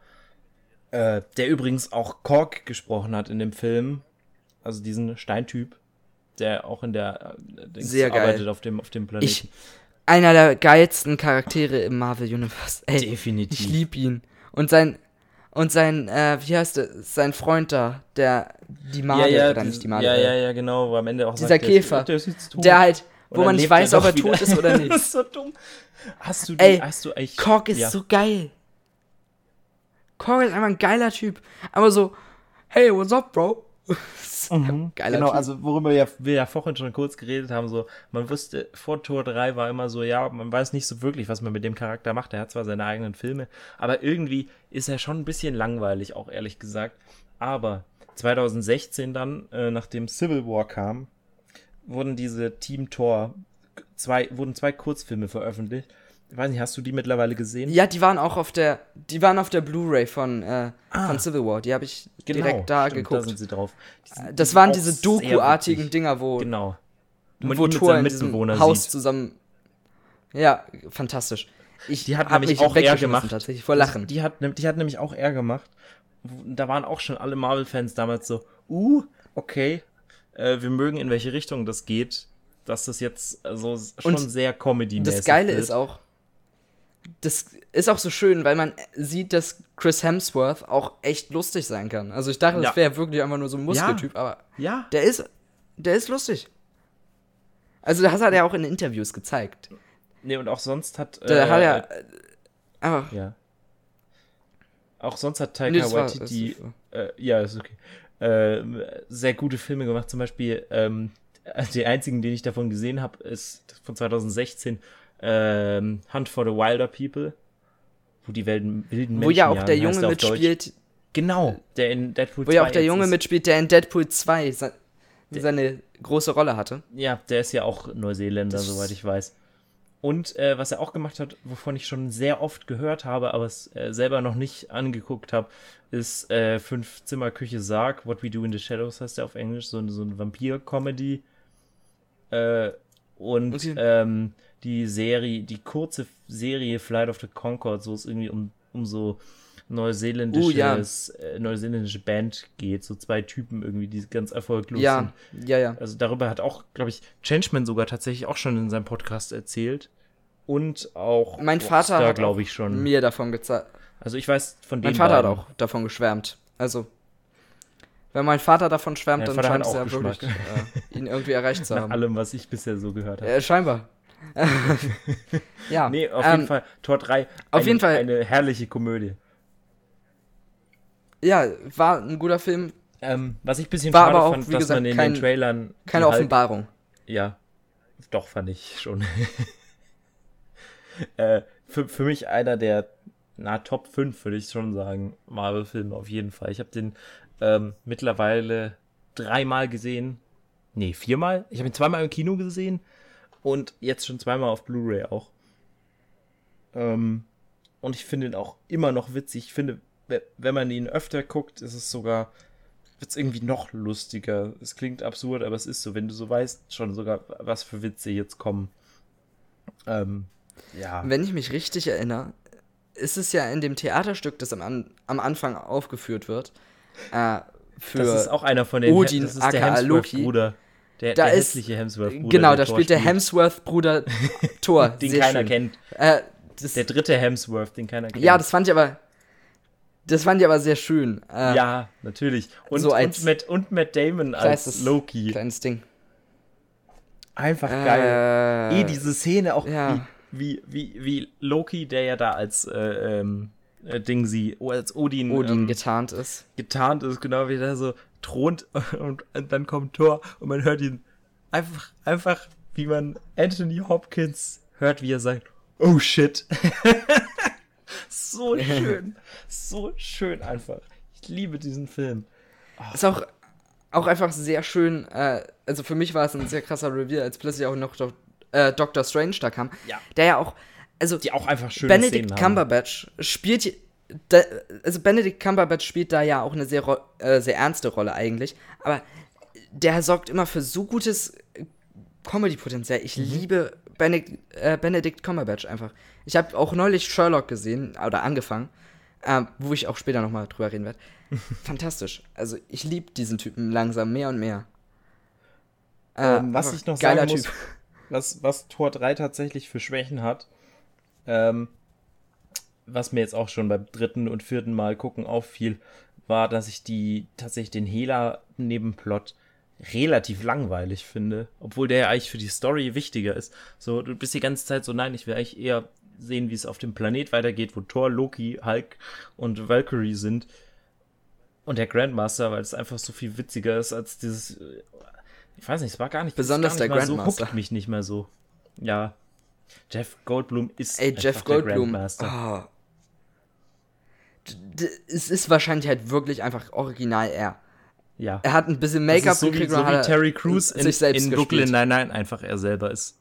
äh, der übrigens auch Kork gesprochen hat in dem Film. Also diesen Steintyp, der auch in der äh, Dings Sehr geil. arbeitet auf dem, auf dem Planeten. Ich, einer der geilsten Charaktere im Marvel Universe. Ey, Definitiv. ich lieb ihn. Und sein, und sein, äh, wie heißt der, sein Freund da, der, die Made, oder dieses- nicht die Made, ja, ja, ja, genau, wo am Ende auch Dieser sagt, der Käfer. Ist, der ist jetzt tot. der halt, wo man nicht weiß, ob er wieder. tot ist oder das nicht. <laughs> ist so dumm. Hast du, die, Ey, hast du eigentlich... Kork ist ja. so geil. Kork ist einfach ein geiler Typ. Aber so, hey, what's up, bro? <laughs> Geiler genau, Typ. also worüber wir ja, wir ja vorhin schon kurz geredet haben, so, man wusste, vor Tor 3 war immer so, ja, man weiß nicht so wirklich, was man mit dem Charakter macht. Er hat zwar seine eigenen Filme, aber irgendwie ist er schon ein bisschen langweilig, auch ehrlich gesagt. Aber 2016 dann, äh, nachdem Civil War kam, wurden diese Team Tor, zwei, wurden zwei Kurzfilme veröffentlicht. Ich weiß nicht, hast du die mittlerweile gesehen? Ja, die waren auch auf der, die waren auf der Blu-ray von, äh, Ah. von Civil War. Die habe ich Genau, direkt da stimmt, geguckt. Da sind sie drauf. Die sind- das waren diese Doku-artigen. Dinger, wo, Genau. Wo mit Thor in diesem Haus sieht. zusammen. Ja, fantastisch. Ich Die hat hab nämlich mich auch eher gemacht. tatsächlich vor Lachen. Die hat, die hat nämlich auch eher gemacht. Da waren auch schon alle Marvel-Fans damals so, uh, okay, äh, wir mögen in welche Richtung das geht, dass das jetzt äh, so schon Und sehr comedy-mäßig Das Geile ist auch, das ist auch so schön, weil man sieht, dass Chris Hemsworth auch echt lustig sein kann. Also ich dachte, Ja. das wäre wirklich einfach nur so ein Muskeltyp, aber Ja, der ist, der ist lustig. Also das hat er auch in Interviews gezeigt. nee, und auch sonst hat, Da äh, hat er äh, einfach. ja. Auch sonst hat Nee, Taika war- Waititi, äh, ja, ist okay, äh, sehr gute Filme gemacht. Zum Beispiel, ähm, der einzigen, den ich davon gesehen habe, ist von 2016, ähm, Hunt for the Wilder People, wo die wilden, wilden Menschen Wo ja auch der jagen, heißt Junge mitspielt, Genau, der in Deadpool wo ja auch 2 der Junge ist. mitspielt, der in Deadpool 2 se seine große Rolle hatte. Ja, der ist ja auch Neuseeländer, Das- soweit ich weiß. Und äh, was er auch gemacht hat, wovon ich schon sehr oft gehört habe, aber es äh, selber noch nicht angeguckt habe, ist äh, Fünf Zimmer Küche Sarg, What We Do in the Shadows heißt der auf Englisch, so, so eine Vampir-Comedy. Äh, und Okay. ähm, die Serie, die kurze Serie Flight of the Concord, wo es irgendwie um, um so neuseeländisches, äh, neuseeländische Band geht, so zwei Typen irgendwie, die ganz erfolglos sind. Ja, ja, ja. Also darüber hat auch, glaube ich, Changeman sogar tatsächlich auch schon in seinem Podcast erzählt. Und auch Mein Vater hat glaube ich schon. Mir davon gezeigt. Also ich weiß von dem. Mein Vater hat auch davon geschwärmt. Also, wenn mein Vater davon schwärmt, Mein dann Vater scheint es ja wirklich äh, ihn irgendwie erreicht zu <laughs> Nach haben. allem, was ich bisher so gehört habe. Äh, scheinbar. Ja. <laughs> nee, auf ähm, jeden Fall. Tor 3. auf eine, jeden Fall- Eine herrliche Komödie. Ja, war ein guter Film. Ähm, was ich ein bisschen War schade aber auch, fand, wie dass gesagt, man in kein- den Trailern. Keine Hulk- Offenbarung. Ja, doch, fand ich schon. <laughs> äh, für, für mich einer der, na, Top 5 würde ich schon sagen, Marvel-Filme auf jeden Fall. Ich habe den ähm, mittlerweile dreimal gesehen. Nee, viermal. Ich habe ihn zweimal im Kino gesehen und jetzt schon zweimal auf Blu-ray auch. Ähm, und ich finde ihn auch immer noch witzig. Ich finde, wenn man ihn öfter guckt, ist es sogar, wird es irgendwie noch lustiger. Es klingt absurd, aber es ist so, wenn du so weißt schon sogar, was für Witze jetzt kommen. Ähm, ja. Wenn ich mich richtig erinnere, ist es ja in dem Theaterstück, das am, An am Anfang aufgeführt wird, äh, für das ist auch einer von den Odin, das ist der Loki. Hemsworth-Bruder. Der, Da der ist- hässliche Hemsworth-Bruder. Genau, da spielt der. Hemsworth-Bruder <laughs> Thor. Den Sehr keiner schön. kennt. Äh, Der dritte Hemsworth, den keiner kennt. ja, das fand ich aber. Das fand ich aber sehr schön. Äh, Ja, natürlich. Und, So als- und, Matt, und Matt Damon kleines- als Loki. Kleines Ding. Einfach geil. Äh, Eh, diese Szene auch ja. wie, wie, wie, wie Loki, der ja da als äh, ähm, äh, Dingsy, oh, als Odin, Odin ähm, getarnt ist. getarnt ist, genau wie der so thront und, <laughs> und dann kommt Thor und man hört ihn einfach, einfach, wie man Anthony Hopkins hört, wie er sagt, oh shit. <laughs> so <laughs> schön, so schön einfach. Ich liebe diesen Film. Ist auch, auch einfach sehr schön. Äh, also für mich war es ein sehr krasser Reveal, als plötzlich auch noch Dok äh, Doctor Strange da kam. Ja. Der ja auch. Also Die auch einfach schöne Benedict Szenen haben. Cumberbatch spielt. Da, also Benedict Cumberbatch spielt da ja auch eine sehr, äh, sehr ernste Rolle eigentlich. Aber der sorgt immer für so gutes Comedy-Potenzial. Ich Mhm. liebe Benedict, äh, Benedict Cumberbatch einfach. Ich habe auch neulich Sherlock gesehen oder angefangen, äh, wo ich auch später nochmal drüber reden werde. <laughs> Fantastisch. Also ich liebe diesen Typen langsam mehr und mehr. Äh, Ähm, was ich noch sagen muss, Typ. was, was Tor 3 tatsächlich für Schwächen hat, ähm, was mir jetzt auch schon beim dritten und vierten Mal gucken auffiel, war, dass ich die tatsächlich den Hela-Nebenplot relativ langweilig finde, obwohl der ja eigentlich für die Story wichtiger ist. So, du bist die ganze Zeit so, nein, ich will eigentlich eher sehen, wie es auf dem Planet weitergeht, wo Thor, Loki, Hulk und Valkyrie sind. Und der Grandmaster, weil es einfach so viel witziger ist als dieses. Ich weiß nicht, es war gar nicht. Besonders gar der nicht mal Grandmaster. So, huckt mich nicht mehr so. Ja. Jeff Goldblum ist. Ey, Jeff der Goldblum. Grandmaster. ah. Es ist wahrscheinlich halt wirklich einfach original er. Ja. Er hat ein bisschen Make-up so wie, gekriegt so und hat wie er Terry Crews in, sich selbst in gespielt. Brooklyn Nine-Nine einfach er selber ist.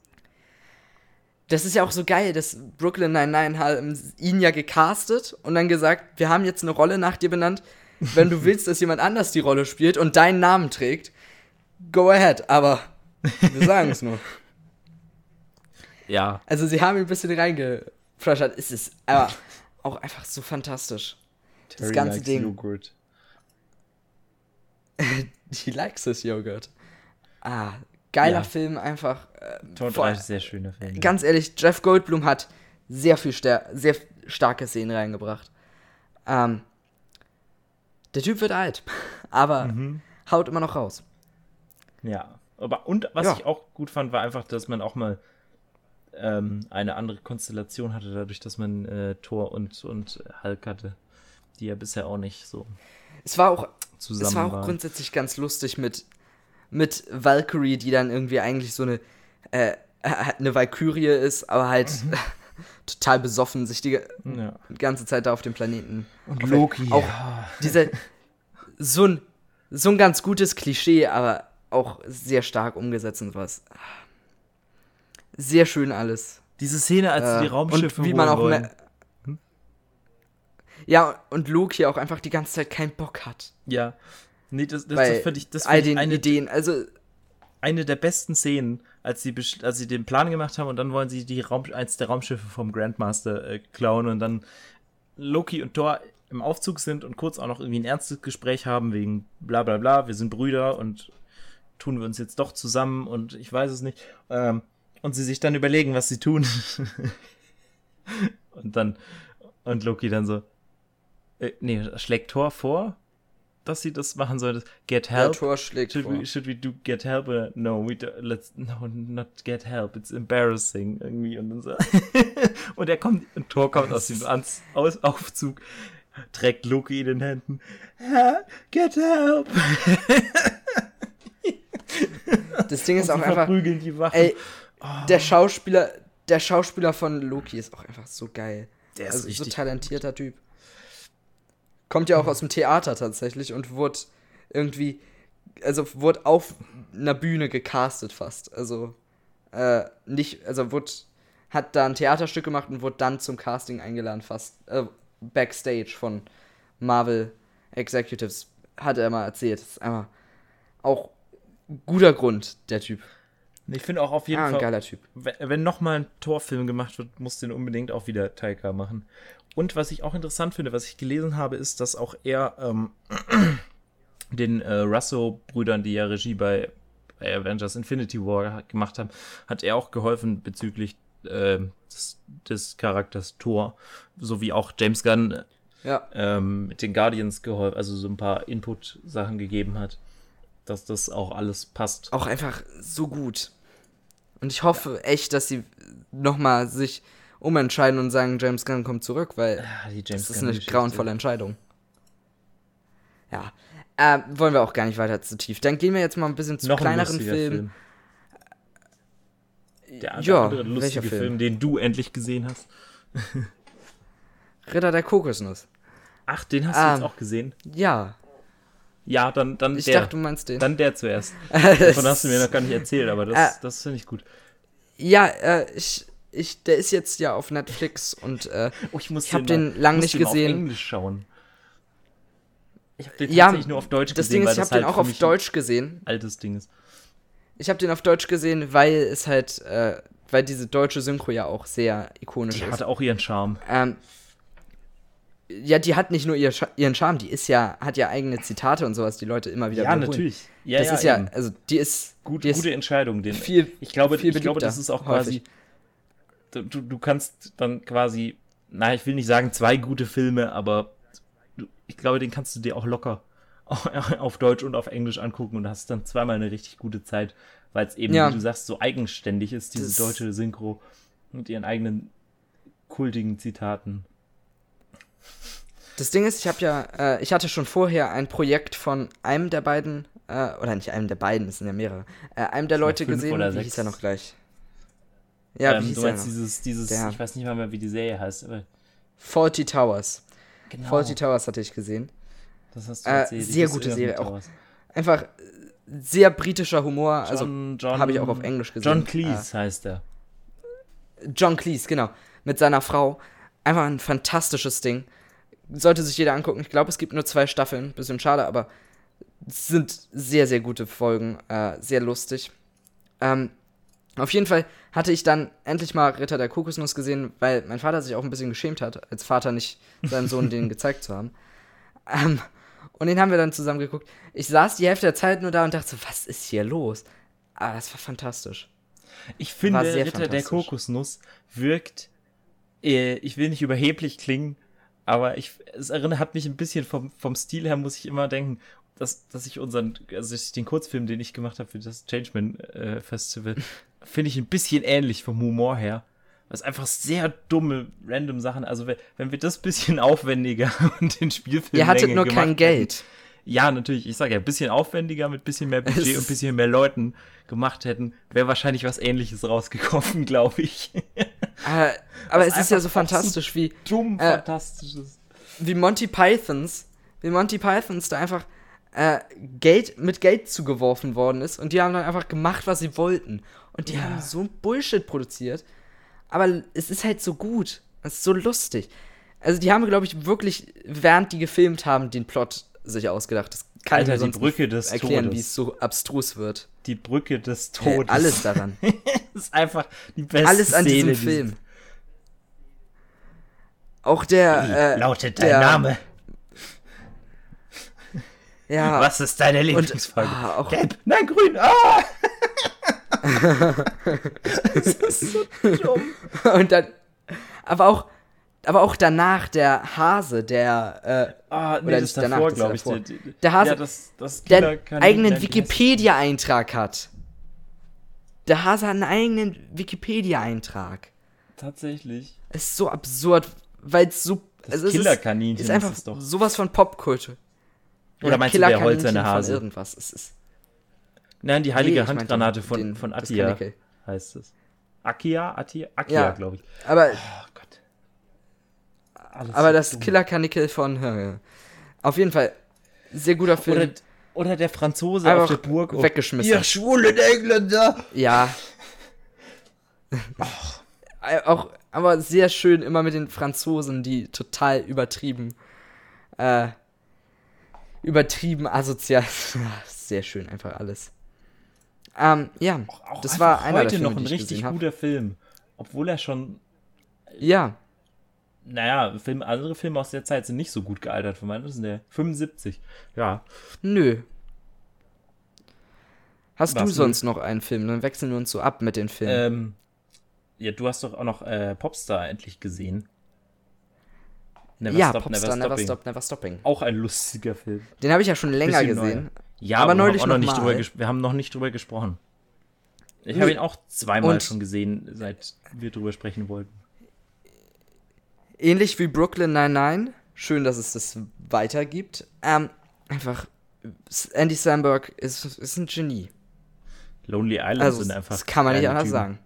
Das ist ja auch so geil, dass Brooklyn Nine-Nine haben ihn ja gecastet und dann gesagt, wir haben jetzt eine Rolle nach dir benannt. Wenn du <laughs> willst, dass jemand anders die Rolle spielt und deinen Namen trägt, go ahead. Aber wir <laughs> sagen es nur. Ja. Also sie haben ihn ein bisschen reingeflaschert. Es ist aber auch einfach so fantastisch. Terry ganze likes Ding. Joghurt. <laughs> He likes this Yogurt. Ah, geiler Ja. Film einfach. Äh, Tor vor- 3 ist ein sehr schöner Film. ganz ehrlich, Jeff Goldblum hat sehr viel stär sehr starke Szenen reingebracht. Ähm, der Typ wird alt, <laughs> aber Mhm. haut immer noch raus. Ja, aber und was Ja. ich auch gut fand, war einfach, dass man auch mal ähm, eine andere Konstellation hatte, dadurch, dass man äh, Thor und, und Hulk hatte, die ja bisher auch nicht so Es war auch, zusammen es war auch waren. grundsätzlich ganz lustig mit, mit Valkyrie, die dann irgendwie eigentlich so eine, äh, eine Valkyrie ist, aber halt Mhm. <laughs> total besoffen sich die Ja. ganze Zeit da auf dem Planeten. Und Loki, Auch ja. diese, so ein, so ein ganz gutes Klischee, aber auch sehr stark umgesetzt und was. Sehr schön alles. Diese Szene, als Äh, die Raumschiffe und wie man auch wollen. me- Ja, und Loki auch einfach die ganze Zeit keinen Bock hat. Ja. Nee, das, das, das finde ich, das all find ich den eine, Ideen. Also, eine der besten Szenen, als sie, als sie den Plan gemacht haben und dann wollen sie die Raum, eins der Raumschiffe vom Grandmaster äh, klauen und dann Loki und Thor im Aufzug sind und kurz auch noch irgendwie ein ernstes Gespräch haben wegen bla bla bla, wir sind Brüder und tun wir uns jetzt doch zusammen und ich weiß es nicht. Ähm, und sie sich dann überlegen, was sie tun. <laughs> und dann, und Loki dann so, äh, nee, schlägt Thor vor, dass sie das machen soll. Get der help. Tor schlägt Should vor. we, should we do get help? Or no, we do, let's no not get help. It's embarrassing irgendwie und dann so. <laughs> und er kommt und Thor kommt aus dem Ans aus Aufzug, trägt Loki in den Händen. "Ah, Get help! Das Ding ist auch einfach, verprügeln die ey, Oh. der Schauspieler, der Schauspieler von Loki ist auch einfach so geil. Der ist also so richtig talentierter Typ. Kommt ja auch aus dem Theater tatsächlich und wurde irgendwie also wurde auf einer Bühne gecastet fast. Also äh, nicht, also wurde, hat da ein Theaterstück gemacht und wurde dann zum Casting eingeladen, fast äh, backstage von Marvel Executives, hat er mal erzählt. Das ist einfach auch guter Grund, der Typ. Ich finde auch auf jeden Ah, ein Fall, geiler Typ. wenn, wenn nochmal ein Torfilm gemacht wird, muss den unbedingt auch wieder Taika machen. Und was ich auch interessant finde, was ich gelesen habe, ist, dass auch er ähm, <clears throat> den äh, Russo-Brüdern, die ja Regie bei, bei Avengers Infinity War gemacht haben, hat er auch geholfen bezüglich äh, des, des Charakters Thor, sowie auch James Gunn Ja. ähm, mit den Guardians geholfen, also so ein paar Input-Sachen gegeben hat, dass das auch alles passt. Auch einfach so gut. Und ich hoffe echt, dass sie nochmal sich umentscheiden und sagen, James Gunn kommt zurück, weil die James das ist eine grauenvolle Entscheidung. Ja. Äh, wollen wir auch gar nicht weiter zu tief. Dann gehen wir jetzt mal ein bisschen zu Noch ein kleineren Filmen. Film. Der, der Ja, andere lustige Film? Film? den du endlich gesehen hast. Ritter der Kokosnuss. Ach, den hast Ah. du jetzt auch gesehen? Ja. Ja, dann, dann Ich der. dachte, du meinst den. dann der zuerst. <laughs> Davon hast du mir noch gar nicht erzählt, aber das, Ah. das finde ich gut. Ja, äh, ich, ich, der ist jetzt ja auf Netflix und äh, Oh, ich muss Ich hab mal- den lang muss nicht den gesehen. auf Englisch schauen. Ich habe den ja, tatsächlich nur auf Deutsch das gesehen, Ding ist, ich habe den halt auch auf Deutsch gesehen. altes Ding ist. Ich habe den auf Deutsch gesehen, weil es halt, äh, weil diese deutsche Synchro ja auch sehr ikonisch Die ist. hatte auch ihren Charme. Ähm, ja, die hat nicht nur ihr, ihren Charme, die ist ja, hat ja eigene Zitate und sowas, die Leute immer wieder Ja, wiederholen. natürlich. Ja, Das ist ja, eben. also die ist, Gut, die ist gute Entscheidung. Den, viel, ich glaube, viel ich glaube, das ist auch quasi. Du, du du kannst dann quasi, na, ich will nicht sagen zwei gute Filme, aber du, ich glaube, den kannst du dir auch locker <laughs> auf Deutsch und auf Englisch angucken und hast dann zweimal eine richtig gute Zeit, weil es eben, Ja. wie du sagst, so eigenständig ist, diese Das- deutsche Synchro mit ihren eigenen kultigen Zitaten. Das Ding ist, ich habe ja, äh, ich hatte schon vorher ein Projekt von einem der beiden, äh, oder nicht einem der beiden, es sind ja mehrere, äh, einem der Leute gesehen, oder wie sechs. hieß er noch gleich? Ja, wie ähm, hieß du meinst noch? dieses, dieses, Der- ich weiß nicht mal mehr, wie die Serie heißt, aber Faulty Towers. genau, Faulty Towers hatte ich gesehen. das hast du äh, erzählt. Sehr gute Serie, auch. Einfach sehr britischer Humor, also John, John, habe ich auch auf Englisch gesehen. John Cleese heißt er. John Cleese, genau. Mit seiner Frau. Einfach ein fantastisches Ding. Sollte sich jeder angucken. Ich glaube, es gibt nur zwei Staffeln. Bisschen schade, aber es sind sehr, sehr gute Folgen. Äh, sehr lustig. Ähm, auf jeden Fall hatte ich dann endlich mal Ritter der Kokosnuss gesehen, weil mein Vater sich auch ein bisschen geschämt hat, als Vater nicht seinem Sohn den gezeigt zu haben. <laughs> Ähm, und den haben wir dann zusammen geguckt. Ich saß die Hälfte der Zeit nur da und dachte so, was ist hier los? Aber es war fantastisch. Ich finde, Ritter der. Kokosnuss wirkt, ich will nicht überheblich klingen, aber ich, es erinnert, hat mich ein bisschen vom, vom Stil her, muss ich immer denken, dass, dass ich unseren, also ich den Kurzfilm, den ich gemacht habe für das Changeman äh, Festival, <laughs> finde ich ein bisschen ähnlich vom Humor her. Das ist einfach sehr dumme, random Sachen. Also, wenn, wenn wir das bisschen <laughs> aufwendiger <laughs> und den Spielfilm Ihr hattet nur kein hätten- Geld. ja, natürlich, ich sage ja, ein bisschen aufwendiger, mit bisschen mehr Budget und ein bisschen mehr Leuten gemacht hätten, wäre wahrscheinlich was ähnliches rausgekommen, glaube ich. Äh, aber es ist ja so fantastisch, wie, Dumm, Äh, fantastisches. wie Monty Pythons, wie Monty Pythons da einfach äh, Geld mit Geld zugeworfen worden ist und die haben dann einfach gemacht, was sie wollten. Und die Ja. haben so Bullshit produziert. Aber es ist halt so gut. Es ist so lustig. Also die haben, glaube ich, wirklich, während die gefilmt haben, den Plot sich ausgedacht. Das kann Alter, die Brücke des erklären, Todes. wie es so abstrus wird. Die Brücke des Hey, Todes. alles <laughs> daran. Das ist einfach die beste alles an Szene diesem Film. Auch der. Äh, lautet der, dein Name? Ja, Was ist deine Lieblingsfarbe? ah, Gelb. Nein, grün. Ah! <laughs> das ist so dumm. Und dann. Aber auch. Aber auch danach der Hase, der. Äh, Ah, nee, Oder das ist nicht danach, davor, ist glaube ich. davor. Der, Hase- ja, das, das der eigenen Wikipedia-Eintrag hat. Der Hase hat einen eigenen Wikipedia-Eintrag. Tatsächlich. Es ist so absurd, weil es so. Das also es Killerkaninchen ist, ist ist einfach es doch. sowas von Popkultur. Oder meinst du der hölzerne von Hase? Irgendwas. Es ist, Nein, die Nee, heilige meinte Handgranate von, den- von das Atia heißt es. Akia? Atia? Akia, Ja. glaube ich. aber Oh. Alles aber so das. Killerkanickel von. Äh, auf jeden Fall. Sehr guter Film. Oder Oder der Franzose Einfach auf der Burg. weggeschmissen. Ihr schwulen Engländer! Ja. Äh, Auch, aber sehr schön immer mit den Franzosen, die total übertrieben, äh, übertrieben asozial. <laughs> sehr schön, einfach alles. Ähm, ja, Auch das einfach war einer heute der Filme, noch ein richtig guter Film. Obwohl er schon, Ja, naja, Film, andere Filme aus der Zeit sind nicht so gut gealtert. Von meinem ist der 75. Ja. nö. Hast Was du sonst noch einen Film? Dann wechseln wir uns so ab mit den Filmen. Ähm, ja, du hast doch auch noch äh, Popstar endlich gesehen. Never ja, Stop, Popstar, Never. Stop, Never Stopping. Auch ein lustiger Film. Den habe ich ja schon länger Bisschen gesehen. neuer. Ja, Aber neulich noch nicht drüber wir haben noch nicht drüber gesprochen. Ich habe ihn auch zweimal Und- schon gesehen, seit wir drüber sprechen wollten. Ähnlich wie Brooklyn 99. Schön, dass es das weitergibt. Ähm, einfach, Andy Samberg ist, ist ein Genie. Lonely Island Also, sind einfach. das kann man nicht anders Typen. sagen.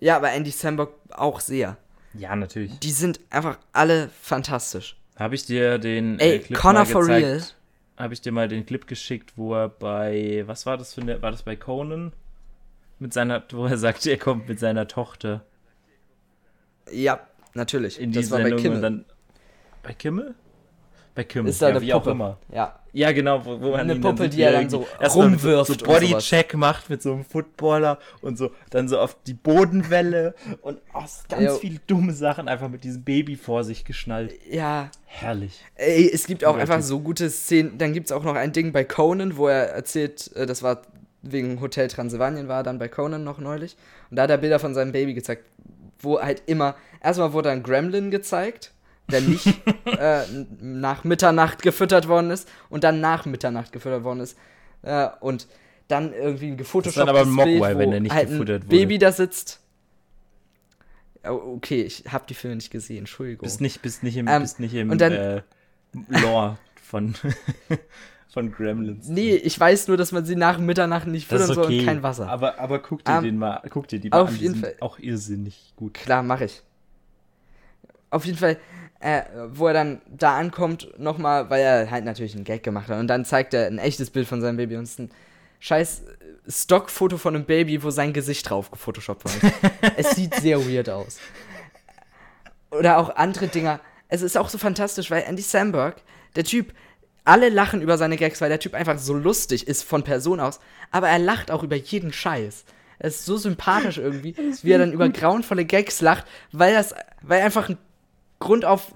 Ja, aber Andy Samberg auch sehr. Ja, natürlich. Die sind einfach alle fantastisch. Habe ich dir den Ey, äh, Clip Connor mal for gezeigt? real. Habe ich dir mal den Clip geschickt, wo er bei was war das für eine war das bei Conan mit seiner wo er sagt, er kommt mit seiner Tochter Ja, natürlich. in die das war bei Sendung Kimmel. dann bei Kimmel? Bei Kimmel. ist da ja, eine wie Puppe. auch immer. Ja. Ja, genau, wo, wo man Eine ihn Puppe, sieht, die er dann so rumwirft so sowas. Bodycheck macht mit so einem Footballer und so dann so auf die Bodenwelle und oh, ganz Jo. viele dumme Sachen einfach mit diesem Baby vor sich geschnallt. Ja. Herrlich. Ey, es gibt auch einfach so gute Szenen. Dann gibt es auch noch ein Ding bei Conan, wo er erzählt, äh, das war wegen Hotel Transylvanien, war er dann bei Conan noch neulich. Und da hat er Bilder von seinem Baby gezeigt, wo halt immer, erstmal wurde ein Gremlin gezeigt, der nicht <laughs> äh, nach Mitternacht gefüttert worden ist und dann nach Mitternacht gefüttert worden ist. Äh, und dann irgendwie ein gefotoshopptes aber ein Mogwai, Bild, wo wenn der nicht halt ein wurde. Baby da sitzt. Oh, Okay, ich habe die Filme nicht gesehen, Entschuldigung. Bist nicht, bist nicht im, Ähm, bist nicht im dann- äh, Lore von, <laughs> von Gremlins. Nee, ich weiß nur, dass man sie nach Mitternacht nicht das füttern ist soll okay. und kein Wasser. Aber, aber guck dir Ähm, den mal, guck dir die mal auf an. Die jeden sind Fall. auch irrsinnig gut. Klar, mache ich. Auf jeden Fall, äh, wo er dann da ankommt, nochmal, weil er halt natürlich einen Gag gemacht hat. Und dann zeigt er ein echtes Bild von seinem Baby und es ist ein scheiß äh, Stockfoto von einem Baby, wo sein Gesicht drauf gefotoshoppt worden ist. <laughs> es sieht sehr weird aus. Oder auch andere Dinger. Es ist auch so fantastisch, weil Andy Samberg, der Typ, alle lachen über seine Gags, weil der Typ einfach so lustig ist von Person aus, aber er lacht auch über jeden Scheiß. Er ist so sympathisch irgendwie, wie er dann über grauenvolle Gags lacht, weil das, weil er einfach ein grundauf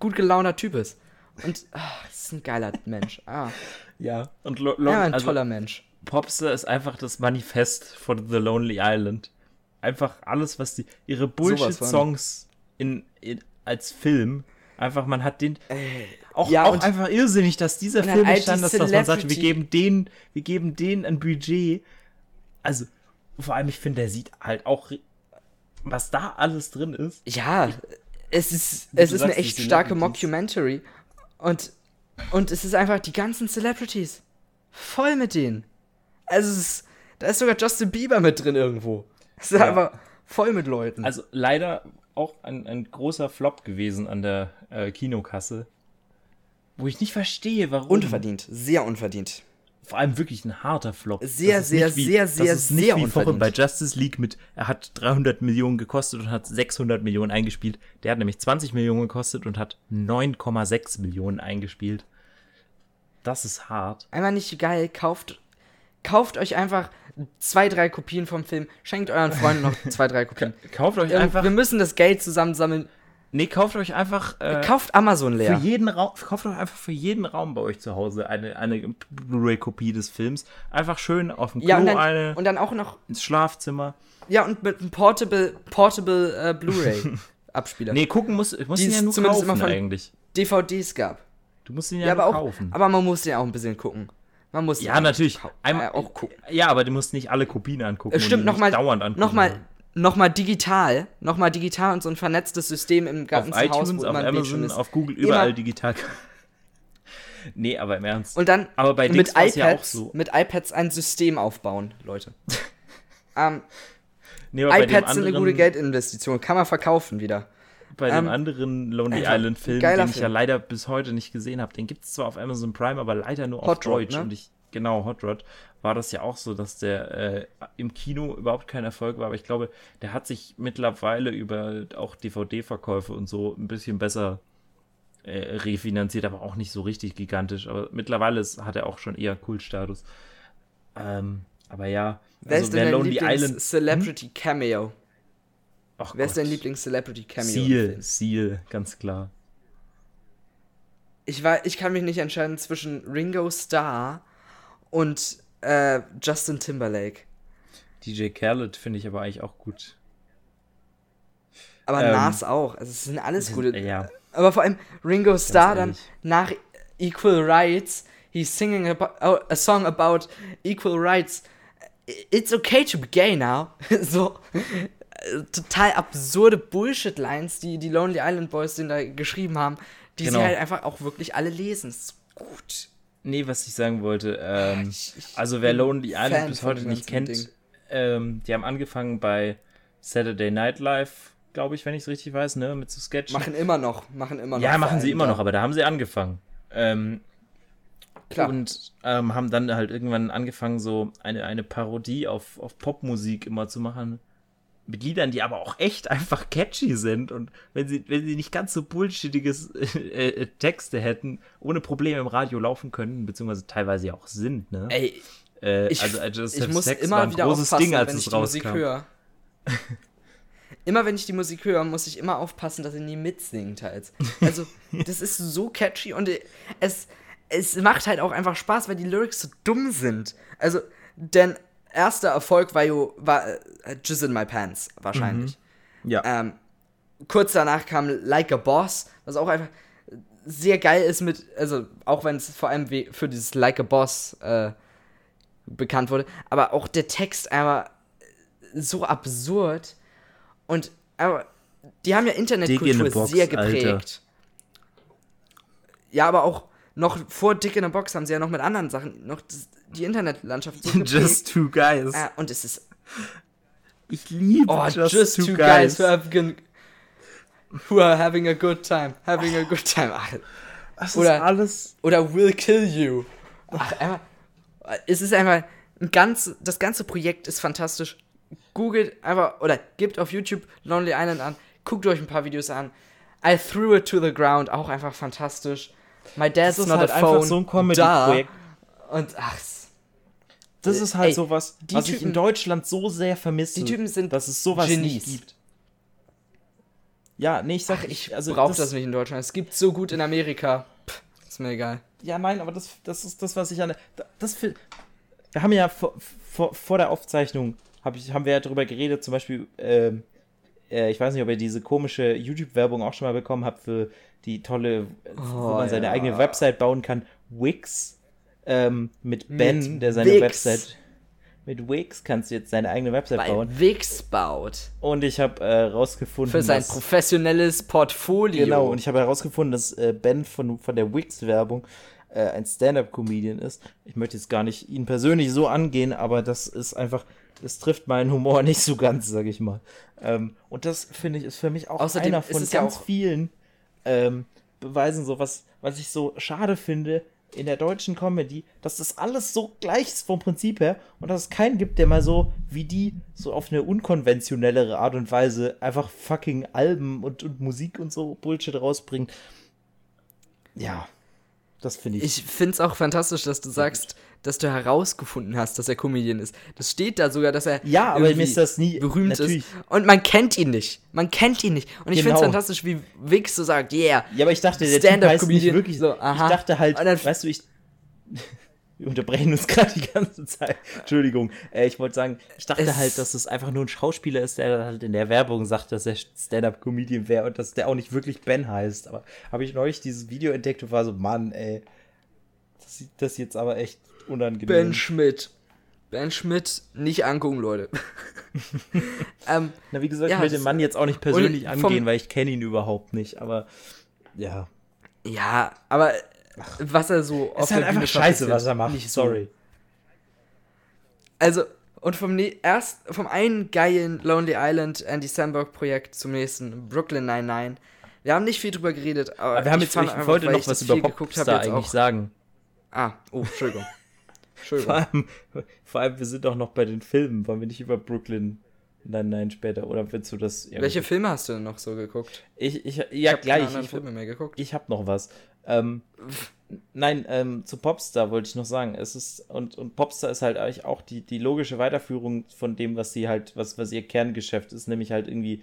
gut gelaunter Typ ist. Und das ist ein geiler Mensch. Ah, <laughs> Ja. Und Lo ja, ein also, toller Mensch. Popstar ist einfach das Manifest von The Lonely Island. Einfach alles, was die, ihre. Bullshit-Songs in, in, als Film, einfach, man hat den, auch, ja, auch einfach irrsinnig, dass dieser Film entstanden ist, dass man sagt, wir geben denen, wir geben denen ein Budget. Also, vor allem, ich finde, der sieht halt auch, was da alles drin ist. Ja, es ist, es ist eine echt starke. Mockumentary. Und, und es ist einfach die ganzen Celebrities. Voll mit denen. Also, es ist, da ist sogar Justin Bieber mit drin irgendwo. Es ist Ja. einfach voll mit Leuten. Also leider auch ein, ein großer Flop gewesen an der äh, Kinokasse. Wo ich nicht verstehe, warum. unverdient, sehr unverdient. Vor allem wirklich ein harter Flop. Sehr, Das sehr, wie, sehr, das sehr, ist nicht sehr wie vorhin bei Justice League mit, er hat 300 Millionen gekostet und hat 600 Millionen eingespielt. Der hat nämlich 20 Millionen gekostet und hat 9,6 Millionen eingespielt. Das ist hart. Einmal nicht geil, kauft, kauft euch einfach zwei, drei Kopien vom Film, schenkt euren Freunden noch <laughs> zwei, drei Kopien. Kauft euch einfach, Wir müssen das Geld zusammensammeln. nee, kauft euch einfach äh, Kauft Amazon für leer. jeden Raum, kauft euch einfach für jeden Raum bei euch zu Hause eine, eine Blu-ray-Kopie des Films. Einfach schön auf dem Klo Ja, und dann, eine, und dann auch noch, ins Schlafzimmer. ja, und mit einem Portable, Portable äh, Blu-ray-Abspieler. <laughs> Nee, gucken muss, muss ihn ja nur zumindest kaufen immer von- eigentlich. DVDs gab. Du musst ihn ja, Ja, aber auch, kaufen. aber man muss den auch ein bisschen gucken. Man muss ja, natürlich. Einmal, äh, auch gucken. Ja, aber du musst nicht alle Kopien angucken. Stimmt, nochmal, dauernd angucken. nochmal, nochmal digital, nochmal digital und so ein vernetztes System im auf ganzen iTunes, Haus, wo auf Amazon, auf Google, überall Immer- digital. <laughs> nee, aber im Ernst. Und dann aber bei mit iPads, ja so. mit iPads ein System aufbauen, Leute. <laughs> ähm, Nee, iPads sind eine anderen- gute Geldinvestition, kann man verkaufen wieder. Bei Ähm, dem anderen Lonely Island Film, den ich ja Film. leider bis heute nicht gesehen habe. Den gibt es zwar auf Amazon Prime, aber leider nur auf Hot Rod, Deutsch. ne? Und ich, genau, Hot Rod, war das ja auch so, dass der äh, im Kino überhaupt kein Erfolg war. Aber ich glaube, der hat sich mittlerweile über auch DVD-Verkäufe und so ein bisschen besser äh, refinanziert, aber auch nicht so richtig gigantisch. Aber mittlerweile ist, hat er auch schon eher Kultstatus. Ähm, aber ja, Wer also ist denn wer Lonely Island. Lieblings-Celebrity Cameo? Ach Wer ist Gott. dein Lieblings-Celebrity Cameo? im Seal? Seal, ganz klar. Ich, war, ich kann mich nicht entscheiden zwischen Ringo Starr und äh, Justin Timberlake. DJ Khaled finde ich aber eigentlich auch gut. Aber Ähm, Nas auch. Also es sind alles gute. Ja, Aber vor allem Ringo Starr dann nach Equal Rights, he's singing about, oh, a song about equal rights. It's okay to be gay now. <laughs> so total absurde Bullshit-Lines, die die Lonely Island Boys den da geschrieben haben, die Genau. sie halt einfach auch wirklich alle lesen. Das ist gut. nee, was ich sagen wollte, ähm, Ich- ich also wer Lonely Fan Island bis von heute nicht kennt, ähm, die haben angefangen bei Saturday Night Live, glaube ich, wenn ich es richtig weiß, ne, mit so Sketchen. Machen immer noch, machen immer noch. ja, machen sie immer noch, aber da haben sie angefangen. Ähm, Klar. Und ähm, haben dann halt irgendwann angefangen, so eine, eine Parodie auf, auf Popmusik immer zu machen. Mit Liedern, die aber auch echt einfach catchy sind. Und wenn sie, wenn sie nicht ganz so bullshittiges <laughs> äh, äh, Texte hätten, ohne Probleme im Radio laufen können, beziehungsweise teilweise ja auch sind, ne? Ey, äh, ich, also Just ich muss Sex immer war ein wieder großes aufpassen, Ding, als wenn es ich die Musik rauskam. höre. <laughs> immer wenn ich die Musik höre, muss ich immer aufpassen, dass ich nie mitsingt halt. Also, <laughs> das ist so catchy und es, es macht halt auch einfach Spaß, weil die Lyrics so dumm sind. Also, denn erster Erfolg war, jo, war äh, Jizz in My Pants, wahrscheinlich. Ja. Ähm, kurz danach kam Like a Boss, was auch einfach sehr geil ist mit, also auch wenn es vor allem für dieses Like a Boss äh, bekannt wurde, aber auch der Text einfach so absurd und aber die haben ja in Internetkultur Box, sehr Alter. geprägt. Ja, aber auch noch vor Dick in a Box haben sie ja noch mit anderen Sachen noch die Internetlandschaft so. <laughs> Just Two Guys. äh, und es ist ich liebe Oh, just, two, guys, who, have who are having a good time. Having a good time. Ach, Das oder- ist alles. oder will kill you. Ach, einfach, es ist einfach ein ganz, das ganze Projekt ist fantastisch. Googelt einfach oder gebt auf YouTube Lonely Island an, guckt euch ein paar Videos an. I threw it to the ground, auch einfach fantastisch. My dad's Das ist not halt a einfach phone. so ein da. Comedy-Projekt. Und ach, Das ist halt Ey, sowas, die was ich in Typen- Deutschland so sehr vermisse. die Typen sind dass es sowas Genies. nicht gibt. Ja, nee, ich sag, ach, ich also brauch das, nicht in Deutschland. Es gibt so gut in Amerika. Pff, ist mir egal. Ja, nein, aber das, das ist das, was ich an. Das für, wir haben ja vor, vor, vor der Aufzeichnung hab ich, haben wir ja darüber geredet, zum Beispiel, ähm, äh, ich weiß nicht, ob ihr diese komische YouTube-Werbung auch schon mal bekommen habt für die tolle, wo Oh, man seine ja. eigene Website bauen kann. Wix ähm, mit Ben, Mit der seine Wix. Website. Mit Wix kannst du jetzt seine eigene Website Weil bauen. Wix baut. Und ich habe äh, rausgefunden, Für sein dass- professionelles Portfolio. Genau, und ich habe herausgefunden, dass äh, Ben von, von der Wix-Werbung äh, ein Stand-Up-Comedian ist. Ich möchte jetzt gar nicht ihn persönlich so angehen, aber das ist einfach, das trifft meinen Humor <laughs> nicht so ganz, sage ich mal. Ähm, und das, finde ich, ist für mich auch Außerdem einer von ja ganz auch- vielen ähm, Beweisen, so was, was ich so schade finde in der deutschen Comedy, dass das alles so gleich ist vom Prinzip her und dass es keinen gibt, der mal so wie die so auf eine unkonventionellere Art und Weise einfach fucking Alben und, und Musik und so Bullshit rausbringt. Ja, das finde ich. Ich finde es auch fantastisch, dass du sagst, dass du herausgefunden hast, dass er Comedian ist. Das steht da sogar, dass er Ja, aber mir ist das nie- berühmt natürlich. ist. Und man kennt ihn nicht. Man kennt ihn nicht. Und ich finde es Genau. fantastisch, wie Wix so sagt, yeah. ja, aber ich dachte, der Typ heißt nicht Stand-up-Comedian. wirklich So, aha. Ich dachte halt, dann- weißt du, ich. <laughs> Wir unterbrechen uns gerade die ganze Zeit. Entschuldigung. Äh, ich wollte sagen, ich dachte Es- halt, dass es einfach nur ein Schauspieler ist, der halt in der Werbung sagt, dass er Stand-Up-Comedian wäre und dass der auch nicht wirklich Ben heißt. Aber habe ich neulich dieses Video entdeckt und war so, Mann, ey. Das sieht das jetzt aber echt unangenehm. Ben Schmidt. Ben Schmidt, nicht angucken, Leute. <laughs> ähm, Na, wie gesagt, Ja, ich will den Mann jetzt auch nicht persönlich angehen, weil ich kenne ihn überhaupt nicht. Aber ja. ja, aber was er so Es ist halt einfach scheiße, was er macht. Nicht so. Sorry. Also, Und vom, ne erst, vom einen geilen Lonely Island Andy Samberg Projekt zum nächsten Brooklyn 99. Wir haben nicht viel drüber geredet, aber, aber wir haben jetzt, ich einfach, wollte noch was über Popstar eigentlich auch, sagen. Ah, oh, Entschuldigung. <laughs> Vor allem, vor allem, wir sind doch noch bei den Filmen. Wollen wir nicht über Brooklyn Nein, nein, später. Oder willst du das? Welche Filme hast du denn noch so geguckt? Ich, ich, ja, ich gleich. Ich, Filme mehr geguckt. Ich habe noch was. Ähm, nein, ähm, zu Popstar wollte ich noch sagen. Es ist, und, und Popstar ist halt eigentlich auch die, die logische Weiterführung von dem, was sie halt, was, was ihr Kerngeschäft ist, nämlich halt irgendwie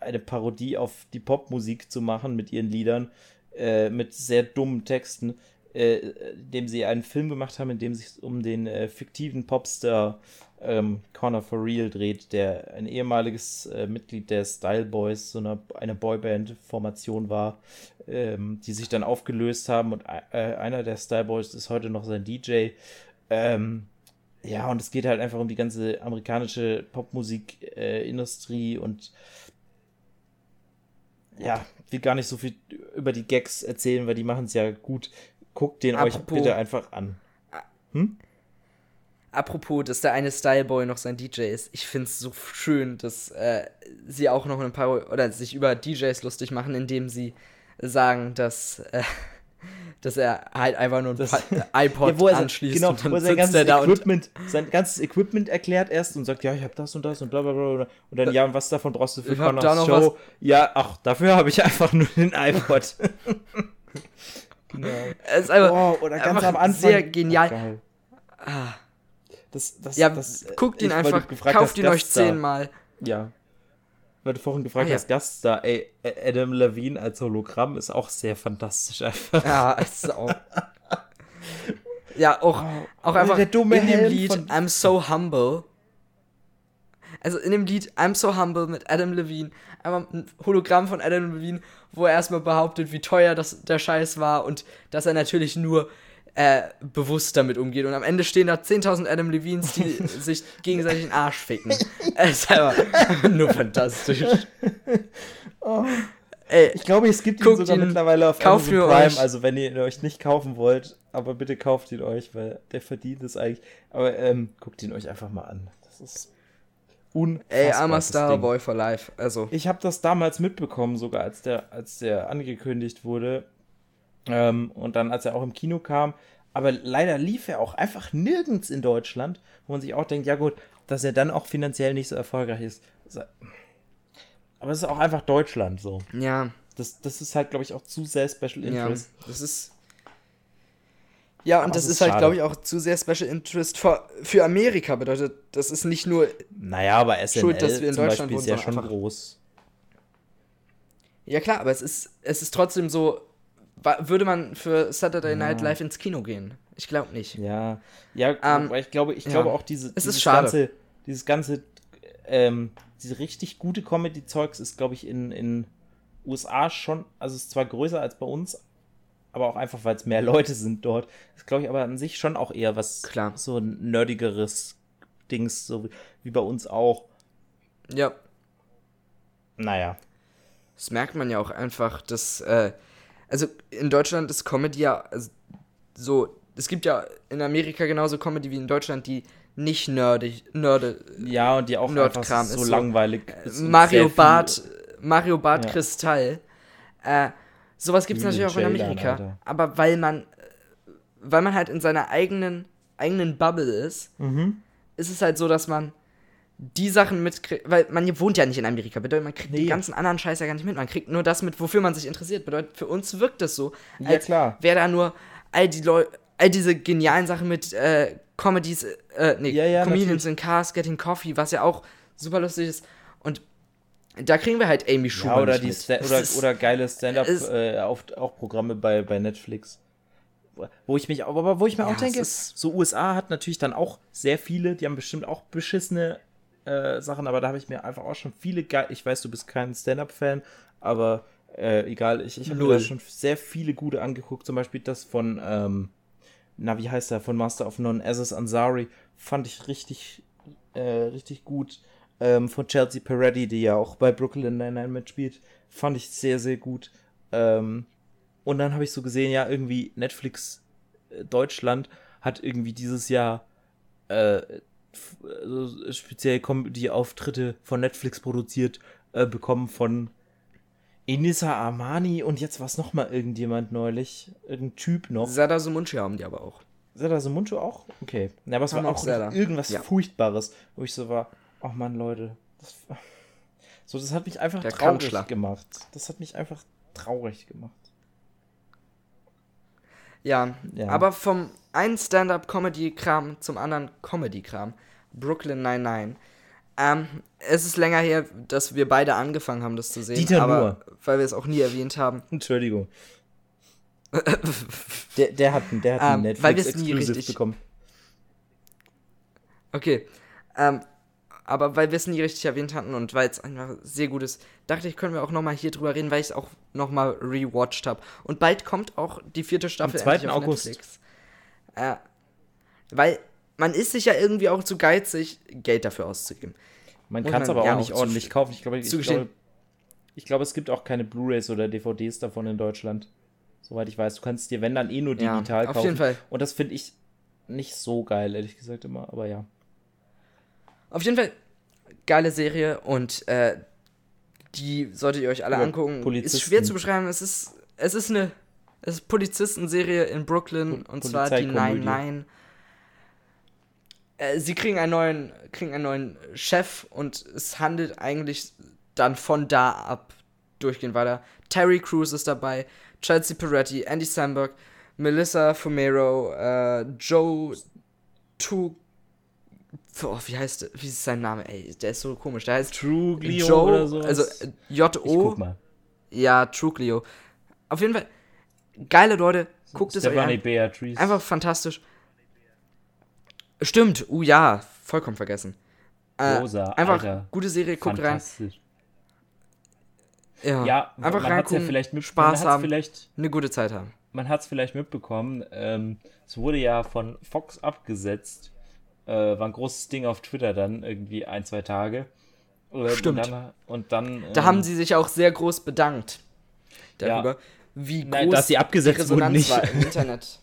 eine Parodie auf die Popmusik zu machen mit ihren Liedern, äh, mit sehr dummen Texten, äh, indem sie einen Film gemacht haben, in dem sich um den äh, fiktiven Popstar ähm, Connor for Real dreht, der ein ehemaliges äh, Mitglied der Style Boys, so eine, eine Boyband-Formation war, ähm, die sich dann aufgelöst haben und äh, einer der Style Boys ist heute noch sein DJ. Ähm, ja, und es geht halt einfach um die ganze amerikanische Popmusikindustrie und ja, will gar nicht so viel über die Gags erzählen, weil die machen es ja gut. Guckt den Apropos, euch bitte einfach an. Hm? Apropos, dass der eine Styleboy noch sein DJ ist. Ich finde es so schön, dass äh, sie auch noch ein paar oder sich über DJs lustig machen, indem sie sagen, dass, äh, <laughs> dass er halt einfach nur ein das, <laughs> iPod ja, anschließt genau, und dann wo er sein ganzes Equipment, sein ganzes Equipment erklärt erst und sagt, ja, ich habe das und das und bla bla bla und dann, ja, und was davon brauchst du für Connors Show? Was? Ja, ach, dafür habe ich <laughs> einfach nur den iPod. Genau. Es ist einfach, oh, oder ganz einfach am Anfang. sehr genial. Ah. Das, das, ja, das, guckt ihn einfach, kauft ihn euch zehnmal. Ja. Weil du vorhin gefragt ah, hast, ja. Gaststar, ey, Adam Levine als Hologramm ist auch sehr fantastisch einfach. Ja, <laughs> ist auch. ja, auch, oh, auch einfach der dumme in dem Lied I'm so humble. Also in dem Lied I'm so humble mit Adam Levine, einmal ein Hologramm von Adam Levine, wo er erstmal behauptet, wie teuer das der Scheiß war und dass er natürlich nur äh, bewusst damit umgeht. Und am Ende stehen da 10.000 Adam Levines, die <laughs> sich gegenseitig den Arsch ficken. <laughs> Es ist einfach nur fantastisch. <laughs> Oh. Ey, ich glaube, es gibt ihn sogar ihn, mittlerweile auf Amazon Prime. Euch. Also wenn ihr ihn euch nicht kaufen wollt, aber bitte kauft ihn euch, weil der verdient es eigentlich. Aber ähm, guckt ihn euch einfach mal an. Das ist unfassbar. Ey, armer Starboy for life. Also. Ich habe das damals mitbekommen, sogar als der, als der angekündigt wurde. Ähm, und dann, als er auch im Kino kam, aber leider lief er auch einfach nirgends in Deutschland, wo man sich auch denkt, ja gut, dass er dann auch finanziell nicht so erfolgreich ist. Aber es ist auch einfach Deutschland so. Ja. Das, das ist halt, glaube ich, auch zu sehr Special Interest. Ja, das ist. Ja, und Aber das ist, ist halt, glaube ich, auch zu sehr Special Interest für, für Amerika. Bedeutet, das ist nicht nur. Naja, aber SNL Schuld, dass wir in Deutschland Beispiel ist ja schon groß. Ja, klar, aber es ist, es ist trotzdem so würde man für Saturday Night Live ins Kino gehen? Ich glaube nicht. Ja, ja, ähm, ich glaube, ich ja. glaube auch diese, es dieses ganze, dieses ganze, ähm, diese richtig gute Comedy-Zeugs ist, glaube ich, in, in USA schon, also ist zwar größer als bei uns, aber auch einfach, weil es mehr <laughs> Leute sind dort. Ist, glaube ich, aber an sich schon auch eher was Klar. so ein nerdigeres Dings, so wie, bei uns auch. Ja. Naja. Das merkt man ja auch einfach, dass äh, also in Deutschland ist Comedy ja also, so, es gibt ja in Amerika genauso Comedy wie in Deutschland, die nicht nerdig, nerde, ja und die auch Nerdkram so, so langweilig äh, ist. Mario Bart, Mario Bart ja. Kristall. Äh, sowas gibt es natürlich auch in Amerika, Alter. aber weil man, weil man halt in seiner eigenen eigenen Bubble ist, mhm. ist es halt so, dass man die Sachen mitkriegt, weil man wohnt ja nicht in Amerika, bedeutet, man kriegt nee. die ganzen anderen Scheiß ja gar nicht mit. Man kriegt nur das mit, wofür man sich interessiert. Bedeutet, für uns wirkt das so, als ja, wäre da nur all die Leute, all diese genialen Sachen mit äh, Comedies, äh, nee, ja, ja, Comedians in Cars, Getting Coffee, was ja auch super lustig ist. Da kriegen wir halt Amy Schumann. Ja, oder, die oder, oder geile Stand-up äh, auch Programme bei, bei Netflix. Wo ich mich, aber wo ich mir ja, auch denke, so USA hat natürlich dann auch sehr viele, die haben bestimmt auch beschissene äh, Sachen, aber da habe ich mir einfach auch schon viele geil. Ich weiß, du bist kein Stand-Up-Fan, aber äh, egal, ich, ich habe mir da schon sehr viele gute angeguckt. Zum Beispiel das von, ähm, na, wie heißt der, von Master of None, Aziz Ansari, fand ich richtig, äh, richtig gut. Ähm, von Chelsea Peretti, die ja auch bei Brooklyn Nine-Nine mitspielt, fand ich sehr, sehr gut. Ähm, und dann habe ich so gesehen, ja, irgendwie Netflix äh, Deutschland hat irgendwie dieses Jahr äh, also speziell Comedy-Auftritte von Netflix produziert äh, bekommen von Enisa Armani und jetzt war es nochmal irgendjemand neulich. Irgendein Typ noch. Sada Sumunchi haben die aber auch. Sada Sumunchi auch? Okay. Ja, aber es war auch irgendwas ja. Furchtbares, wo ich so war, oh man, Leute. Das, <laughs> so, das hat mich einfach Der traurig Kampfschlag. gemacht. Das hat mich einfach traurig gemacht. Ja, ja. aber vom einen Stand-up-Comedy-Kram zum anderen Comedy-Kram. Brooklyn 99. Ähm, es ist länger her, dass wir beide angefangen haben, das zu sehen. Dieter aber Nuhr. weil wir es auch nie erwähnt haben. <laughs> Entschuldigung. der, der hat, der hat ähm, Netflix nie richtig bekommen. Okay. Ähm, aber weil wir es nie richtig erwähnt hatten und weil es einfach sehr gut ist, dachte ich, können wir auch nochmal hier drüber reden, weil ich es auch nochmal rewatcht habe. Und bald kommt auch die vierte Staffel Am 2. August. Netflix. Äh, weil man ist sich ja irgendwie auch zu geizig, Geld dafür auszugeben. Man kann es aber auch nicht ordentlich kaufen. Ich glaube, ich, glaube, ich glaube, es gibt auch keine Blu-rays oder DVDs davon in Deutschland. Soweit ich weiß. Du kannst dir, wenn dann eh nur digital ja, kaufen. Auf jeden Fall. Und das finde ich nicht so geil, ehrlich gesagt immer, aber ja. Auf jeden Fall geile Serie und äh, die solltet ihr euch alle ja, angucken. Polizisten. Ist schwer zu beschreiben. Es ist, es ist eine es ist Polizistenserie in Brooklyn po und zwar die 99. Äh, sie kriegen einen neuen, kriegen einen neuen Chef und es handelt eigentlich dann von da ab durchgehend weiter. Terry Crews ist dabei, Chelsea Peretti, Andy Samberg, Melissa Fumero, äh, Joe Tu Oh, wie heißt wie ist sein Name? Ey, der ist so komisch. Der heißt Truglio Joe, oder so. Also J-O. Ja, Truglio. Auf jeden Fall geile Leute. Guckt es euch an. Beatrice. Einfach fantastisch. Stimmt. Uh ja, vollkommen vergessen. Äh, Rosa, einfach Alter. gute Serie, guckt rein. Ja, ja einfach reingucken, ja vielleicht mit, Spaß haben, vielleicht, eine gute Zeit haben. Man hat es vielleicht mitbekommen, ähm, es wurde ja von Fox abgesetzt äh, war ein großes Ding auf Twitter dann, irgendwie ein, zwei Tage. Stimmt. Und dann, und dann da ähm, haben sie sich auch sehr groß bedankt darüber, ja. wie groß nein, dass sie abgesetzt die Resonanz nicht. war im Internet.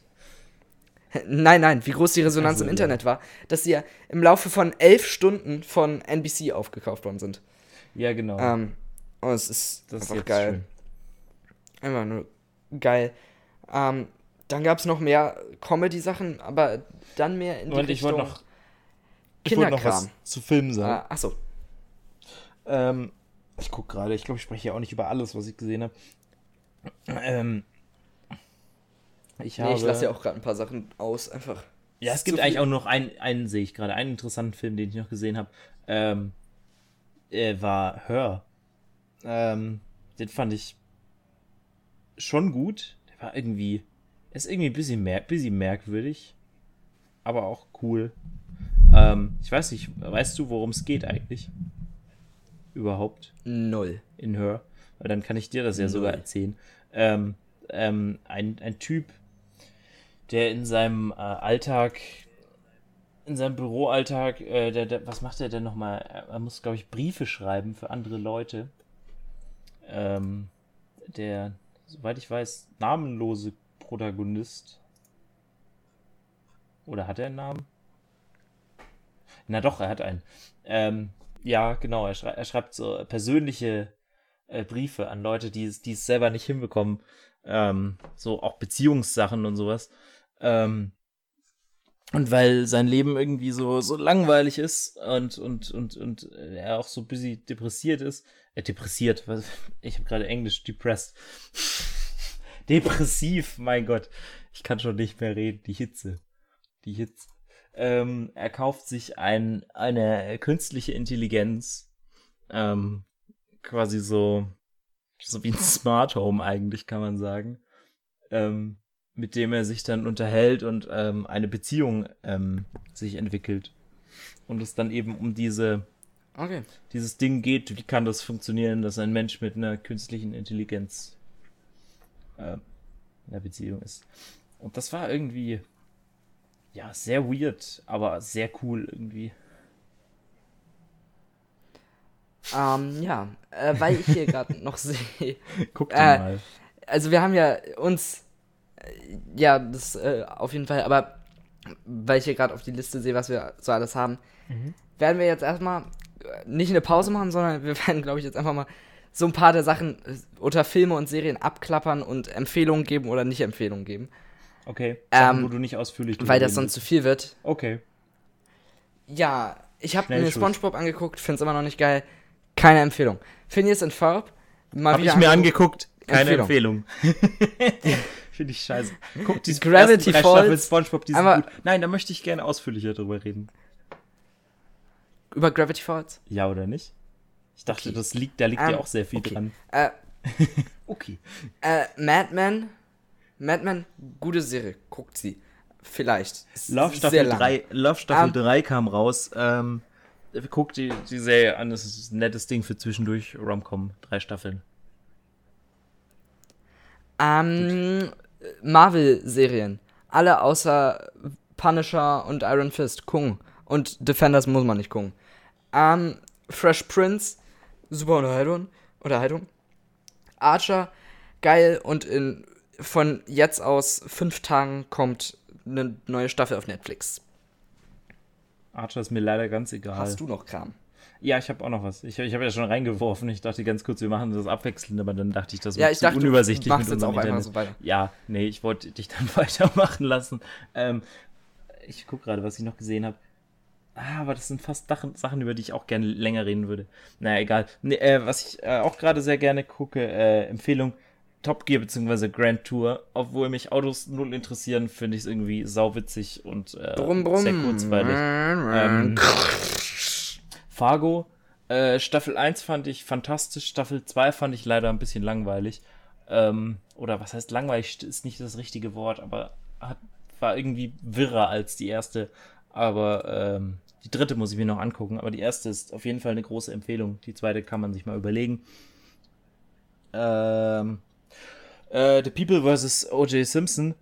<laughs> Nein, nein, wie groß die Resonanz also, im Internet war, dass sie ja im Laufe von elf Stunden von NBC aufgekauft worden sind. Ja, genau. Ähm, oh, es ist das einfach ist geil. Schön. Einfach nur geil. Ähm, dann gab es noch mehr Comedy-Sachen, aber dann mehr in die Und Richtung... Ich wollte noch ich wollte noch was zu Filmen sagen. Ah, achso. Ähm, ich gucke gerade, ich glaube, ich spreche ja auch nicht über alles, was ich gesehen habe. Ähm, ich nee, habe. ich lasse ja auch gerade ein paar Sachen aus, einfach. Ja, es gibt eigentlich auch noch einen, einen sehe ich gerade, einen interessanten Film, den ich noch gesehen habe. Ähm, er war Hör. Ähm, den fand ich schon gut. Der war irgendwie, ist irgendwie ein bisschen, mer bisschen merkwürdig, aber auch cool. Ähm, ich weiß nicht, weißt du, worum es geht eigentlich? Überhaupt? Null. In Her. Weil dann kann ich dir das ja Null. sogar erzählen. Ähm, ähm, ein, ein Typ, der in seinem äh, Alltag, in seinem Büroalltag, äh, der, der, was macht er denn nochmal? Er muss, glaube ich, Briefe schreiben für andere Leute. Ähm, der, soweit ich weiß, namenlose Protagonist. Oder hat er einen Namen? Na doch, er hat einen. Ähm, ja, genau, er, schrei er, schreibt so persönliche äh, Briefe an Leute, die es, selber nicht hinbekommen. Ähm, so auch Beziehungssachen und sowas. Ähm, und weil sein Leben irgendwie so, so langweilig ist und, und, und, und er auch so busy depressiert ist. Äh, depressiert, was, <laughs> ich habe gerade Englisch, depressed. <laughs> Depressiv, mein Gott. Ich kann schon nicht mehr reden. Die Hitze. Die Hitze. Ähm, er kauft sich ein, eine künstliche Intelligenz. Ähm, quasi so, so wie ein Smart Home eigentlich, kann man sagen. Ähm, mit dem er sich dann unterhält und ähm, eine Beziehung ähm, sich entwickelt. Und es dann eben um diese okay. dieses Ding geht, wie kann das funktionieren, dass ein Mensch mit einer künstlichen Intelligenz äh, in einer Beziehung ist. Und das war irgendwie ja, sehr weird, aber sehr cool irgendwie. Ähm, ja, äh, weil ich hier gerade <laughs> noch sehe. Guck äh, mal. Also wir haben ja uns, äh, ja, das äh, auf jeden Fall, aber weil ich hier gerade auf die Liste sehe, was wir so alles haben, werden wir jetzt erstmal äh, nicht eine Pause machen, sondern wir werden, glaube ich, jetzt einfach mal so ein paar der Sachen äh, unter Filme und Serien abklappern und Empfehlungen geben oder nicht Empfehlungen geben. Okay. Ähm, wo du nicht ausführlich Weil das sonst zu viel wird. Okay. Ja, ich habe mir. Spongebob angeguckt, finde es immer noch nicht geil. Keine Empfehlung. Phineas and Ferb. Mal Hab ich mir angeguckt. Keine Empfehlung. Empfehlung. <laughs> Finde ich scheiße. Guck, die Gravity drei Falls, SpongeBob, die sind aber- gut. Nein, da möchte ich gerne ausführlicher drüber reden. Über Gravity Falls. Ja oder nicht? Ich dachte, Okay. das liegt, da liegt Ähm, ja auch sehr viel okay. dran. Äh, <laughs> Okay. äh, Mad Men. Mad Men, gute Serie. Guckt sie. Vielleicht. Love Staffel lang. 3, Love Staffel Ähm, 3 kam raus. Ähm, guck die, die Serie an, das ist ein nettes Ding für zwischendurch. Romcom, drei Staffeln. Ähm, Marvel-Serien. Alle außer Punisher und Iron Fist. Gucken. Und Defenders muss man nicht gucken. Ähm, Fresh Prince. Super Unterhaltung. Unterhaltung. Archer. Geil. Und in, von jetzt aus fünf Tagen kommt eine neue Staffel auf Netflix. Archer ist mir leider ganz egal. Hast du noch Kram? Ja, ich habe auch noch was. Ich, ich habe ja schon reingeworfen. Ich dachte ganz kurz, wir machen das abwechselnd, aber dann dachte ich, das Ja, wird ich dachte, unübersichtlich jetzt unserem auch einfach so weiter. Ja, nee, ich wollte dich dann <laughs> weitermachen lassen. Ähm, ich gucke gerade, was ich noch gesehen habe. Ah, aber das sind fast Sachen, Sachen, über die ich auch gerne länger reden würde. Naja, egal. Nee, äh, was ich äh, auch gerade sehr gerne gucke, äh, Empfehlung, Top Gear bzw. Grand Tour. Obwohl mich Autos null interessieren, finde ich es irgendwie sauwitzig und äh, Brumm, brumm. sehr kurzweilig. Ähm, Fargo, äh, Staffel 1 fand ich fantastisch, Staffel 2 fand ich leider ein bisschen langweilig. Ähm, oder was heißt langweilig, ist nicht das richtige Wort, aber hat, war irgendwie wirrer als die erste. Aber ähm, die dritte muss ich mir noch angucken, aber die erste ist auf jeden Fall eine große Empfehlung. Die zweite kann man sich mal überlegen. Ähm, äh, The People vs. O.J. Simpson.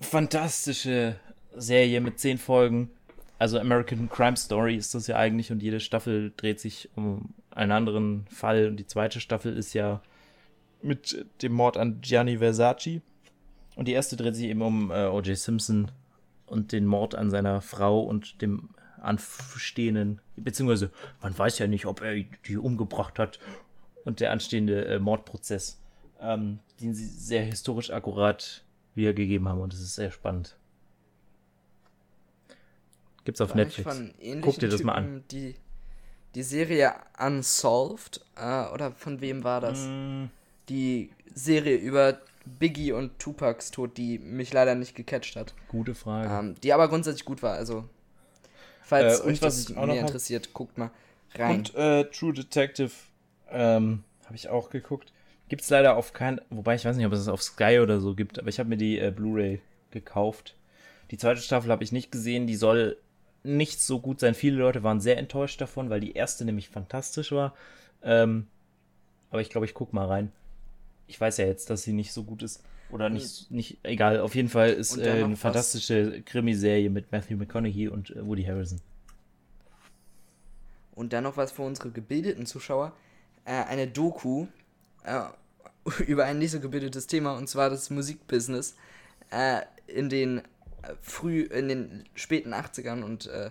Fantastische Serie mit zehn Folgen. Also American Crime Story ist das ja eigentlich und jede Staffel dreht sich um einen anderen Fall. Und die zweite Staffel ist ja mit dem Mord an Gianni Versace. Und die erste dreht sich eben um äh, O.J. Simpson und den Mord an seiner Frau und dem anstehenden, beziehungsweise man weiß ja nicht, ob er die umgebracht hat und der anstehende äh, Mordprozess, ähm, den sie sehr historisch akkurat wiedergegeben haben und es ist sehr spannend. Gibt's auf War Netflix. Guck dir das mal an. Typen Die, die Serie Unsolved, äh, oder von wem war das? Mm, Die Serie über Biggie und Tupacs Tod, die mich leider nicht gecatcht hat. gute Frage. Ähm, die aber grundsätzlich gut war, also. Falls Äh, euch was das hab- interessiert, guckt mal rein. Und äh, True Detective ähm, habe ich auch geguckt. Gibt's leider auf kein, wobei ich weiß nicht, ob es das auf Sky oder so gibt, aber ich habe mir die äh, Blu-ray gekauft. Die zweite Staffel habe ich nicht gesehen, die soll nicht so gut sein. Viele Leute waren sehr enttäuscht davon, weil die erste nämlich fantastisch war. Ähm, aber ich glaube, ich guck mal rein. Ich weiß ja jetzt, dass sie nicht so gut ist. Oder nicht, nicht egal. Auf jeden Fall ist äh, eine fantastische Krimiserie mit Matthew McConaughey und äh, Woody Harrison. Und dann noch was für unsere gebildeten Zuschauer. Äh, eine Doku <laughs> über ein nicht so gebildetes Thema, und zwar das Musikbusiness äh, in den äh, früh, in den späten 80ern und äh,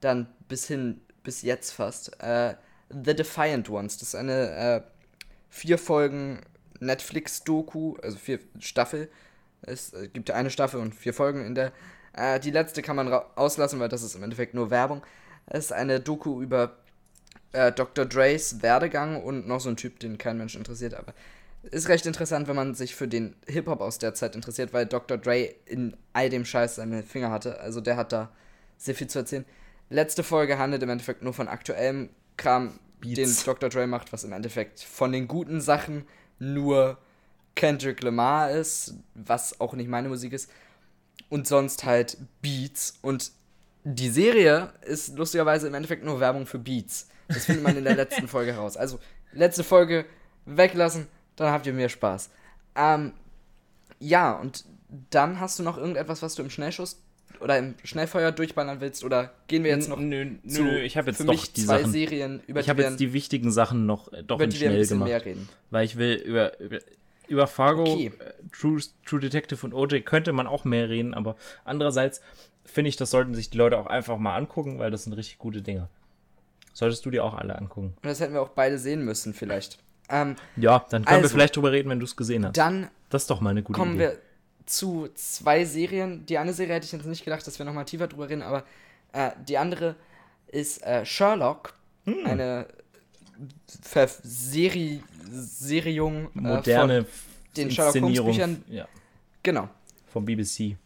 dann bis hin, bis jetzt fast. Äh, The Defiant Ones. Das ist eine äh, vier Folgen Netflix-Doku, also vier Staffel. Es gibt eine Staffel und vier Folgen in der. Die letzte kann man auslassen, weil das ist im Endeffekt nur Werbung. Es ist eine Doku über äh, Dr. Dre's Werdegang und noch so ein Typ, den kein Mensch interessiert, aber ist recht interessant, wenn man sich für den Hip-Hop aus der Zeit interessiert, weil Dr. Dre in all dem Scheiß seine Finger hatte. Also der hat da sehr viel zu erzählen. Letzte Folge handelt im Endeffekt nur von aktuellem Kram, Beats. den Dr. Dre macht, was im Endeffekt von den guten Sachen nur Kendrick Lamar ist, was auch nicht meine Musik ist. Und sonst halt Beats. Und die Serie ist lustigerweise im Endeffekt nur Werbung für Beats. Das findet man in der letzten Folge raus. Also, letzte Folge weglassen, dann habt ihr mehr Spaß. Ähm, ja, und dann hast du noch irgendetwas, was du im Schnellschuss oder im Schnellfeuer durchballern willst? Oder gehen wir jetzt noch nö, nö, zu nö, ich habe jetzt für doch mich die zwei Sachen. Serien, über ich habe jetzt die wichtigen Sachen noch äh, doch über in die wir ein schnell bisschen gemacht, mehr reden. weil ich will über, über über Fargo, Okay. äh, True, True Detective und OJ könnte man auch mehr reden, aber andererseits finde ich, das sollten sich die Leute auch einfach mal angucken, weil das sind richtig gute Dinge. Solltest du dir auch alle angucken. Und das hätten wir auch beide sehen müssen, vielleicht. Ähm, Ja, dann können wir Also, vielleicht drüber reden, wenn du es gesehen hast. dann Das ist doch mal eine gute kommen Idee. wir zu zwei Serien. Die eine Serie hätte ich jetzt nicht gedacht, dass wir nochmal tiefer drüber reden, aber äh, die andere ist äh, Sherlock. Hm. Eine Ver Serie, Seriung äh, Moderne von, den Sherlock Holmes Büchern. ja, genau, vom BBC.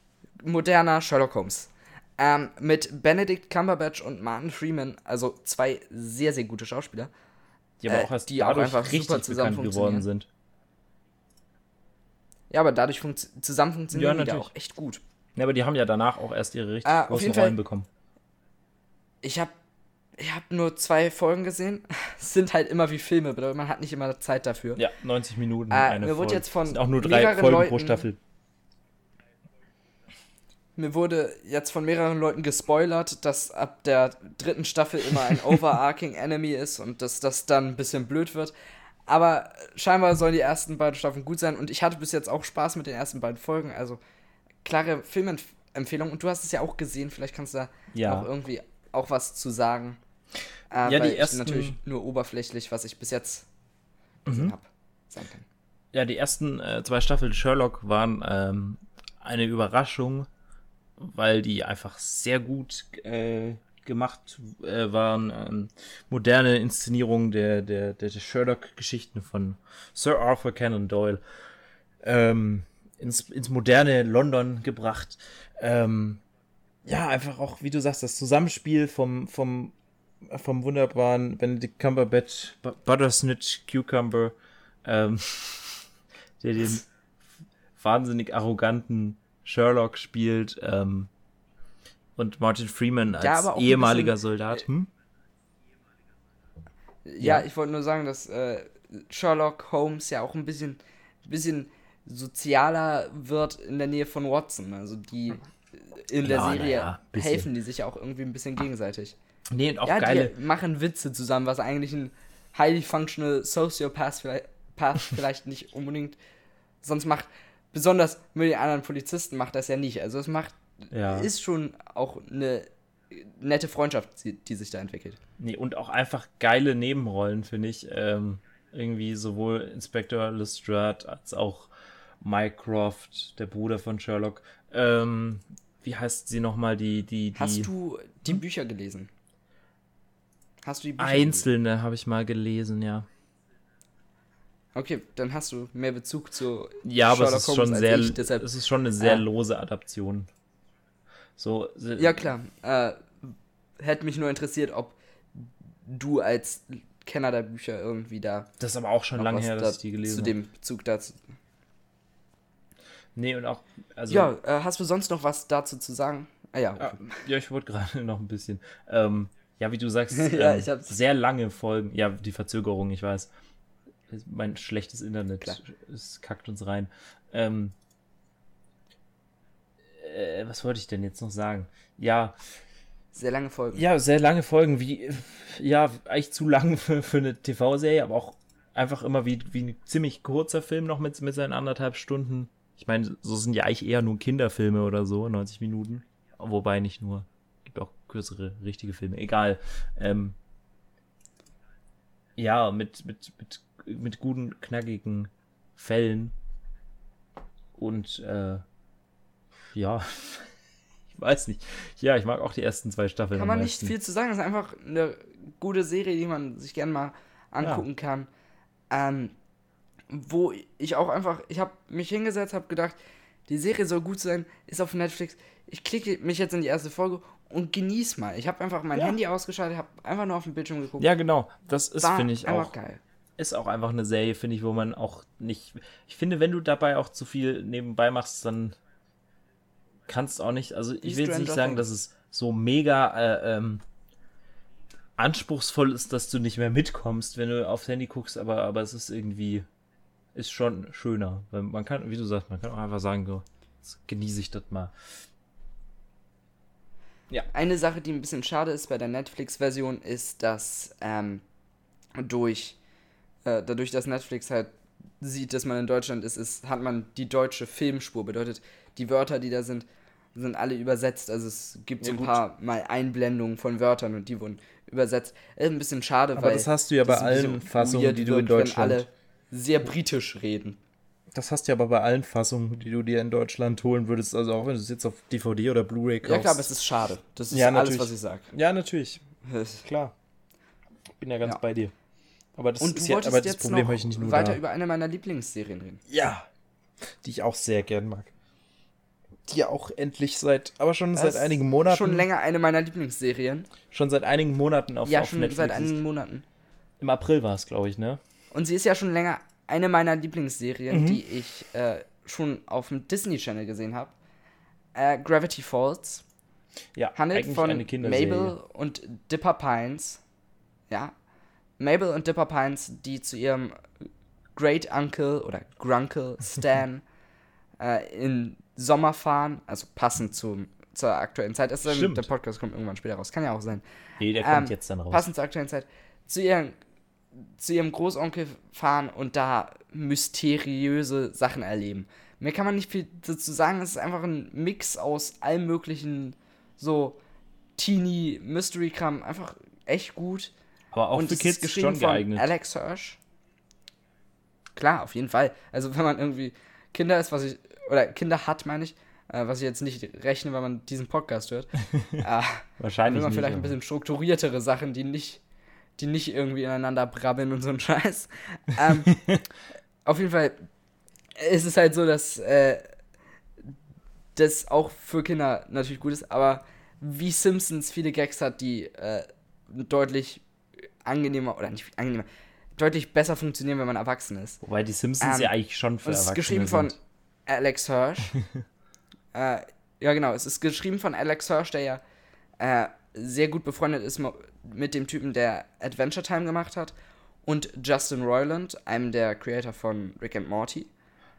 moderner Sherlock Holmes. Ähm, mit Benedict Cumberbatch und Martin Freeman, also zwei sehr, sehr gute Schauspieler. Die aber Äh, auch erst die auch einfach super zusammen geworden sind. Ja, aber dadurch funkt zusammen funktionieren Ja, die auch echt gut. Ja, aber die haben ja danach auch erst ihre richtig auf großen Rollen bekommen. Ich habe ich hab nur zwei Folgen gesehen. <laughs> Es sind halt immer wie Filme, bedeutet, man hat nicht immer Zeit dafür. Ja, 90 Minuten. Äh, eine mir wurde Folge. jetzt von sind auch nur drei Folgen pro Leuten- Staffel. Mir wurde jetzt von mehreren Leuten gespoilert, dass ab der dritten Staffel immer ein <laughs> overarching Enemy ist und dass das dann ein bisschen blöd wird. Aber scheinbar sollen die ersten beiden Staffeln gut sein und ich hatte bis jetzt auch Spaß mit den ersten beiden Folgen. Also klare Filmempfehlung und du hast es ja auch gesehen, vielleicht kannst du da Ja. auch irgendwie auch was zu sagen. Äh, Ja, die ersten- natürlich nur oberflächlich, was ich bis jetzt gesehen Mhm. habe, sagen kann. Ja, die ersten äh, zwei Staffeln Sherlock waren ähm, eine Überraschung, weil die einfach sehr gut äh, gemacht äh, waren. Ähm, moderne Inszenierung der, der, der, der Sherlock-Geschichten von Sir Arthur Conan Doyle ähm, ins, ins moderne London gebracht. Ähm, ja, einfach auch, wie du sagst, das Zusammenspiel vom, vom, vom wunderbaren Benedict Cumberbatch, Bu- Buttersnitch Cucumber, ähm, <laughs> der den wahnsinnig arroganten Sherlock spielt, ähm, und Martin Freeman als Ja, ehemaliger bisschen, Soldat. Hm? Ja, Ja. ich wollte nur sagen, dass äh, Sherlock Holmes ja auch ein bisschen, bisschen sozialer wird in der Nähe von Watson. Also die in der Ja, Serie bisschen. helfen die sich ja auch irgendwie ein bisschen gegenseitig. Nee, und auch ja, geile. die machen Witze zusammen, was eigentlich ein highly functional Sociopath vielleicht, vielleicht nicht unbedingt sonst macht. Besonders mit den anderen Polizisten macht das ja nicht. Also es macht, Ja. ist schon auch eine nette Freundschaft, die, sich da entwickelt. Nee, und auch einfach geile Nebenrollen, finde ich. Ähm, irgendwie sowohl Inspector Lestrade als auch Mycroft, der Bruder von Sherlock. Ähm, wie heißt sie nochmal, die, die, die Hast du die Hm? Bücher gelesen? Hast du die Bücher gelesen? einzelne habe ich mal gelesen, ja. Okay, dann hast du mehr Bezug zu Ja, aber es ist Holmes schon sehr, ich, deshalb, es ist schon eine sehr Ah. lose Adaption. So, Ja, klar. Äh, hätte mich nur interessiert, ob du als Kenner der Bücher irgendwie da das ist aber auch schon lange her, da, dass ich die gelesen zu habe. dem Bezug dazu. Nee, und auch, also, ja, äh, hast du sonst noch was dazu zu sagen? Ah ja, Ja, ja, ich wollte gerade <laughs> noch ein bisschen. Ähm, ja, wie du sagst, <laughs> Ja, ähm, hab's. sehr lange Folgen. Ja, die Verzögerung, ich weiß. Mein schlechtes Internet Klar. es kackt uns rein. Ähm, äh, was wollte ich denn jetzt noch sagen? Ja, sehr lange Folgen. ja, sehr lange Folgen, wie, ja, eigentlich zu lang <laughs> für, für eine TV-Serie, aber auch einfach immer wie, wie ein ziemlich kurzer Film noch mit, mit seinen anderthalb Stunden. Ich meine, so sind ja eigentlich eher nur Kinderfilme oder so, 90 Minuten. Wobei nicht nur. Gibt auch kürzere, richtige Filme. Egal. Ähm, ja, mit, mit, mit, mit guten, knackigen Fällen. Und, äh, ja, <laughs> ich weiß nicht. Ja, ich mag auch die ersten zwei Staffeln. Kann man nicht viel zu sagen. Das ist einfach eine gute Serie, die man sich gerne mal angucken kann. Ähm, wo ich auch einfach, ich habe mich hingesetzt, habe gedacht, die Serie soll gut sein, ist auf Netflix. Ich klicke mich jetzt in die erste Folge und genieß mal. Ich habe einfach mein Ja. Handy ausgeschaltet, habe einfach nur auf den Bildschirm geguckt. Ja, genau. Das ist, finde ich, einfach auch geil. Ist auch einfach eine Serie, finde ich, wo man auch nicht. Ich finde, wenn du dabei auch zu viel nebenbei machst, dann kannst du auch nicht. Also ich will jetzt nicht sagen, dass es so mega äh, ähm, anspruchsvoll ist, dass du nicht mehr mitkommst, wenn du aufs Handy guckst, aber, aber es ist irgendwie. Ist schon schöner. Weil man kann, wie du sagst, man kann auch einfach sagen, so, genieße ich das mal. Eine Sache, die ein bisschen schade ist bei der Netflix-Version, ist, dass ähm, durch, äh, dadurch, dass Netflix halt sieht, dass man in Deutschland ist, ist, hat man die deutsche Filmspur. Bedeutet, die Wörter, die da sind, sind alle übersetzt. Also es gibt Ja, so ein gut. paar mal Einblendungen von Wörtern und die wurden übersetzt. Ist ein bisschen schade, Aber weil das hast du ja bei allen Fassungen, die du in wird, wenn Deutschland. alle sehr britisch reden. Das hast du ja aber bei allen Fassungen, die du dir in Deutschland holen würdest, also auch wenn du es jetzt auf DVD oder Blu-ray kaufst. Ja klar, aber es ist schade. Das ist Ja, alles, was ich sage. ja, natürlich, <laughs> klar. Bin ja ganz Ja. bei dir. Aber das Und ist ja, aber das Problem noch habe ich nicht nur weiter da. über eine meiner Lieblingsserien reden. Ja, die ich auch sehr gern mag. Die ja auch endlich seit, aber schon seit Das einigen Monaten, Schon länger eine meiner Lieblingsserien. schon seit einigen Monaten auf, ja, auf schon Netflix seit ist. einigen Monaten. Im April war es, glaube ich, ne? Und sie ist ja schon länger eine meiner Lieblingsserien, Mhm. die ich äh, schon auf dem Disney Channel gesehen habe. Äh, Gravity Falls. Ja, Handelt von. Mabel und Dipper Pines. Ja. Mabel und Dipper Pines, die zu ihrem Great Uncle oder Gruncle Stan <laughs> äh, in Sommer fahren, also passend zum, zur aktuellen Zeit. Stimmt. der Podcast kommt irgendwann später raus. Kann ja auch sein. Nee, der kommt Ähm, jetzt dann raus. Passend zur aktuellen Zeit. Zu ihrem, zu ihrem Großonkel fahren und da mysteriöse Sachen erleben. Mehr kann man nicht viel dazu sagen. Es ist einfach ein Mix aus allem möglichen so teeny Mystery-Kram. Einfach echt gut. Aber auch und für ist Kids geschrieben schon geeignet. Alex Hirsch. Klar, auf jeden Fall. Also wenn man irgendwie Kinder ist, was ich, oder Kinder hat, meine ich, äh, was ich jetzt nicht rechne, wenn man diesen Podcast hört, <laughs> äh, Wahrscheinlich will man nicht, vielleicht ein aber- bisschen strukturiertere Sachen, die nicht, die nicht irgendwie ineinander brabbeln und so ein <laughs> Scheiß. Ähm, auf jeden Fall ist es halt so, dass äh, das auch für Kinder natürlich gut ist, aber wie Simpsons viele Gags hat, die äh, deutlich angenehmer oder nicht angenehmer, deutlich besser funktionieren, wenn man erwachsen ist. Wobei die Simpsons Ähm, ja eigentlich schon für Und es ist Erwachsene geschrieben von sind. Alex Hirsch. <laughs> äh, ja, genau. Es ist geschrieben von Alex Hirsch, der ja äh, sehr gut befreundet ist mit dem Typen, der Adventure Time gemacht hat. Und Justin Roiland, einem der Creator von Rick and Morty.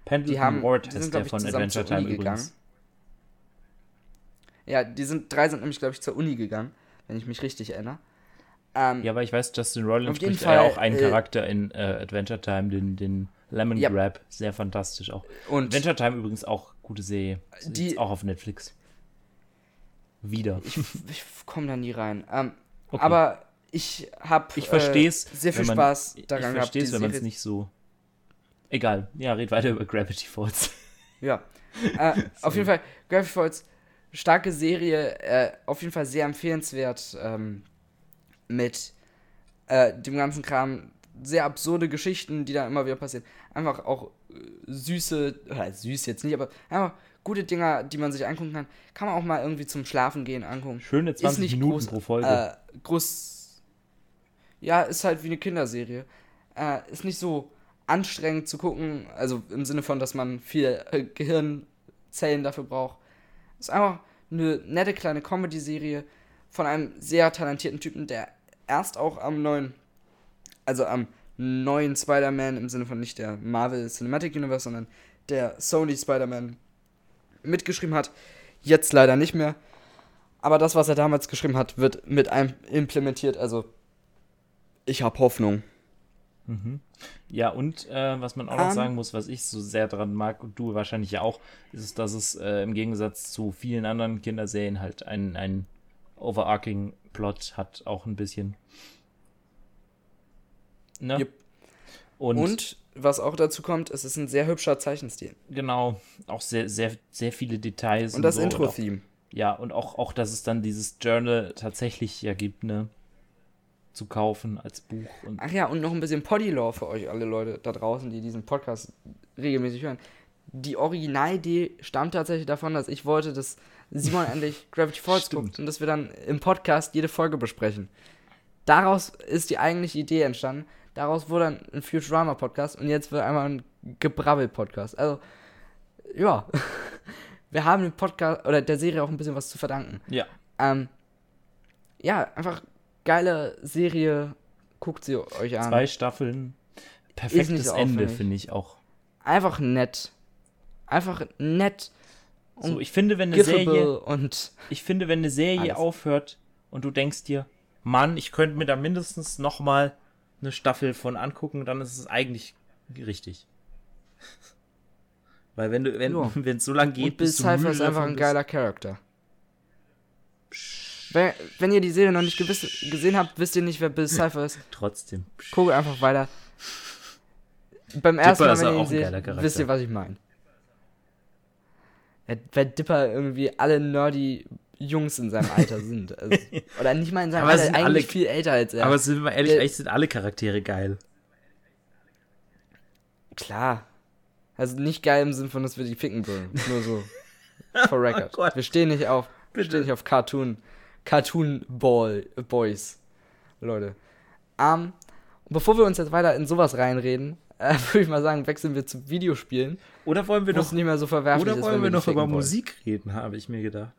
Pendleton die haben- Ward die sind, der ich, von Adventure Time gegangen. übrigens. Ja, die sind, drei sind nämlich, glaube ich, zur Uni gegangen, wenn ich mich richtig erinnere. Ähm, Ja, aber ich weiß, Justin Roiland spricht ja auch einen äh, Charakter in äh, Adventure Time, den, den Lemon Ja. Grab. Sehr fantastisch auch. und Adventure Time übrigens auch gute Serie. Die- auch auf Netflix. Wieder. ich, ich komme da nie rein. Ähm, Okay. Aber ich habe Ich versteh's, sehr viel man- Spaß ich daran gehabt, verstehe die es, wenn man es nicht so. Egal. Ja, red weiter über Gravity Falls. Ja. Äh, <laughs> auf jeden Fall, Gravity Falls, starke Serie, äh, auf jeden Fall sehr empfehlenswert ähm, mit äh, dem ganzen Kram. Sehr absurde Geschichten, die da immer wieder passieren. Einfach auch äh, süße, oder süß jetzt nicht, aber einfach gute Dinger, die man sich angucken kann. Kann man auch mal irgendwie zum Schlafen gehen angucken. Schöne Ist 20 nicht Minuten groß, pro Folge. Äh, groß. Ja, ist halt wie eine Kinderserie. Äh, ist nicht so anstrengend zu gucken, also im Sinne von, dass man viel äh, Gehirnzellen dafür braucht. Ist einfach eine nette kleine Comedy-Serie von einem sehr talentierten Typen, der erst auch am neuen, also am neuen Spider-Man im Sinne von nicht der Marvel Cinematic Universe, sondern der Sony Spider-Man mitgeschrieben hat. Jetzt leider nicht mehr. Aber das, was er damals geschrieben hat, wird mit einem implementiert. Also, ich habe Hoffnung. Ja, und äh, was man auch noch Ähm. sagen muss, was ich so sehr dran mag, und du wahrscheinlich ja auch, ist dass es äh, im Gegensatz zu vielen anderen Kinderserien halt einen, einen overarching Plot hat, auch ein bisschen. Ne? Jupp. Und, Und, was auch dazu kommt, es ist ein sehr hübscher Zeichenstil. genau, auch sehr, sehr, sehr viele Details. Und das so, Intro-Theme. Ja, und auch, auch, dass es dann dieses Journal tatsächlich ja gibt, ne? Zu kaufen als Buch. Und Ach ja, und noch ein bisschen Poddy-Lore für euch alle Leute da draußen, die diesen Podcast regelmäßig hören. Die Originalidee stammt tatsächlich davon, dass ich wollte, dass Simon endlich Gravity Falls Stimmt. guckt und dass wir dann im Podcast jede Folge besprechen. Daraus ist die eigentliche Idee entstanden. Daraus wurde dann ein Futurama-Podcast und jetzt wird einmal ein Gebrabbel-Podcast. Also, ja. <laughs> Wir haben dem Podcast oder der Serie auch ein bisschen was zu verdanken. ja, Ähm, ja, einfach geile Serie. Guckt sie euch an. zwei Staffeln. Perfektes so Ende, finde ich auch. Einfach nett. Einfach nett. So, ich finde, wenn eine Serie, und ich finde, wenn eine Serie Alles. aufhört und du denkst dir, Mann, ich könnte mir da mindestens noch mal eine Staffel von angucken, dann ist es eigentlich richtig. <laughs> Weil wenn du, wenn Ja. es so lang geht, Und Bill Cipher ist einfach ein geiler Charakter. Wenn, wenn ihr die Serie noch nicht gewiss, gesehen habt, wisst ihr nicht, wer Bill Cipher ist. Trotzdem. Gucke einfach weiter. Beim ersten Dipper Mal, wenn ihr ihn seht, wisst ihr, was ich meine. Weil Dipper irgendwie alle nerdy Jungs in seinem Alter sind. <laughs> Also, oder nicht mal in seinem Aber Alter, sind eigentlich alle- viel älter als er. Aber sind wir mal ehrlich, Der- eigentlich sind alle Charaktere geil. Klar. Also nicht geil im Sinn von, dass wir die ficken wollen. Nur so. <laughs> For record. Oh wir stehen nicht auf, wir stehen nicht auf Cartoon, Cartoon Ball, äh, Boys. Leute. Ähm, und bevor wir uns jetzt weiter in sowas reinreden, äh, <laughs> würde ich mal sagen, wechseln wir zu Videospielen, Oder wollen wir noch, nicht mehr so verwerflich oder ist, wollen wenn wir noch über wollen. Musik reden, habe ich mir gedacht.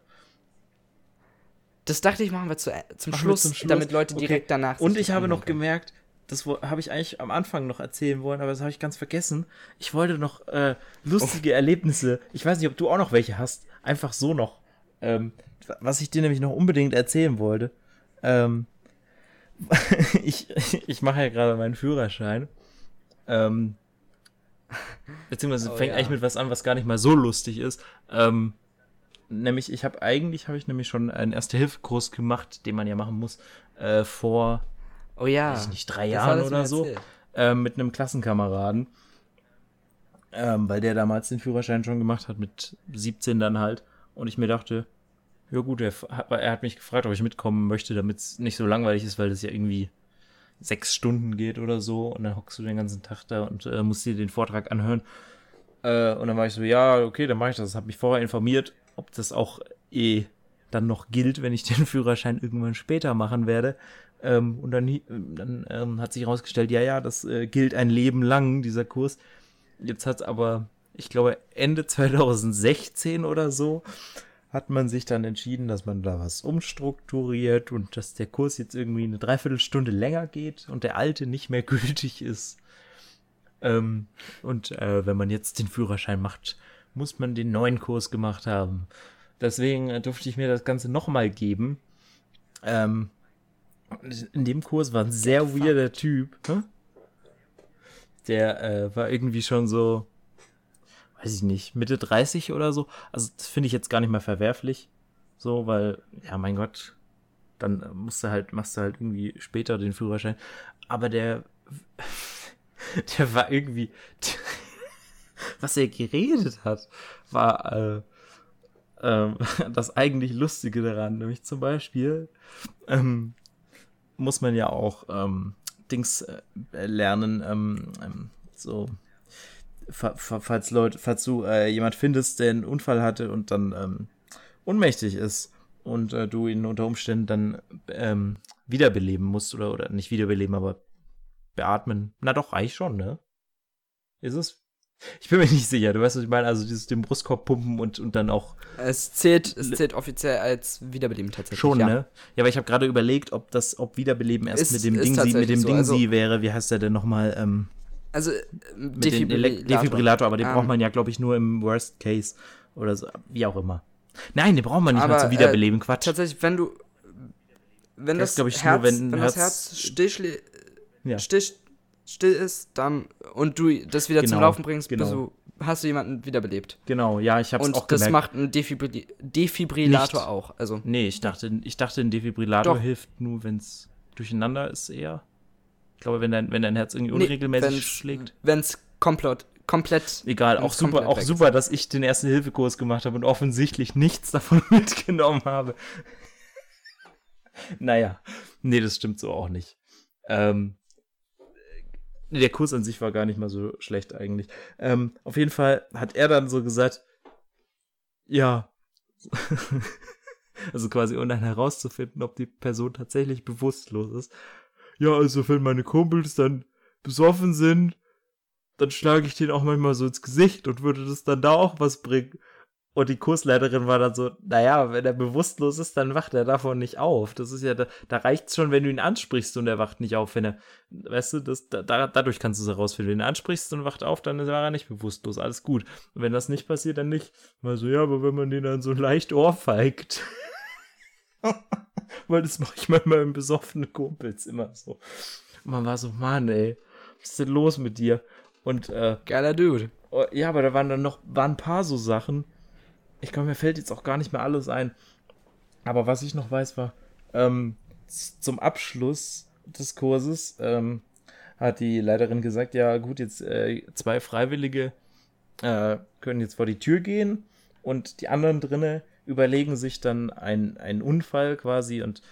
Das dachte ich, machen wir zu, äh, zum, Machen wir Schluss, zum Schluss. damit Leute Okay. direkt danach Und ich habe noch können. gemerkt, das habe ich eigentlich am Anfang noch erzählen wollen, aber das habe ich ganz vergessen. Ich wollte noch äh, lustige Erlebnisse. Ich weiß nicht, ob du auch noch welche hast. Einfach so noch. Ähm, was ich dir nämlich noch unbedingt erzählen wollte. Ähm, <laughs> ich ich mache ja gerade meinen Führerschein. Ähm, beziehungsweise Oh fängt ja. eigentlich mit was an, was gar nicht mal so lustig ist. Ähm, nämlich, ich habe eigentlich, habe ich nämlich schon einen Erste-Hilfe-Kurs gemacht, den man ja machen muss, äh, vor Oh ja. weiß ich nicht, drei das Jahren oder so, ähm, mit einem Klassenkameraden. Ähm, weil der damals den Führerschein schon gemacht hat, mit 17 dann halt. Und ich mir dachte, ja gut, er, er hat mich gefragt, ob ich mitkommen möchte, damit es nicht so langweilig ist, weil das ja irgendwie sechs Stunden geht oder so. Und dann hockst du den ganzen Tag da und äh, musst dir den Vortrag anhören. Äh, und dann war ich so, ja, okay, dann mache ich das. Hab mich vorher informiert, ob das auch eh dann noch gilt, wenn ich den <laughs> Führerschein irgendwann später machen werde. Ähm, und dann, dann ähm, hat sich herausgestellt, ja, ja, das äh, gilt ein Leben lang, dieser Kurs. Jetzt hat aber, ich glaube, Ende <laughs> 2016 oder so, hat man sich dann entschieden, dass man da was umstrukturiert und dass der Kurs jetzt irgendwie eine Dreiviertelstunde länger geht und der alte nicht mehr <laughs> gültig ist. Ähm, und äh, wenn man jetzt den Führerschein macht, muss man den neuen Kurs gemacht haben. Deswegen äh, durfte ich mir das Ganze nochmal geben. Ähm, in dem Kurs war ein sehr weirder Typ. Hä? Der äh, war irgendwie schon so, weiß ich nicht, Mitte 30 oder so. Also das finde ich jetzt gar nicht mehr verwerflich. So, weil, ja, mein Gott, dann äh, musst du halt, machst du halt irgendwie später den Führerschein. Aber der, <laughs> der war irgendwie, <laughs> was er geredet hat, war äh, ähm, <laughs> das eigentlich Lustige daran. Nämlich zum Beispiel ähm, muss man ja auch ähm, Dings äh, lernen, ähm, ähm, so falls Leute, falls du äh, jemand findest, der einen Unfall hatte und dann ähm, ohnmächtig ist und äh, du ihn unter Umständen dann ähm, wiederbeleben musst oder oder nicht wiederbeleben, aber beatmen. Na doch, eigentlich schon, ne? Ist es? Ich bin mir nicht sicher. Du weißt, was ich meine. Also dieses den Brustkorb pumpen und und dann auch Es zählt, es zählt offiziell als Wiederbeleben tatsächlich. Schon, ja. ne? Ja, aber ich habe gerade überlegt, ob das, ob Wiederbeleben erst Ist- mit dem ist Dingsi, mit dem so, Dingsi also- wäre. Wie heißt der denn nochmal? Ähm, Also, äh, mit Elek- Defibrillator, aber den Ähm, braucht man ja, glaube ich, nur im Worst Case oder so, wie auch immer. Nein, den braucht man nicht Aber, mal zum äh, Wiederbeleben. Quatsch. Tatsächlich, wenn du. Wenn Das das, ich, nur, Herz, wenn wenn, ein das Herz- Herz still, Ja. still, still ist, dann und du das wieder zum Genau, Laufen bringst, genau. bist du, hast du jemanden wiederbelebt. Genau, ja, ich habe es Und auch das gemerkt. macht ein Defibri Defibrillator Nicht. auch. Also Nee, ich dachte, ich dachte, ein Defibrillator Doch. hilft nur, wenn es durcheinander ist eher. Ich glaube, wenn dein, wenn dein Herz irgendwie unregelmäßig schlägt. Wenn es komplett, komplett. Egal, auch wenn's super, komplett auch weg super, dass ich den ersten Hilfekurs gemacht habe und offensichtlich nichts davon <laughs> mitgenommen habe. <laughs> naja, nee, das stimmt so auch nicht. Ähm, der Kurs an sich war gar nicht mal so schlecht eigentlich. Ähm, auf jeden Fall hat er dann so gesagt, ja, <laughs> also quasi um dann herauszufinden, ob die Person tatsächlich bewusstlos ist. Ja, also wenn meine Kumpels dann besoffen sind, dann schlage ich den auch manchmal so ins Gesicht und würde das dann da auch was bringen. Und die Kursleiterin war dann so, naja, wenn er bewusstlos ist, dann wacht er davon nicht auf. Das ist ja, da, da reicht's schon, wenn du ihn ansprichst und er wacht nicht auf, wenn er, weißt du, das, da, da, dadurch kannst du es herausfinden. Wenn du ihn ansprichst und wacht auf, dann war er nicht bewusstlos, alles gut. Und wenn das nicht passiert, dann nicht. Mal so, ja, aber wenn man den dann so leicht ohrfeigt. <laughs> <laughs> Weil das mache ich manchmal mit besoffenen Kumpels immer so. Und man war so, Mann, ey, was ist denn los mit dir? Und, äh, Geiler Dude. Oh, ja, aber da waren dann noch waren ein paar so Sachen. Ich glaube, mir fällt jetzt auch gar nicht mehr alles ein. Aber was ich noch weiß, war, ähm, zum Abschluss des Kurses ähm, hat die Leiterin gesagt, ja gut, jetzt äh, zwei Freiwillige äh, können jetzt vor die Tür gehen und die anderen drinnen überlegen sich dann ein, einen Unfall quasi und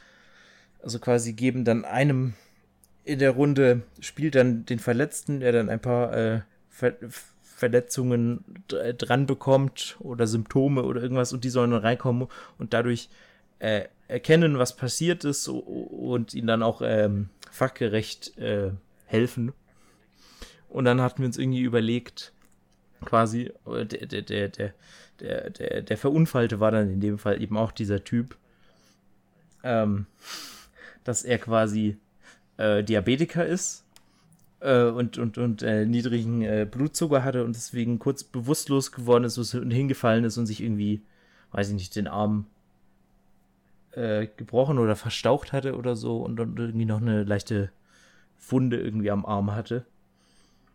also quasi geben dann einem in der Runde, spielt dann den Verletzten, der dann ein paar äh, Ver Verletzungen dran bekommt oder Symptome oder irgendwas und die sollen dann reinkommen und dadurch äh, erkennen, was passiert ist und ihnen dann auch ähm, fachgerecht äh, helfen. Und dann hatten wir uns irgendwie überlegt, quasi, der, der, der, der, der, der, Verunfallte war dann in dem Fall eben auch dieser Typ, ähm, dass er quasi äh, Diabetiker ist äh, und, und, und äh, niedrigen äh, Blutzucker hatte und deswegen kurz bewusstlos geworden ist und hingefallen ist und sich irgendwie, weiß ich nicht, den Arm äh, gebrochen oder verstaucht hatte oder so und dann irgendwie noch eine leichte Wunde irgendwie am Arm hatte.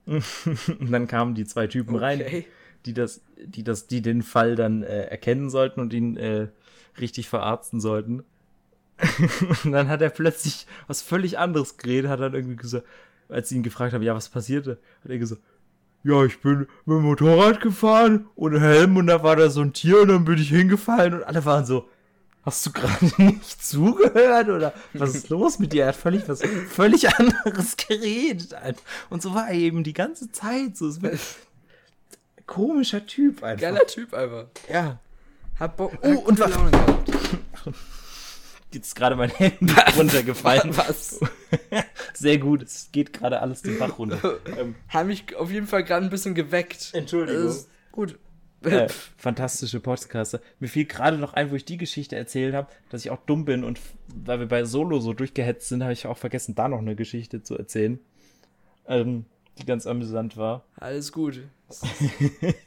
<laughs> und dann kamen die zwei Typen okay. rein, die das, die das, die den Fall dann äh, erkennen sollten und ihn äh, richtig verarzten sollten. <laughs> und dann hat er plötzlich was völlig anderes geredet, hat dann irgendwie gesagt, als sie ihn gefragt haben, ja, was passierte, hat er gesagt, ja, ich bin mit dem Motorrad gefahren ohne Helm und da war da so ein Tier und dann bin ich hingefallen und alle waren so, Hast du gerade <laughs> nicht zugehört oder was ist los mit dir? Er hat völlig was völlig anderes geredet. Und so war er eben die ganze Zeit. So komischer Typ einfach. Geiler Typ einfach. Ja. Hab Bock. Oh, und was? Jetzt gerade mein Handy <laughs> runtergefallen. Was? <laughs> Sehr gut, es geht gerade alles den Bach runter. Ähm, Haben mich auf jeden Fall gerade ein bisschen geweckt. Entschuldigung. gut äh, fantastische Podcaster. Mir fiel gerade noch ein, wo ich die Geschichte erzählt habe, dass ich auch dumm bin und weil wir bei Solo so durchgehetzt sind, habe ich auch vergessen, da noch eine Geschichte zu erzählen, ähm, die ganz amüsant war. Alles gut. <laughs>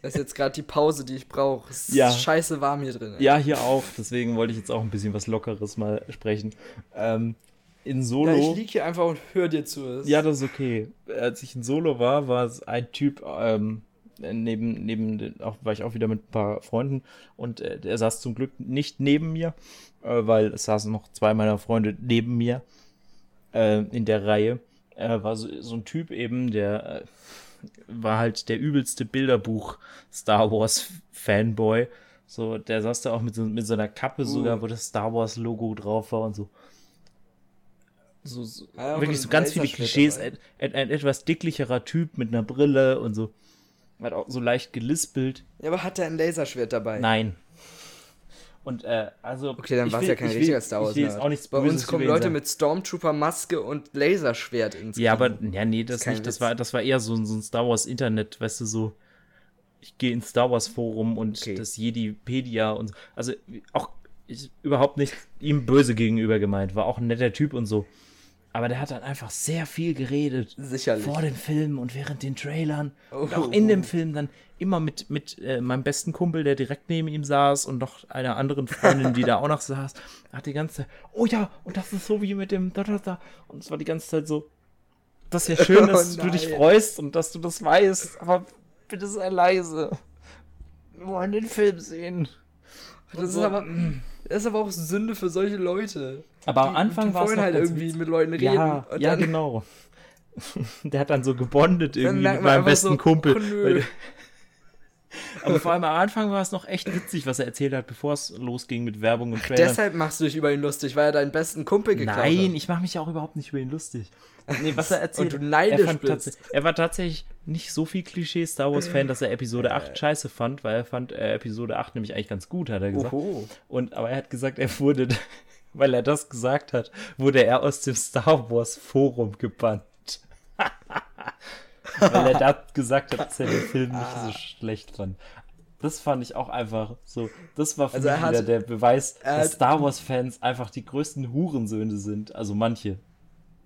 Das ist jetzt gerade die Pause, die ich brauche. Es ist ja. scheiße warm hier drin. Ey. Ja, hier auch. Deswegen wollte ich jetzt auch ein bisschen was Lockeres mal sprechen. Ähm, in Solo. Ja, ich liege hier einfach und höre dir zu. Ja, das ist okay. Als ich in Solo war, war es ein Typ, ähm, neben, neben, auch, war ich auch wieder mit ein paar Freunden und äh, er saß zum Glück nicht neben mir, äh, weil es saßen noch zwei meiner Freunde neben mir äh, in der Reihe. Er war so, so ein Typ eben, der äh, war halt der übelste Bilderbuch Star Wars Fanboy. So, der saß da auch mit so, mit so einer Kappe uh. sogar, wo das Star Wars Logo drauf war und so. So, so ja, wirklich so ganz viele Klischees. Ein, ein, ein, etwas dicklicherer Typ mit einer Brille und so. Hat auch so leicht gelispelt. Ja, aber hat er ein Laserschwert dabei? Nein. Und äh, also. Okay, dann war es ja kein richtiger Star Wars. Ich will auch nichts Bei uns kommen Leute sein. mit Stormtrooper-Maske und Laserschwert ins Ja, Kino. aber ja, nee, das, das nicht. Das war, das war eher so, so ein Star Wars Internet, weißt du, so. Ich gehe ins Star Wars Forum und okay. das Jedipedia und so. Also auch ich, überhaupt nicht ihm böse gegenüber gemeint. War auch ein netter Typ und so. Aber der hat dann einfach sehr viel geredet. Sicherlich. Vor dem Film und während den Trailern. Oh, und auch in dem Film dann immer mit, mit äh, meinem besten Kumpel, der direkt neben ihm saß und noch einer anderen Freundin, die da auch noch saß. Hat die ganze Zeit, oh ja, und das ist so wie mit dem da, da, da. Und es war die ganze Zeit so, das ist ja schön, <laughs> dass oh, du dich freust und dass du das weißt, aber bitte sei leise. Wir wollen den Film sehen. Das ist aber, das ist aber auch Sünde für solche Leute. Aber am Anfang war es halt irgendwie mit Leuten reden. Ja, ja genau. <laughs> Der hat dann so gebondet irgendwie mit meinem besten so, Kumpel. Oh, <laughs> aber vor allem am Anfang war es noch echt witzig, was er erzählt hat, bevor es losging mit Werbung und Trailern. Deshalb machst du dich über ihn lustig, weil er deinen besten Kumpel geklaut Nein, hat. Nein, ich mache mich ja auch überhaupt nicht über ihn lustig. Nee, was er <laughs> erzählt. Und du neidisch er, bist. er war tatsächlich nicht so viel Klischee Star Wars Fan, dass er Episode 8 scheiße fand, weil er fand äh, Episode 8 nämlich eigentlich ganz gut, hat er gesagt. Oho. Und aber er hat gesagt, er wurde weil er das gesagt hat, wurde er aus dem Star Wars Forum gebannt. <laughs> weil er da gesagt hat, dass er den Film nicht so schlecht fand. Das fand ich auch einfach so. Das war für also mich hat, wieder der Beweis, dass Star Wars-Fans einfach die größten Hurensöhne sind. Also manche.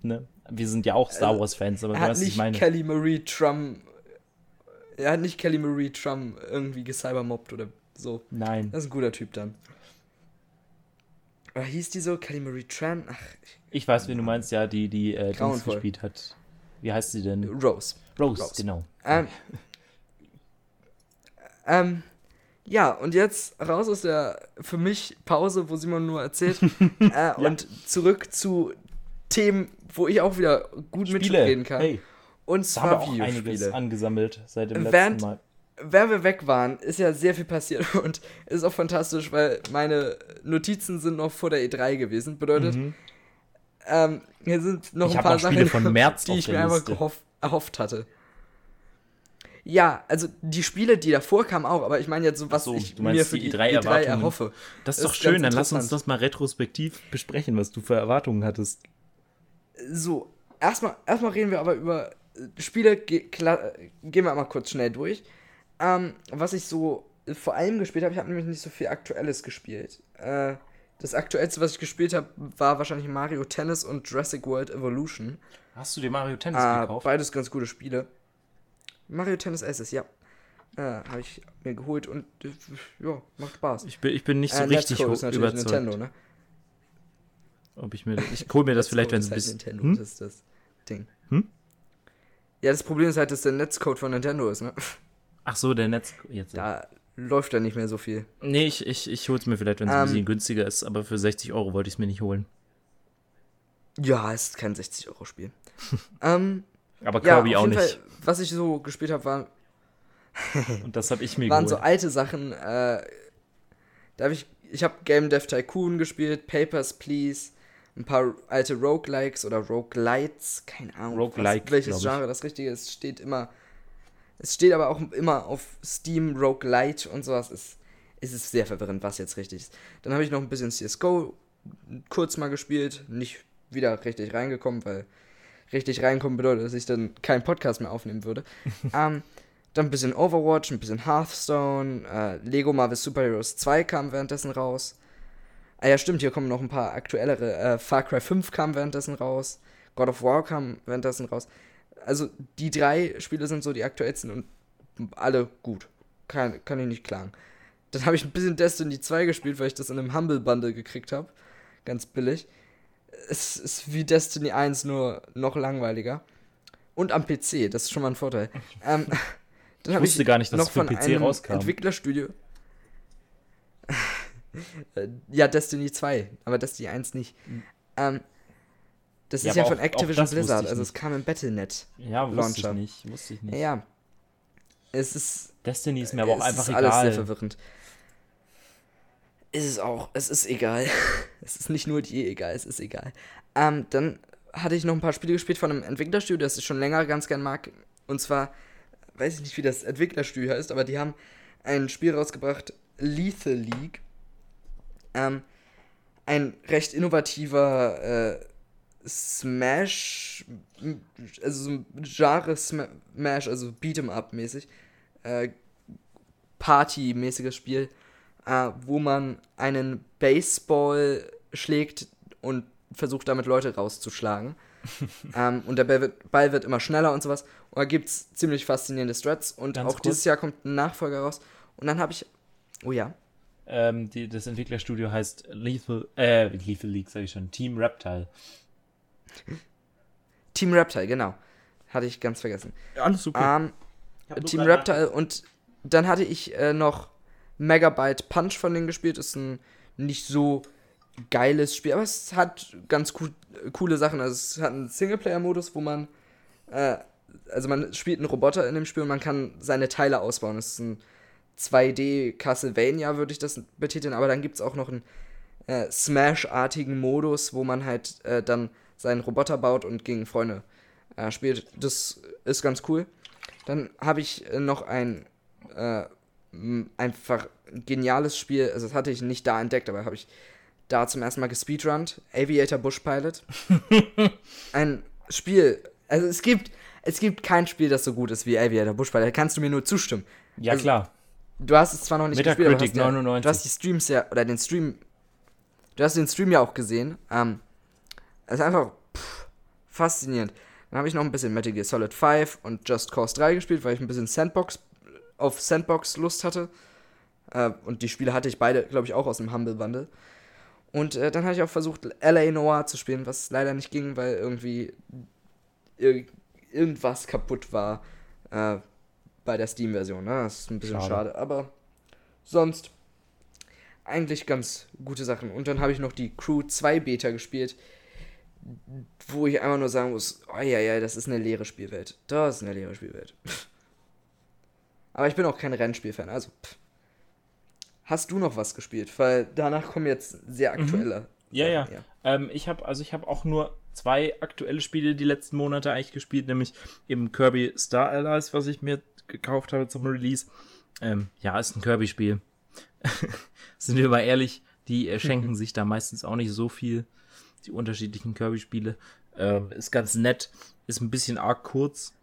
Ne? Wir sind ja auch Star also Wars-Fans, aber er du weißt, nicht ich meine. Kelly Marie Trump. Er hat nicht Kelly Marie Trump irgendwie gecybermobbt oder so. Nein. Das ist ein guter Typ dann. Oder hieß die so? Kelly Marie Tran? Ach. Ich, weiß, wie du meinst, ja, die, die äh, gespielt hat. Wie heißt sie denn? Rose. Rose, Rose. genau. Ähm, Ähm, ja, und jetzt raus aus der für mich Pause, wo Simon nur erzählt. <laughs> äh, Und zurück zu Themen, wo ich auch wieder gut mitreden kann. Hey, Und da haben wir zwar auch einiges angesammelt seit dem Während- letzten Mal. Während wir weg waren, ist ja sehr viel passiert <laughs> und ist auch fantastisch, weil meine Notizen sind noch vor der E3 gewesen. Bedeutet, ähm, hier sind noch Mhm. Ich ein paar Sachen, von März <laughs> die ich mir einfach gehoff, erhofft hatte. Ja, also die Spiele, die davor kamen auch, aber ich meine jetzt so, was so, ich mir für die die E3 E3 Erwartungen. erhoffe. Das ist doch ist schön, dann lass uns das mal retrospektiv besprechen, was du für Erwartungen hattest. So, erstmal, erstmal reden wir aber über äh, Spiele, ge gehen wir mal kurz schnell durch. Ähm, was ich so äh, vor allem gespielt habe, ich habe nämlich nicht so viel Aktuelles gespielt. Äh, das Aktuellste, was ich gespielt habe, war wahrscheinlich Mario Tennis und Jurassic World Evolution. Hast du dir Mario Tennis Äh, gekauft? beides ganz gute Spiele. Mario Tennis SS, ja. Äh, habe ich mir geholt und äh, ja, macht Spaß. Ich bin, ich bin nicht so Äh, richtig Let's Go ist überzeugt. Nintendo, ne? Ob ich mir, ich hol mir das vielleicht, wenn es ein halt bisschen. Nintendo, Hm? das ist das Ding. Hm? Ja, das Problem ist halt, dass der Netzcode von Nintendo ist, ne? Ach so, der Netz. Jetzt. Da läuft ja nicht mehr so viel. Nee, ich, ich, ich hol's mir vielleicht, wenn es ein Ähm, bisschen günstiger ist, aber für 60 Euro wollte ich es mir nicht holen. Ja, es ist kein 60-Euro-Spiel. <laughs> ähm, Aber ja, Kirby auf auch nicht. Fall, was ich so gespielt habe, waren, <laughs> Und das habe ich mir waren geholt. so alte Sachen. Äh, da habe ich, ich habe Game Dev Tycoon gespielt, Papers, Please, ein paar alte Roguelikes oder Roguelites, keine Ahnung, Roguelike, was, welches. Genre das richtige ist, steht immer. Es steht aber auch immer auf Steam Roguelite und sowas. Ist, ist es sehr verwirrend, was jetzt richtig ist. Dann habe ich noch ein bisschen CSGO kurz mal gespielt, nicht wieder richtig reingekommen, weil richtig reinkommen bedeutet, dass ich dann keinen Podcast mehr aufnehmen würde. <laughs> ähm, dann ein bisschen Overwatch, ein bisschen Hearthstone, äh, Lego Marvel Super Heroes 2 kam währenddessen raus. Ah ja, stimmt, hier kommen noch ein paar aktuellere. Äh, Far Cry 5 kam währenddessen raus. God of War kam währenddessen raus. Also die drei Spiele sind so die aktuellsten und alle gut. Kann, kann ich nicht klagen. Dann habe ich ein bisschen Destiny 2 gespielt, weil ich das in einem Humble Bundle gekriegt habe. Ganz billig. Es ist wie Destiny 1, nur noch langweiliger. Und am PC, das ist schon mal ein Vorteil. Ähm, <laughs> <laughs> dann habe wusste gar nicht, dass noch es für von PC einem rauskam. Entwicklerstudio. <laughs> Äh, ja, Destiny 2, aber Destiny 1 nicht. Ähm, das Ja, ist ja von auch- auch Activision wusste Blizzard, also es kam im Battle.net. ja, wusste Launcher. ich nicht. Wusste ich nicht. Ja. Es ist, Destiny ist mir aber auch einfach ist alles sehr egal. verwirrend. Ist es auch, es ist egal. <laughs> es ist nicht nur dir egal, es ist egal. Ähm, dann hatte ich noch ein paar Spiele gespielt von einem Entwicklerstudio, das ich schon länger ganz gern mag. Und zwar, weiß ich nicht, wie das Entwicklerstudio heißt, aber die haben ein Spiel rausgebracht, Lethal League. Ähm, ein recht innovativer äh, Smash, also so ein Genre Smash, also Beat'em Up mäßig, äh, Party-mäßiges Spiel, äh, wo man einen Baseball schlägt und versucht damit Leute rauszuschlagen. <laughs> ähm, und der Ball wird, Ball wird immer schneller und sowas. Und da gibt es ziemlich faszinierende Strats. Und Ganz auch kurz. dieses Jahr kommt ein Nachfolger raus. Und dann habe ich. Oh ja. Ähm, die, das Entwicklerstudio heißt Lethal, äh, Lethal League, sag ich schon, Team Reptile. Team Reptile, genau. Hatte ich ganz vergessen. Alles super. Ähm, Team Reptile und dann hatte ich äh, noch Megabyte Punch von denen gespielt. Ist ein nicht so geiles Spiel, aber es hat ganz cool, coole Sachen. Also es hat einen Singleplayer-Modus, wo man äh, also man spielt einen Roboter in dem Spiel und man kann seine Teile ausbauen. Es ist ein 2D Castlevania, würde ich das betiteln, aber dann gibt es auch noch einen äh, Smash-artigen Modus, wo man halt äh, dann seinen Roboter baut und gegen Freunde äh, spielt. Das ist ganz cool. Dann habe ich äh, noch ein äh, einfach geniales Spiel, also das hatte ich nicht da entdeckt, aber habe ich da zum ersten Mal gespeedrunnt. Aviator Bush Pilot. <laughs> ein Spiel, also es gibt, es gibt kein Spiel, das so gut ist wie Aviator Bush Pilot. Da kannst du mir nur zustimmen. ja, also- klar. Du hast es zwar noch nicht Metacritic gespielt, aber hast ja, 99. du hast die Streams ja, oder den Stream, du hast den Stream ja auch gesehen. Ähm, ist einfach pff, faszinierend. Dann habe ich noch ein bisschen Metal Gear Solid 5 und Just Cause 3 gespielt, weil ich ein bisschen Sandbox auf Sandbox Lust hatte. Äh, und die Spiele hatte ich beide, glaube ich, auch aus dem Humble Bundle. Und äh, dann hatte ich auch versucht, LA Noir zu spielen, was leider nicht ging, weil irgendwie ir irgendwas kaputt war. Äh, bei der Steam-Version, ne? Das ist ein bisschen Schade. schade. aber sonst eigentlich ganz gute Sachen. Und dann habe ich noch die Crew 2 Beta gespielt, wo ich einfach nur sagen muss, oh ja, ja, das ist eine leere Spielwelt. Das ist eine leere Spielwelt. <laughs> aber ich bin auch kein Rennspielfan, also pff. Hast du noch was gespielt? Weil danach kommen jetzt sehr aktuelle. Ja, ja. Sachen, Ähm, ich habe also ich habe auch nur zwei aktuelle Spiele die letzten Monate eigentlich gespielt, nämlich eben Kirby Star Allies, was ich mir gekauft habe zum Release. Ähm, ja, ist ein Kirby-Spiel. <laughs> Sind wir mal ehrlich, die äh, schenken <laughs> sich da meistens auch nicht so viel, die unterschiedlichen Kirby-Spiele. Ähm, ist ganz nett, ist ein bisschen arg kurz.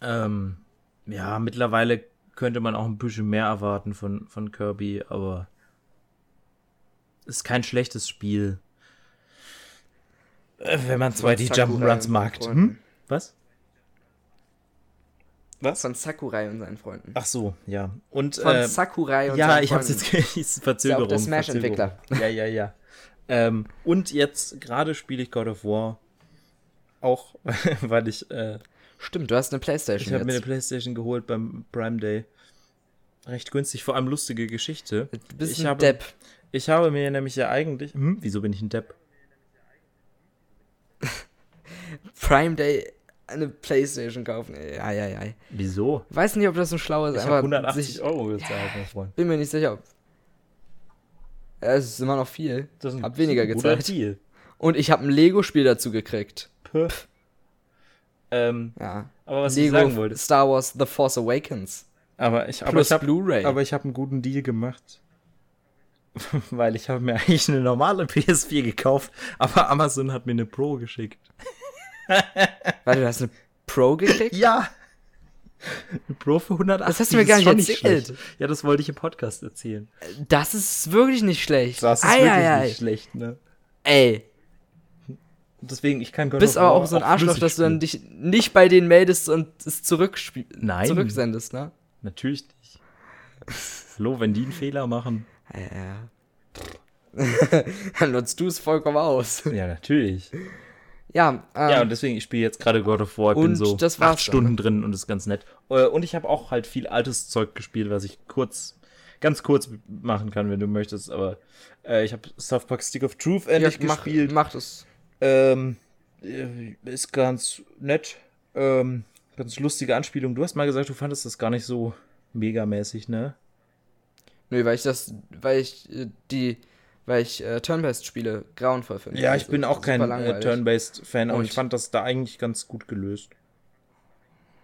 Ähm, ja, mittlerweile könnte man auch ein bisschen mehr erwarten von, von Kirby, aber ist kein schlechtes Spiel. Äh, Wenn man zwar die Sakurai Jump'n'Runs und mag. Freunden. Hm? Was? Was? Von Sakurai und seinen Freunden. Ach so, ja. Und Von äh, Sakurai und ja, seinen ich hab's Freunden. <laughs> jetzt Verzögerung. Ist ja auch der Smash-Entwickler. Ja, ja, ja. Ähm, und jetzt gerade spiele ich God of War. Auch <laughs> weil ich äh, Stimmt, du hast eine Playstation ich habe mir eine. Playstation geholt beim Prime Day. Recht günstig, vor allem lustige Geschichte. Du bist ich ein habe, Depp. Ich habe mir nämlich ja eigentlich. Hm, wieso bin ich ein Depp? <laughs> Prime Day eine Playstation kaufen. Ey, ei, ei, ei. Wieso? Weiß nicht, ob das so schlau ist, Ich habe aber 180 sich, Euro gezahlt, mein Freund. bin mir nicht sicher. ob- Es ist immer noch viel. Das ist Hab weniger gezahlt. Deal. Und ich habe ein Lego-Spiel dazu gekriegt. Puh. Ähm, Ja. aber was Lego ich sagen wollte. Star Wars The Force Awakens. Aber ich, aber ich habe Blu-ray. aber ich habe einen guten Deal gemacht. <laughs> Weil ich habe mir eigentlich eine normale <laughs> PS4 gekauft, aber Amazon hat mir eine Pro geschickt. Warte, du hast eine Pro <laughs> gekriegt? Ja. <laughs> Pro für 180. Das hast du mir gar nicht erzählt. schlecht. Ja, das wollte ich im Podcast erzählen. Das ist wirklich nicht schlecht. Das ist Ei, wirklich ei, ei. nicht schlecht, ne? Ey, deswegen, ich kann God bist aber auch so ein Arschloch, dass du dann dich nicht bei denen meldest und es Nein. zurücksendest, ne? Natürlich nicht. Hallo, wenn die einen Fehler machen. Ja, ja. <laughs> dann nutzt du es vollkommen aus. Ja, natürlich. Ja, ähm, Ja, und deswegen, ich spiele jetzt gerade God of War, ich bin so acht Stunden drin und ist ganz nett. Äh, Und ich habe auch halt viel altes Zeug gespielt, was ich kurz, ganz kurz machen kann, wenn du möchtest. Aber äh, ich habe South Park Stick of Truth ja, endlich mach, gespielt. mach das. Ähm, äh, ist ganz nett. Ähm, ganz lustige Anspielung. Du hast mal gesagt, du fandest das gar nicht so megamäßig, ne? Nö, weil ich das, weil ich äh, die, weil ich äh, Turn-Based-Spiele grauenvoll finde. Ja, ich Also, bin auch kein äh. Turn-Based-Fan, aber ich fand das da eigentlich ganz gut gelöst.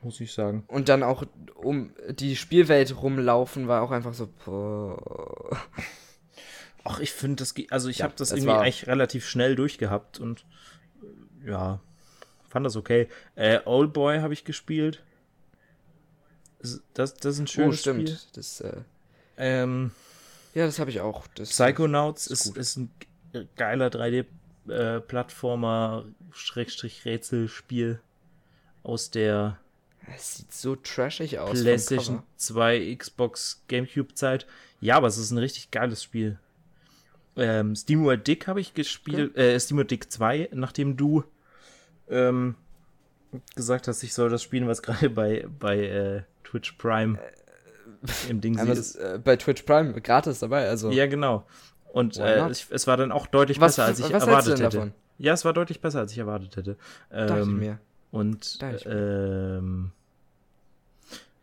Muss ich sagen. Und dann auch um die Spielwelt rumlaufen war auch einfach so. boah. <laughs> Ach, ich finde das, also ich Ja, habe das das irgendwie eigentlich relativ schnell durchgehabt und äh, ja, fand das okay. Äh, Old Boy habe ich gespielt. Das, das, ist ein Oh, schönes stimmt. Spiel. Das, äh, Ähm, ja, das habe ich auch. Das, Psychonauts ist ist, ist ein ge- geiler 3D-Plattformer, Schrägstrich Rätselspiel aus der Es sieht so trashig aus. PlayStation Cover. 2, Xbox, Gamecube Zeit. Ja, aber es ist ein richtig geiles Spiel. Ähm, SteamWorld Dick habe ich gespielt, äh, SteamWorld Dick 2, nachdem du ähm, gesagt hast, ich soll das spielen, was <laughs> gerade bei, bei äh, Twitch Prime im Ding Einmal, ist. äh, bei Twitch Prime gratis dabei. Also Ja, genau. Und äh, ich, es war dann auch deutlich Was- besser, als ich erwartet hätte. davon? Ja, es war deutlich besser, als ich erwartet hätte. dachte ich Ähm, mir. und Dachte ich ähm,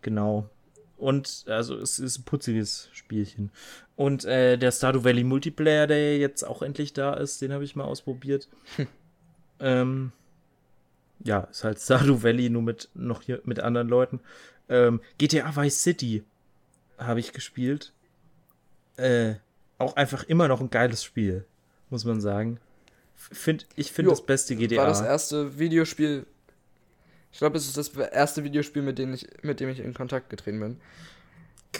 genau. Und also es ist ein putziges Spielchen. Und äh, der Stardew Valley Multiplayer, der jetzt auch endlich da ist, den habe ich mal ausprobiert. ähm, ja, ist halt Stardew Valley nur mit noch hier mit anderen Leuten. Ähm, GTA Vice City habe ich gespielt. Äh, auch einfach immer noch ein geiles Spiel, muss man sagen. Find, ich finde das beste GTA. War das erste Videospiel. Ich glaube, es ist das erste Videospiel, mit dem ich, mit dem ich in Kontakt getreten bin.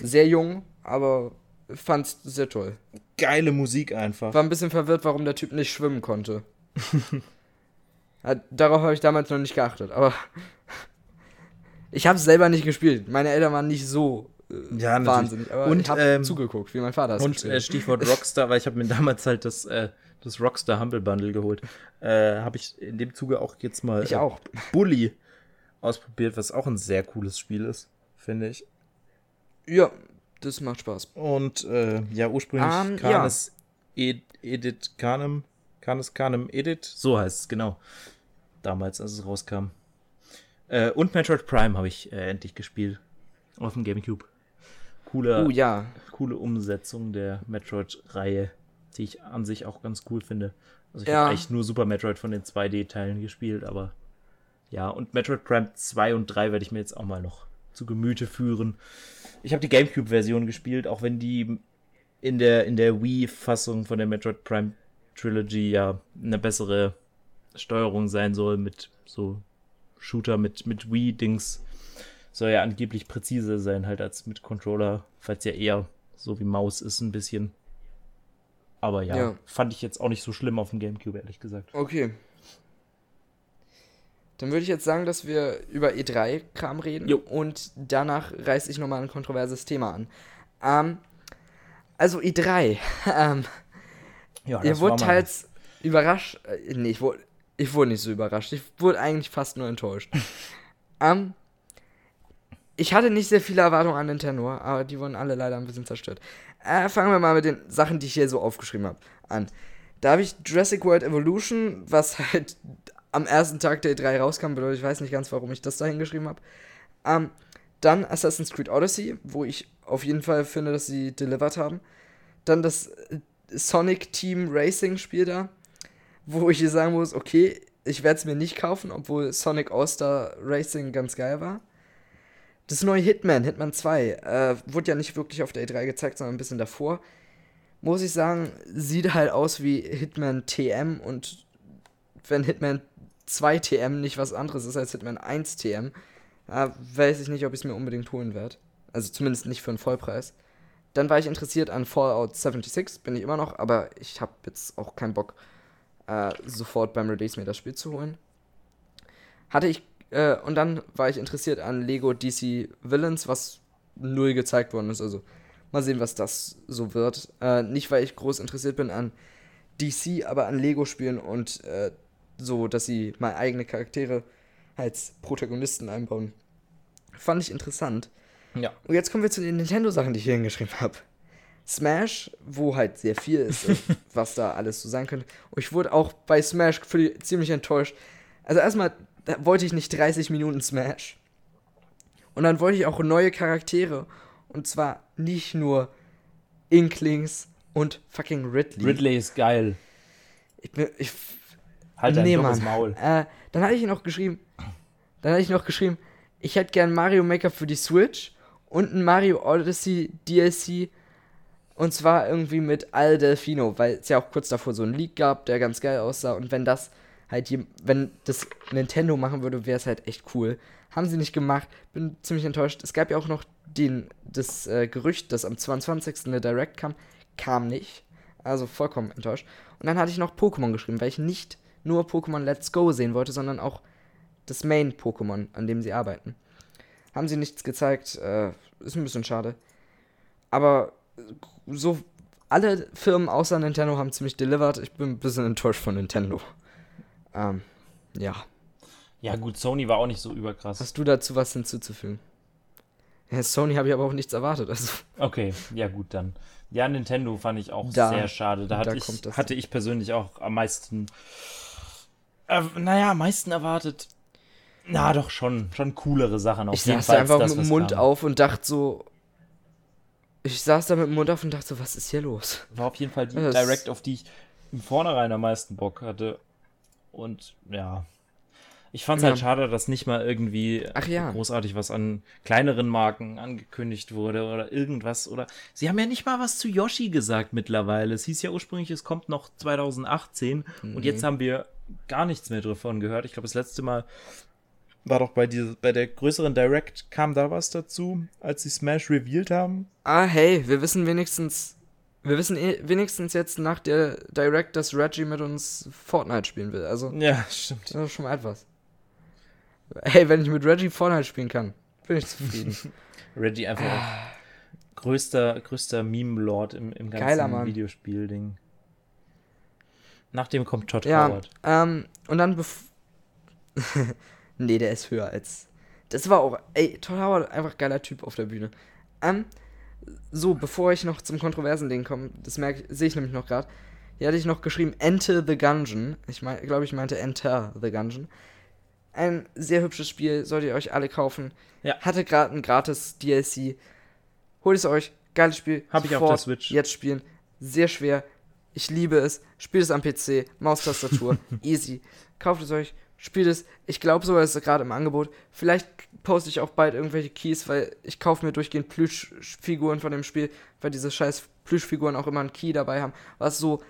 Sehr jung, aber fand's sehr toll. geile Musik einfach. War ein bisschen verwirrt, warum der Typ nicht schwimmen konnte. <laughs> ja, darauf habe ich damals noch nicht geachtet, aber <laughs> ich habe es selber nicht gespielt. Meine Eltern waren nicht so äh, Ja, wahnsinnig, aber Und, ich habe ähm, zugeguckt, wie mein Vater es Und äh. Stichwort <laughs> Rockstar, weil ich habe mir damals halt das, äh, das Rockstar Humble Bundle geholt. Äh, habe ich in dem Zuge auch jetzt mal Ich äh, auch. Bully ausprobiert, was auch ein sehr cooles Spiel ist, finde ich. Ja, das macht Spaß. Und äh, ja, ursprünglich Ähm, Canis Ed Edit Canem, Canis Canem Edit, so heißt es, genau. Damals, als es rauskam. Und Metroid Prime habe ich endlich gespielt. Auf dem Gamecube. Coole, Oh ja. coole Umsetzung der Metroid-Reihe, die ich an sich auch ganz cool finde. Also ich Ja. habe eigentlich nur Super Metroid von den 2D-Teilen gespielt, aber ja, und Metroid Prime 2 und 3 werde ich mir jetzt auch mal noch zu Gemüte führen. Ich habe die GameCube-Version gespielt, auch wenn die in der, in der Wii-Fassung von der Metroid Prime Trilogy ja eine bessere Steuerung sein soll mit so Shooter mit, mit Wii-Dings. Soll ja angeblich präziser sein halt als mit Controller, falls ja eher so wie Maus ist ein bisschen. Aber ja, Ja. fand ich jetzt auch nicht so schlimm auf dem Gamecube, ehrlich gesagt. Okay. Dann würde ich jetzt sagen, dass wir über E3-Kram reden. Jo. Und danach reiße ich nochmal ein kontroverses Thema an. Ähm, also E3. <laughs> ähm, Ja, ihr wurde teils überrascht. Äh, nee, ich wurde, ich wurde nicht so überrascht. Ich wurde eigentlich fast nur enttäuscht. <laughs> ähm, ich hatte nicht sehr viele Erwartungen an Nintendo, aber die wurden alle leider ein bisschen zerstört. Äh, fangen wir mal mit den Sachen, die ich hier so aufgeschrieben habe, an. Da habe ich Jurassic World Evolution, was halt am ersten Tag der E3 rauskam, bedeutet, ich weiß nicht ganz, warum ich das da hingeschrieben habe. Ähm, dann Assassin's Creed Odyssey, wo ich auf jeden Fall finde, dass sie delivered haben. Dann das äh, Sonic Team Racing Spiel da, wo ich sagen muss, okay, ich werde es mir nicht kaufen, obwohl Sonic All-Star Racing ganz geil war. Das neue Hitman, Hitman 2, äh, wurde ja nicht wirklich auf der E3 gezeigt, sondern ein bisschen davor. Muss ich sagen, sieht halt aus wie Hitman TM und wenn Hitman 2 TM nicht was anderes ist als Hitman 1 TM, äh, weiß ich nicht, ob ich es mir unbedingt holen werde. Also zumindest nicht für einen Vollpreis. Dann war ich interessiert an Fallout 76, bin ich immer noch, aber ich habe jetzt auch keinen Bock, äh, sofort beim Release mir das Spiel zu holen. Hatte ich, äh, und dann war ich interessiert an Lego DC Villains, was null gezeigt worden ist. Also mal sehen, was das so wird. Äh, nicht, weil ich groß interessiert bin an DC, aber an Lego-Spielen und äh, so, dass sie mal eigene Charaktere als Protagonisten einbauen. Fand ich interessant. Ja. Und jetzt kommen wir zu den Nintendo-Sachen, die ich hier hingeschrieben habe. Smash, wo halt sehr viel ist, <laughs> was da alles so sein könnte. Und ich wurde auch bei Smash für- ziemlich enttäuscht. Also erstmal wollte ich nicht 30 Minuten Smash. Und dann wollte ich auch neue Charaktere. Und zwar nicht nur Inklings und fucking Ridley. Ridley ist geil. Ich bin, ich, Halt dein nee, Mann. Maul. Äh, dann hatte ich noch geschrieben, dann hatte ich noch geschrieben, ich hätte gern Mario Maker für die Switch und ein Mario Odyssey DLC und zwar irgendwie mit Al Delfino, weil es ja auch kurz davor so einen Leak gab, der ganz geil aussah und wenn das halt, jem- wenn das Nintendo machen würde, wäre es halt echt cool. Haben sie nicht gemacht, bin ziemlich enttäuscht. Es gab ja auch noch den, das äh, Gerücht, das am 22. eine Direct kam, kam nicht. Also vollkommen enttäuscht. Und dann hatte ich noch Pokémon geschrieben, weil ich nicht nur Pokémon Let's Go sehen wollte, sondern auch das Main-Pokémon, an dem sie arbeiten. Haben sie nichts gezeigt, äh, ist ein bisschen schade. Aber so alle Firmen außer Nintendo haben ziemlich delivered. Ich bin ein bisschen enttäuscht von Nintendo. Ähm, ja. Ja, gut, Sony war auch nicht so überkrass. Hast du dazu was hinzuzufügen? Ja, Sony habe ich aber auch nichts erwartet. Also, Okay, ja gut dann. Ja, Nintendo fand ich auch Da- sehr schade. Da, da hatte, ich, hatte ich persönlich auch am meisten, äh, naja, am meisten erwartet. Na, doch schon, schon coolere Sachen auf ich jeden saß Fall. da als einfach das, mit dem Mund kam. auf und dachte so. Ich saß da mit dem Mund auf und dachte so, was ist hier los? War auf jeden Fall die Das- Direct, auf die ich im Vornherein am meisten Bock hatte. Und ja. Ich fand es Ja. halt schade, dass nicht mal irgendwie Ach ja. großartig was an kleineren Marken angekündigt wurde oder irgendwas. Oder sie haben ja nicht mal was zu Yoshi gesagt mittlerweile. Es hieß ja ursprünglich, es kommt noch 2018 und Mhm. jetzt haben wir gar nichts mehr davon gehört. Ich glaube, das letzte Mal war doch bei, diese, bei der größeren Direct, kam da was dazu, als sie Smash revealed haben? Ah, hey, wir wissen wenigstens. Wir wissen eh, wenigstens jetzt nach der Direct, dass Reggie mit uns Fortnite spielen will. Also, Ja, stimmt. das ist schon mal etwas. Hey, wenn ich mit Reggie Fortnite spielen kann, bin ich zufrieden. <laughs> Reggie einfach auch größter, größter Meme-Lord im, im ganzen. Videospiel-Ding. Nach dem kommt Todd ja, Howard. ähm, und dann bef <laughs> Nee, der ist höher als. Das war auch, ey, Todd Howard, einfach geiler Typ auf der Bühne. Ähm, so, bevor ich noch zum kontroversen Ding komme, das merke sehe ich nämlich noch gerade. Hier hatte ich noch geschrieben Enter the Gungeon. Ich mein, glaube, ich meinte Enter the Gungeon. Ein sehr hübsches Spiel, solltet ihr euch alle kaufen. Ja. Hatte gerade ein gratis DLC. Holt es euch, geiles Spiel. Hab ich auf Sofort der Switch. Jetzt spielen. Sehr schwer. Ich liebe es. Spielt es am PC, Maustastatur, <laughs> easy. Kauft es euch, spielt es. Ich glaube sogar, es ist gerade im Angebot. Vielleicht poste ich auch bald irgendwelche Keys, weil ich kaufe mir durchgehend Plüschfiguren von dem Spiel, weil diese scheiß Plüschfiguren auch immer einen Key dabei haben, was so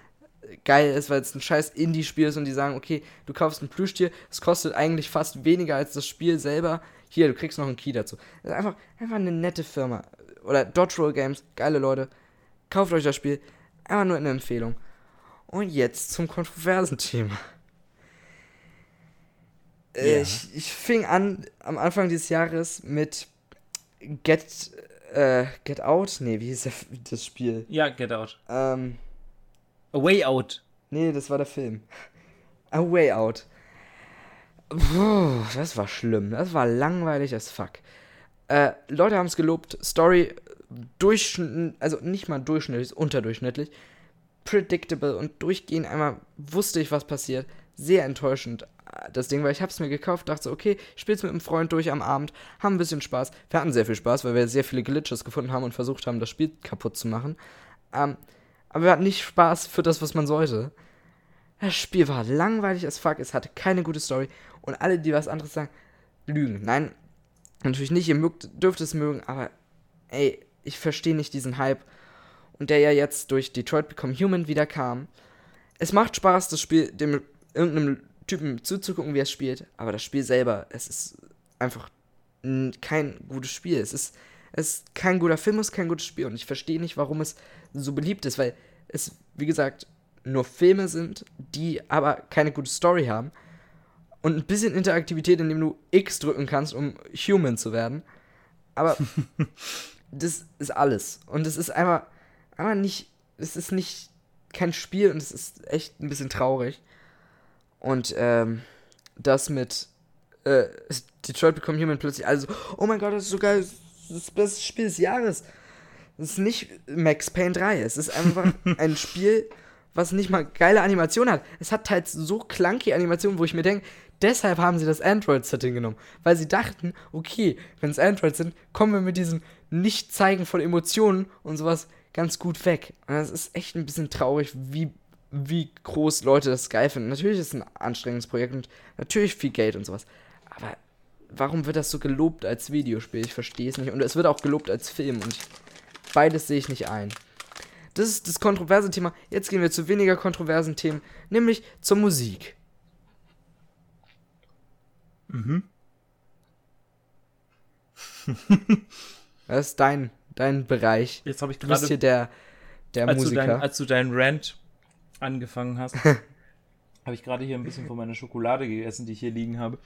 geil ist, weil es ein scheiß Indie-Spiel ist und die sagen, okay, du kaufst ein Plüschtier, es kostet eigentlich fast weniger als das Spiel selber. Hier, du kriegst noch einen Key dazu. Das ist einfach, einfach eine nette Firma. Oder Dodge Roll Games, geile Leute. Kauft euch das Spiel. Einfach nur eine Empfehlung. Und jetzt zum kontroversen Thema. Äh, Ja. Ich, ich fing an am Anfang dieses Jahres mit Get, äh, Get Out. Nee, wie hieß das Spiel? Ja, Get Out. Ähm, A Way Out. nee, das war der Film. A Way Out. Puh, das war schlimm. Das war langweilig as fuck. Äh, Leute haben es gelobt. Story durchschnittlich, also nicht mal durchschnittlich, unterdurchschnittlich. Predictable und durchgehend einmal wusste ich, was passiert. Sehr enttäuschend äh, das Ding, weil ich hab's mir gekauft, dachte so, okay, spiel's mit einem Freund durch am Abend, haben ein bisschen Spaß. Wir hatten sehr viel Spaß, weil wir sehr viele Glitches gefunden haben und versucht haben, das Spiel kaputt zu machen. Ähm, aber wir hatten nicht Spaß für das, was man sollte. Das Spiel war langweilig as fuck, es hatte keine gute Story und alle, die was anderes sagen, lügen. Nein, natürlich nicht, ihr mögt, dürft es mögen, aber ey, ich verstehe nicht diesen Hype und der ja jetzt durch Detroit Become Human wieder kam. Es macht Spaß, das Spiel dem irgendeinem Typen zuzugucken, wie er es spielt, aber das Spiel selber, es ist einfach kein gutes Spiel. Es ist, es ist kein guter Film, es ist kein gutes Spiel und ich verstehe nicht, warum es so beliebt ist, weil es, wie gesagt, nur Filme sind, die aber keine gute Story haben und ein bisschen Interaktivität, indem du X drücken kannst, um human zu werden. Aber <laughs> das ist alles. Und es ist einfach, einfach nicht, es ist nicht kein Spiel und es ist echt ein bisschen traurig. Und ähm, das mit äh, Detroit Become Human plötzlich, also, oh mein Gott, das ist so geil, das ist das beste Spiel des Jahres. Das ist nicht Max Payne 3, es ist einfach <laughs> ein Spiel, was nicht mal geile Animation hat. Es hat teils so clunky Animationen, wo ich mir denke, deshalb haben sie das Android-Setting genommen. Weil sie dachten, okay, wenn es Android sind, kommen wir mit diesem Nicht-Zeigen von Emotionen und sowas ganz gut weg. Und das ist echt ein bisschen traurig, wie, wie groß Leute das geil finden. Natürlich ist es ein anstrengendes Projekt und natürlich viel Geld und sowas. Aber warum wird das so gelobt als Videospiel? Ich verstehe es nicht. Und es wird auch gelobt als Film und ich, beides sehe ich nicht ein. Das ist das kontroverse Thema. Jetzt gehen wir zu weniger kontroversen Themen, nämlich zur Musik. <laughs> Das ist dein, dein Bereich. Jetzt habe ich Du bist hier gerade, der, der als, du dein, Musiker. als du deinen Rant angefangen hast, <laughs> habe ich gerade hier ein bisschen von meiner Schokolade gegessen, die ich hier liegen habe.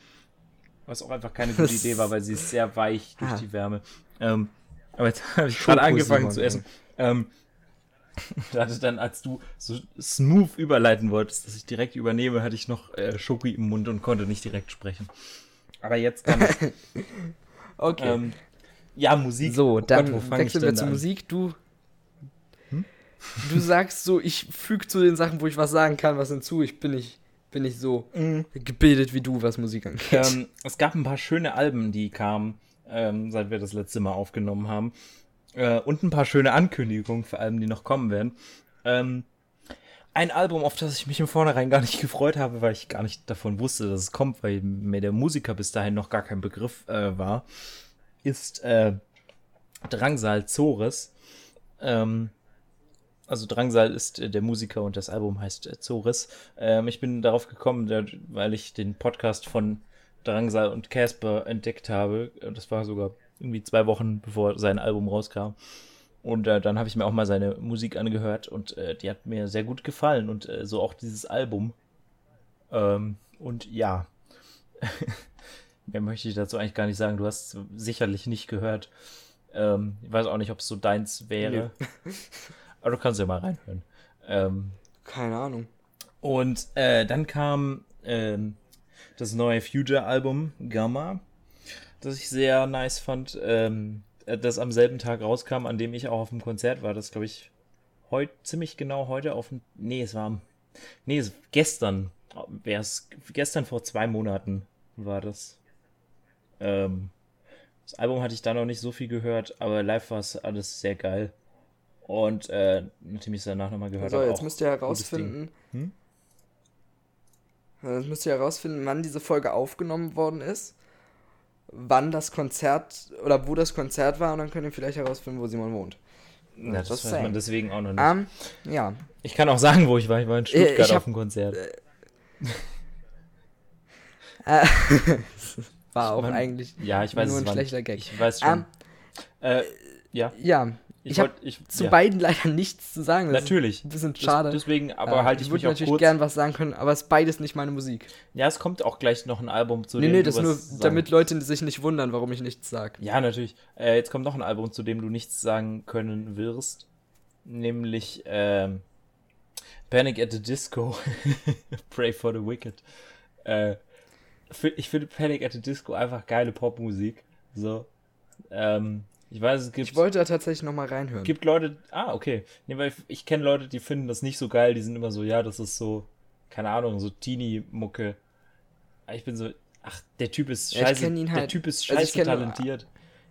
Was auch einfach keine gute Idee war, weil sie ist sehr weich durch Ah. die Wärme. Ähm, aber jetzt habe ich gerade angefangen zu essen. Ähm, <laughs> da hatte dann, als du so smooth überleiten wolltest, dass ich direkt übernehme, hatte ich noch äh, Schoki im Mund und konnte nicht direkt sprechen. Aber jetzt kann ich. <laughs> okay. ähm, ja, Musik. so, dann wechseln wir zur? Musik. Du, du sagst so, ich füge zu den Sachen, wo ich was sagen kann, was hinzu. Ich bin nicht, bin nicht so Mhm. gebildet wie du, was Musik angeht. Ähm, es gab ein paar schöne Alben, die kamen, ähm, seit wir das letzte Mal aufgenommen haben. Äh, und ein paar schöne Ankündigungen für Alben, die noch kommen werden. Ähm, ein Album, auf das ich mich im Vornherein gar nicht <laughs> gefreut habe, weil ich gar nicht davon wusste, dass es kommt, weil mir der Musiker bis dahin noch gar kein Begriff äh, war, ist äh, Drangsal Zores. Ähm, also Drangsal ist äh, der Musiker und das Album heißt äh, Zores. Ähm, ich bin darauf gekommen, weil ich den Podcast von Drangsal und Casper entdeckt habe. Das war sogar irgendwie zwei Wochen bevor sein Album rauskam. Und äh, dann habe ich mir auch mal seine Musik angehört und äh, die hat mir sehr gut gefallen und äh, so auch dieses Album. Ähm, und ja, <laughs> mehr möchte ich dazu eigentlich gar nicht sagen. Du hast es sicherlich nicht gehört. Ähm, ich weiß auch nicht, ob es so deins wäre. <laughs> Aber du kannst ja mal reinhören. Ähm, Keine Ahnung. und äh, dann kam ähm, das neue Future-Album Gamma. das ich sehr nice fand, ähm, das am selben Tag rauskam, an dem ich auch auf dem Konzert war. Das glaube ich heute ziemlich genau heute auf dem. Nee, es war. Nee, es, gestern. Wäre es gestern vor zwei Monaten war das. Ähm, das Album hatte ich da noch nicht so viel gehört, aber live war es alles sehr geil. Und äh, nachdem ich es danach nochmal gehört habe. So, jetzt müsst ihr herausfinden. Hm? Jetzt müsst ihr herausfinden, wann diese Folge aufgenommen worden ist, wann das Konzert oder wo das Konzert war und dann könnt ihr vielleicht herausfinden, wo Simon wohnt. Ja, das, das weiß man deswegen auch noch nicht. Um, ja. Ich kann auch sagen, wo ich war. Ich war in äh, Stuttgart hab, auf dem Konzert. Äh, <laughs> <laughs> war auch man, eigentlich ja, ich weiß, nur ein schlechter Gag. Ich weiß schon. Um, äh, ja. Ja, ich, ich habe zu ja. beiden leider nichts zu sagen. Das natürlich. ein bisschen schade. Das, deswegen, aber äh, halte ich, ich mich auch natürlich kurz. gern was sagen können, aber es ist beides nicht meine Musik. Ja, es kommt auch gleich noch ein Album zu nee, dem Nee, nee, das nur, damit Leute sich nicht wundern, warum ich nichts sage. Ja, natürlich. Äh, jetzt kommt noch ein Album, zu dem du nichts sagen können wirst. Nämlich ähm, Panic at the Disco. <laughs> Pray for the Wicked. Äh, ich finde Panic at the Disco einfach geile Popmusik. So. Ähm, ich weiß, es gibt. Ich wollte da tatsächlich nochmal reinhören. gibt Leute. Ah, okay. Nee, weil ich, ich kenne Leute, die finden das nicht so geil. Die sind immer so, ja, das ist so, keine Ahnung, so Teenie-Mucke. Ich bin so, ach, der Typ ist scheiße. Ja, halt, der Typ ist also scheiße also talentiert.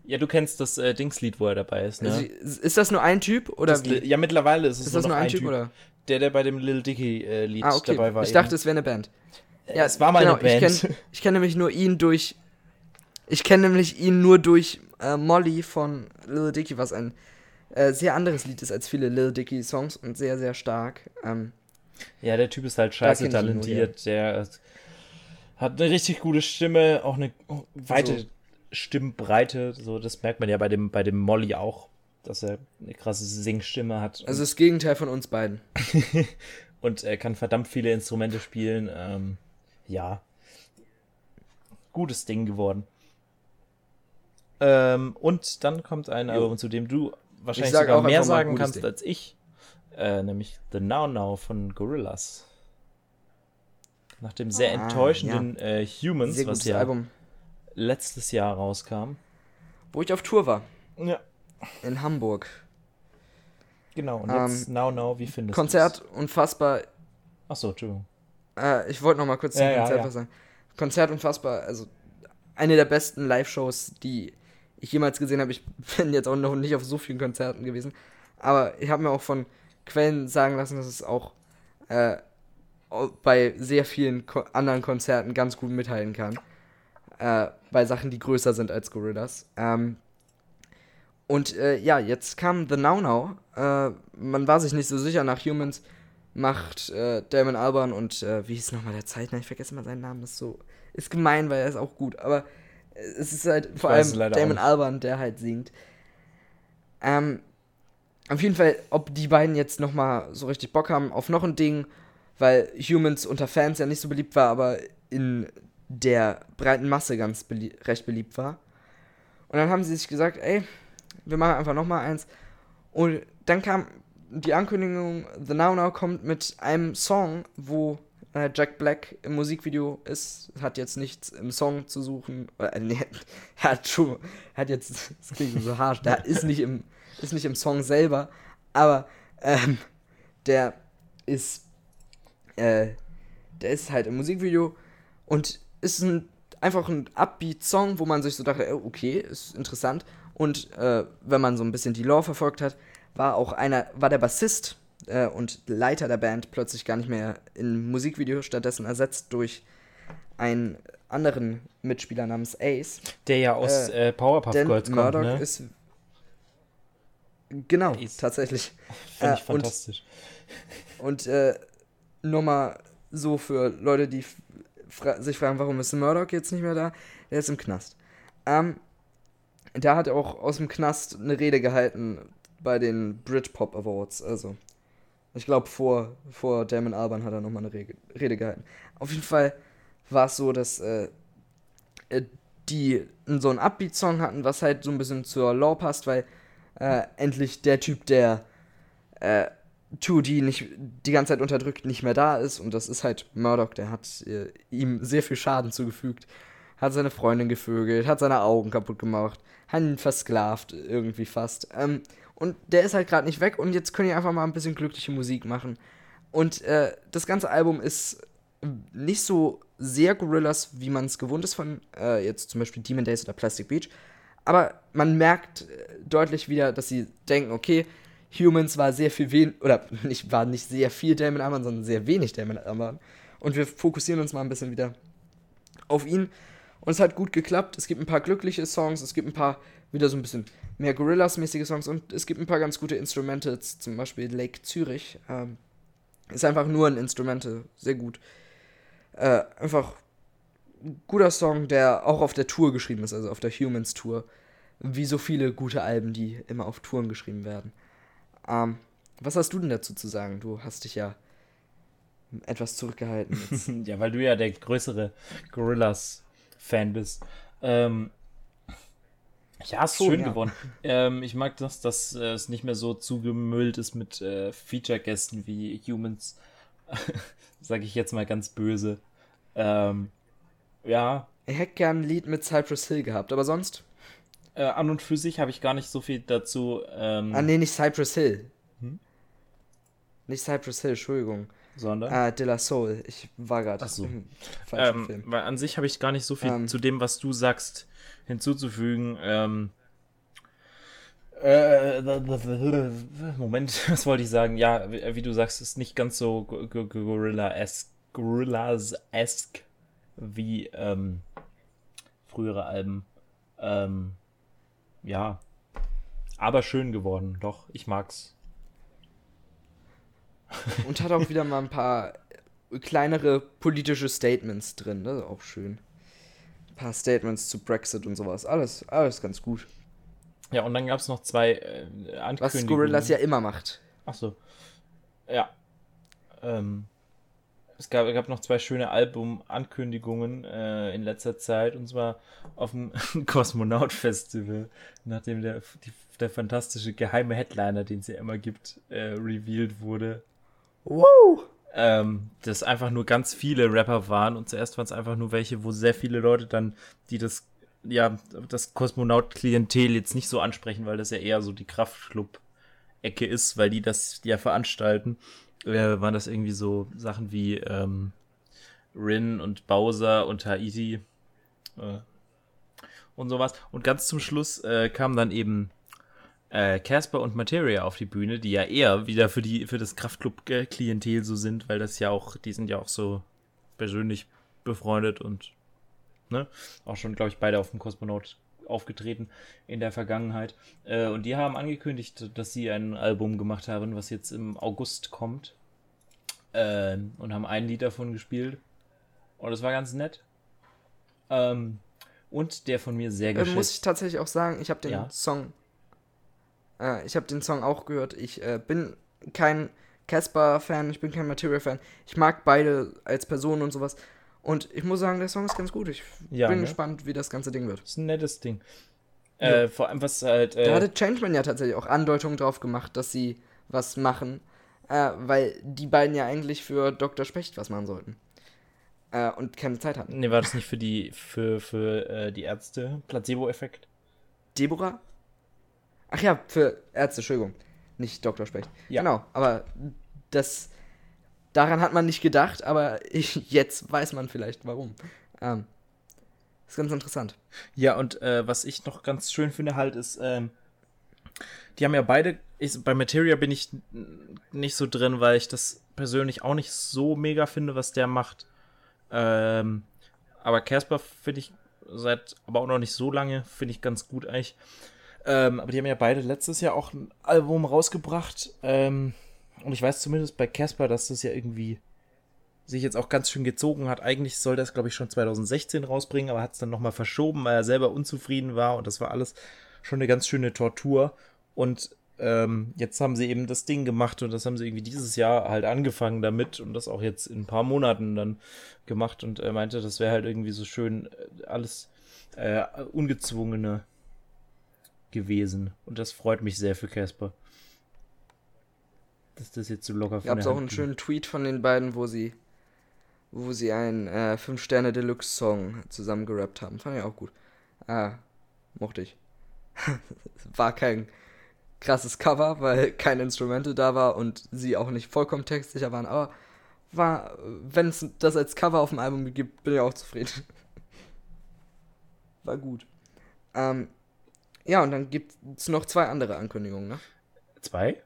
Ja, du kennst das äh, Dingslied, wo er dabei ist, ne? Also, ist das nur ein Typ oder das, wie? Ja, mittlerweile ist es ist das nur ein, Typ, typ, oder? Der, der bei dem Lil Dicky äh, ah, okay. dabei war. Ich eben. dachte, es wäre eine Band. Äh, ja, es war mal genau, eine Band. Ich kenne kenn nämlich nur ihn durch. Ich kenne nämlich ihn nur durch äh, Molly von Lil Dicky, was ein äh, sehr anderes Lied ist als viele Lil Dicky Songs und sehr, sehr stark. Ähm, ja, der Typ ist halt scheiße talentiert. Nur, ja. Der hat eine richtig gute Stimme, auch eine weite also, Stimmbreite. So, das merkt man ja bei dem, bei dem Molly auch, dass er eine krasse Singstimme hat. Also das Gegenteil von uns beiden. <laughs> und er kann verdammt viele Instrumente spielen. Ähm, ja. Gutes Ding geworden. Ähm, und dann kommt ein Album, zu dem du wahrscheinlich sogar mehr sagen kannst Ding. als ich. Äh, nämlich The Now Now von Gorillaz. Nach dem sehr ah, enttäuschenden ja. äh, Humans, was ja Album. letztes Jahr rauskam. Wo ich auf Tour war. Ja. In Hamburg. Genau, und jetzt ähm, Now Now, wie findest du Konzert, du's? unfassbar. Achso, Entschuldigung. Äh, ich wollte noch mal kurz zum ja, Konzert ja, was sagen. Konzert unfassbar, also eine der besten Live-Shows, die ich jemals gesehen habe. Ich <laughs> bin jetzt auch noch nicht auf so vielen Konzerten gewesen. Aber ich habe mir auch von Quellen sagen lassen, dass es auch äh, bei sehr vielen Ko anderen Konzerten ganz gut mithalten kann. Äh, bei Sachen, die größer sind als Gorillas. Ähm, und äh, ja, jetzt kam The Now Now. Äh, man war sich nicht so sicher. Nach Humans macht äh, Damon Alban und äh, wie hieß nochmal der Zeichner? Ich vergesse mal seinen Namen. Das ist so ist gemein, weil er ist auch gut. Aber es ist halt vor allem Damon Alban, der halt singt. Ähm, auf jeden Fall, ob die beiden jetzt nochmal so richtig Bock haben auf noch ein Ding, weil Humans unter Fans ja nicht so beliebt war, aber in der breiten Masse ganz belie recht beliebt war. Und dann haben sie sich gesagt, ey, wir machen einfach nochmal eins. Und dann kam die Ankündigung, The Now Now kommt mit einem Song, wo äh, Jack Black im Musikvideo ist, hat jetzt nichts im Song zu suchen. Äh, nee, <laughs> hat schon, hat jetzt, <laughs> das klingt so harsch, der ist nicht im, ist nicht im Song selber, aber ähm, der ist, äh, der ist halt im Musikvideo und ist ein, einfach ein Upbeat-Song, wo man sich so dachte, okay, ist interessant. Und äh, wenn man so ein bisschen die Lore verfolgt hat, war auch einer, war der Bassist äh, und Leiter der Band plötzlich gar nicht mehr im Musikvideo, stattdessen ersetzt durch einen anderen Mitspieler namens Ace. Der ja aus äh, äh, Powerpuff Girls kommt, Murdoch ne? ist Genau, Ace. tatsächlich. <laughs> Finde ich äh, fantastisch. Und, und äh, nur mal so für Leute, die fra sich fragen, warum ist Murdoch jetzt nicht mehr da? Der ist im Knast. Ähm, der hat auch aus dem Knast eine Rede gehalten bei den Britpop Awards. Also ich glaube, vor, vor Damon Alban hat er nochmal eine Rede, gehalten. Auf jeden Fall war es so, dass äh, äh, die so einen Upbeat-Song hatten, was halt so ein bisschen zur Law passt, weil äh, endlich der Typ, der äh, 2D nicht die ganze Zeit unterdrückt, nicht mehr da ist. Und das ist halt Murdoch, der hat äh, ihm sehr viel Schaden zugefügt. hat seine Freundin gevögelt, hat seine Augen kaputt gemacht, hat ihn versklavt, irgendwie fast. Ähm, und der ist halt gerade nicht weg und jetzt können die einfach mal ein bisschen glückliche Musik machen. Und äh, das ganze Album ist nicht so sehr Gorillas, wie man es gewohnt ist von äh, jetzt zum Beispiel Demon Days oder Plastic Beach. Aber man merkt äh, deutlich wieder, dass sie denken, okay, Humans war sehr viel wenig, oder <laughs> nicht, war nicht sehr viel Damon Albarn, sondern sehr wenig Damon Albarn. Und wir fokussieren uns mal ein bisschen wieder auf ihn. Und es hat gut geklappt. Es gibt ein paar glückliche Songs, es gibt ein paar wieder so ein bisschen mehr Gorillas-mäßige Songs und es gibt ein paar ganz gute Instrumentals, zum Beispiel Lake Zürich. Ähm, ist einfach nur ein Instrumental, sehr gut. Äh, einfach ein guter Song, der auch auf der Tour geschrieben ist, also auf der Humans Tour. Wie so viele gute Alben, die immer auf Touren geschrieben werden. Ähm, was hast du denn dazu zu sagen? Du hast dich ja etwas zurückgehalten. <laughs> ja, weil du ja der größere Gorillas-Fan bist. Ähm, ja, so, schön ja. geworden. Ähm, ich mag das, dass äh, es nicht mehr so zugemüllt ist mit äh, Feature-Gästen wie Humans. <laughs> Sag ich jetzt mal ganz böse. Ähm, ja. Ich hätte gern ein Lied mit Cypress Hill gehabt, aber sonst? Äh, an und für sich habe ich gar nicht so viel dazu. Ähm, ah, nee, nicht Cypress Hill. Hm? Nicht Cypress Hill, Entschuldigung. Sondern? Ah, De La Soul. Ich war gerade so. im falschen ähm, Film. Weil an sich habe ich gar nicht so viel ähm, zu dem, was du sagst, hinzuzufügen. Ähm, äh, <laughs> Moment, <laughs> was wollte ich sagen? Ja, wie, wie du sagst, ist nicht ganz so Gorilla-esque Gorillas-esque wie ähm, frühere Alben. Ähm, ja, aber schön geworden. Doch, ich mag's. Und hat auch wieder mal ein paar kleinere politische Statements drin. Das ist auch schön. Ein paar Statements zu Brexit und sowas. Alles, alles ganz gut. Ja, und dann gab es noch zwei äh, Ankündigungen. Was Gorillaz ja immer macht. Ach so. Ja. Ähm, es gab, gab noch zwei schöne Album-Ankündigungen äh, in letzter Zeit und zwar auf dem <laughs> Kosmonaut-Festival, nachdem der, die, der fantastische geheime Headliner, den es ja immer gibt, äh, revealed wurde. Wow! Ähm, dass einfach nur ganz viele Rapper waren und zuerst waren es einfach nur welche, wo sehr viele Leute dann, die das, ja, das Kosmonaut-Klientel jetzt nicht so ansprechen, weil das ja eher so die Kraftclub-Ecke ist, weil die das ja veranstalten äh, waren das irgendwie so Sachen wie ähm, Rin und Bowser und Haiti äh, und sowas. Und ganz zum Schluss äh, kamen dann eben äh, Casper und Materia auf die Bühne, die ja eher wieder für die für das Kraftclub-Klientel so sind, weil das ja auch, die sind ja auch so persönlich befreundet und ne, auch schon, glaube ich, beide auf dem Kosmonaut aufgetreten in der Vergangenheit. Äh, und die haben angekündigt, dass sie ein Album gemacht haben, was jetzt im August kommt. Äh, und haben ein Lied davon gespielt. Und das war ganz nett. Ähm, und der von mir sehr geschätzt. Äh, muss ich tatsächlich auch sagen, ich habe den ja. Song. Äh, ich habe den Song auch gehört. Ich äh, bin kein Casper-Fan, ich bin kein Material-Fan. Ich mag beide als Person und sowas. Und ich muss sagen, der Song ist ganz gut. Ich ja, bin ne? gespannt, wie das ganze Ding wird. Das ist ein nettes Ding. Ja. Äh, vor allem, was halt. Äh, da hatte Changeman ja tatsächlich auch Andeutungen drauf gemacht, dass sie was machen. Äh, weil die beiden ja eigentlich für Dr. Specht was machen sollten. Äh, und keine Zeit hatten. Nee, war das nicht für die, für, für äh, die Ärzte? Placebo-Effekt? Deborah? Ach ja, für Ärzte, Entschuldigung. Nicht Dr. Specht. Ja. Genau, aber das Daran hat man nicht gedacht, aber ich, jetzt weiß man vielleicht warum. Ähm, ist ganz interessant. Ja, und äh, was ich noch ganz schön finde halt ist, ähm, die haben ja beide, ich, bei Materia bin ich nicht so drin, weil ich das persönlich auch nicht so mega finde, was der macht. Ähm, aber Casper finde ich seit, aber auch noch nicht so lange, finde ich ganz gut eigentlich. Ähm, aber die haben ja beide letztes Jahr auch ein Album rausgebracht. Ähm, und ich weiß zumindest bei Casper, dass das ja irgendwie sich jetzt auch ganz schön gezogen hat. Eigentlich soll das, glaube ich, schon 2016 rausbringen, aber hat es dann nochmal verschoben, weil er selber unzufrieden war und das war alles schon eine ganz schöne Tortur. Und ähm, jetzt haben sie eben das Ding gemacht und das haben sie irgendwie dieses Jahr halt angefangen damit und das auch jetzt in ein paar Monaten dann gemacht und er meinte, das wäre halt irgendwie so schön äh, alles äh, ungezwungene gewesen. Und das freut mich sehr für Casper dass das jetzt so locker von Gab es auch einen schönen Tweet von den beiden, wo sie wo sie einen äh, 5-Sterne-Deluxe-Song zusammen gerappt haben. Fand ich auch gut. Ah, mochte ich. <laughs> war kein krasses Cover, weil kein Instrumente da war und sie auch nicht vollkommen textsicher waren, aber war, wenn es das als Cover auf dem Album gibt, bin ich auch zufrieden. <laughs> war gut. Ähm, ja, und dann gibt es noch zwei andere Ankündigungen, ne? Zwei?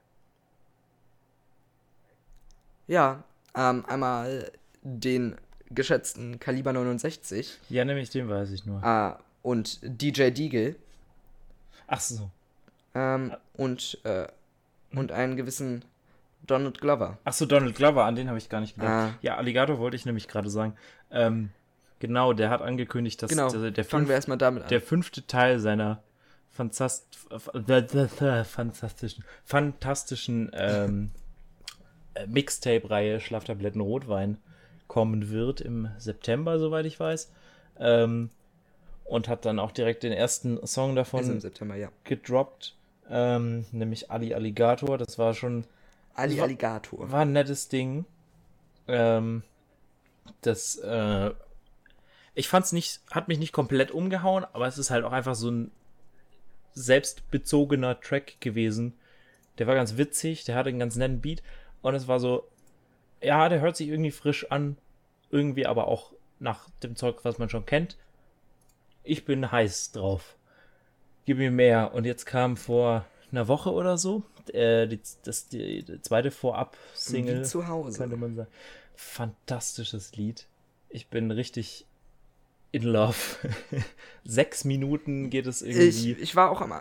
Ja, ähm, einmal den geschätzten Kaliber 69. Ja, nämlich den weiß ich nur. Äh, und DJ Deagle. Ach so. Ähm, und, äh, und einen gewissen Donald Glover. Ach so, Donald Glover, an den habe ich gar nicht gedacht. Ah. Ja, Alligator wollte ich nämlich gerade sagen. Ähm, genau, der hat angekündigt, dass Genau, der, der, fünf, der fünfte Teil seiner fantast, fantastischen, fantastischen ähm, äh, Mixtape-Reihe Schlaftabletten Rotwein kommen wird im September, soweit ich weiß. Ähm, und hat dann auch direkt den ersten Song davon im September, ja. gedroppt, ähm, nämlich Ali Alligator. Das war schon Ali Wa- Alligator. war ein nettes Ding. Ähm, das, äh, ich fand's nicht, hat mich nicht komplett umgehauen, aber es ist halt auch einfach so ein selbstbezogener Track gewesen. Der war ganz witzig, der hatte einen ganz netten Beat und es war so, ja, der hört sich irgendwie frisch an, irgendwie aber auch nach dem Zeug, was man schon kennt. Ich bin heiß drauf. Gib mir mehr. Und jetzt kam vor einer Woche oder so äh, die, das, die, die zweite Vorab-Single zu Hause. könnte man sagen. Fantastisches Lied. Ich bin richtig in love. <laughs> Sechs Minuten geht es Ich, irgendwie. ich war auch am.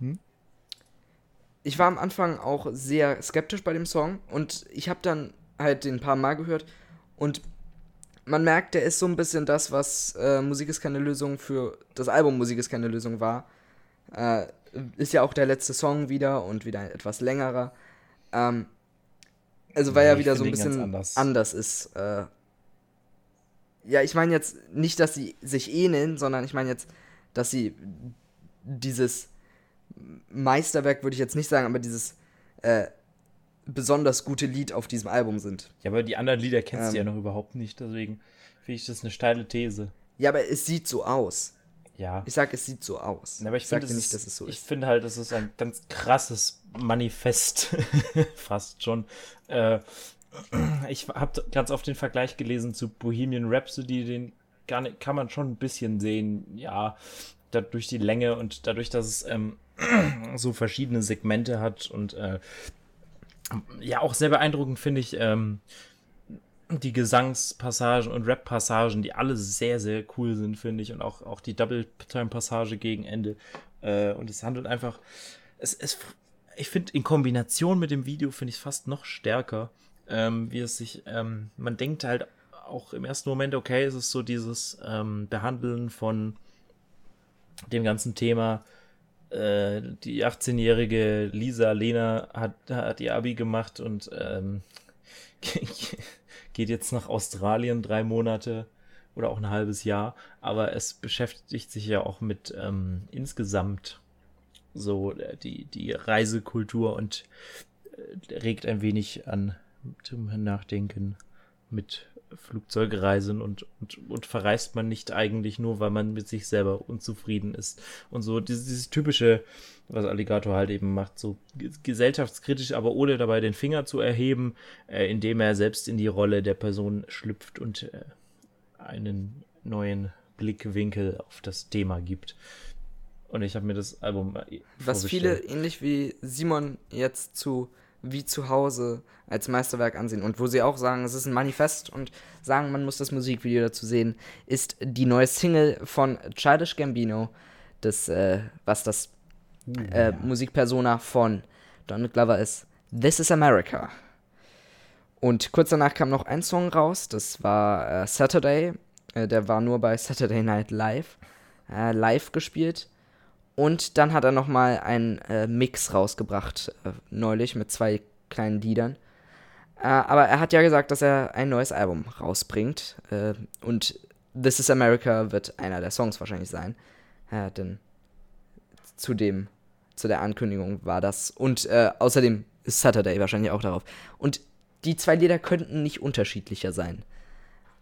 Hm? Ich war am Anfang auch sehr skeptisch bei dem Song und ich habe dann halt den ein paar Mal gehört und man merkt, der ist so ein bisschen das, was äh, Musik ist keine Lösung für das Album Musik ist keine Lösung war. Äh, ist ja auch der letzte Song wieder und wieder ein etwas längerer. Ähm, also weil Nee, er ich wieder so ein bisschen anders. anders. ist. Äh, ja, ich meine jetzt nicht, dass sie sich ähneln, sondern ich meine jetzt, dass sie dieses Meisterwerk würde ich jetzt nicht sagen, aber dieses äh, besonders gute Lied auf diesem Album sind. Ja, aber die anderen Lieder kennst Ähm. du ja noch überhaupt nicht, deswegen finde ich das eine steile These. Ja, aber es sieht so aus. Ja. Ich sag, es sieht so aus. Aber ich sag finde es nicht, dass es so ich ist. finde halt, es ist ein ganz krasses Manifest, <laughs> fast schon. Äh, ich habe ganz oft den Vergleich gelesen zu Bohemian Rhapsody, den nicht, kann man schon ein bisschen sehen, ja, durch die Länge und dadurch, dass es ähm, so verschiedene Segmente hat und äh, ja, auch sehr beeindruckend finde ich ähm, die Gesangspassagen und Rap-Passagen, die alle sehr, sehr cool sind, finde ich. Und auch, auch die Double-Time-Passage gegen Ende. Äh, und es handelt einfach. Es, es, ich finde, in Kombination mit dem Video finde ich es fast noch stärker, ähm, wie es sich. Ähm, man denkt halt auch im ersten Moment, okay, es ist so dieses ähm, Behandeln von dem ganzen Thema. Äh, die 18-jährige Lisa Lena hat, hat ihr Abi gemacht und ähm, <laughs> geht jetzt nach Australien drei Monate oder auch ein halbes Jahr, aber es beschäftigt sich ja auch mit ähm, insgesamt so äh, die, die Reisekultur und äh, regt ein wenig an zum Nachdenken mit Flugzeugreisen und, und, und verreist man nicht eigentlich nur, weil man mit sich selber unzufrieden ist. Und so dieses, dieses typische, was Alligator halt eben macht, so ge- gesellschaftskritisch, aber ohne dabei den Finger zu erheben, äh, indem er selbst in die Rolle der Person schlüpft und äh, einen neuen Blickwinkel auf das Thema gibt. Und ich habe mir das Album äh, Was viele ähnlich wie Simon jetzt zu wie zu Hause als Meisterwerk ansehen und wo sie auch sagen, es ist ein Manifest und sagen, man muss das Musikvideo dazu sehen, ist die neue Single von Childish Gambino, das, äh, was das äh, Musikpersona von Donald Glover ist. This is America. Und kurz danach kam noch ein Song raus, das war äh, Saturday. Äh, der war nur bei Saturday Night Live äh, live gespielt. Und dann hat er nochmal einen äh, Mix rausgebracht, äh, neulich mit zwei kleinen Liedern. Äh, aber er hat ja gesagt, dass er ein neues Album rausbringt. Äh, und This is America wird einer der Songs wahrscheinlich sein. Äh, denn zu dem, zu der Ankündigung war das. Und äh, außerdem ist Saturday wahrscheinlich auch darauf. Und die zwei Lieder könnten nicht unterschiedlicher sein.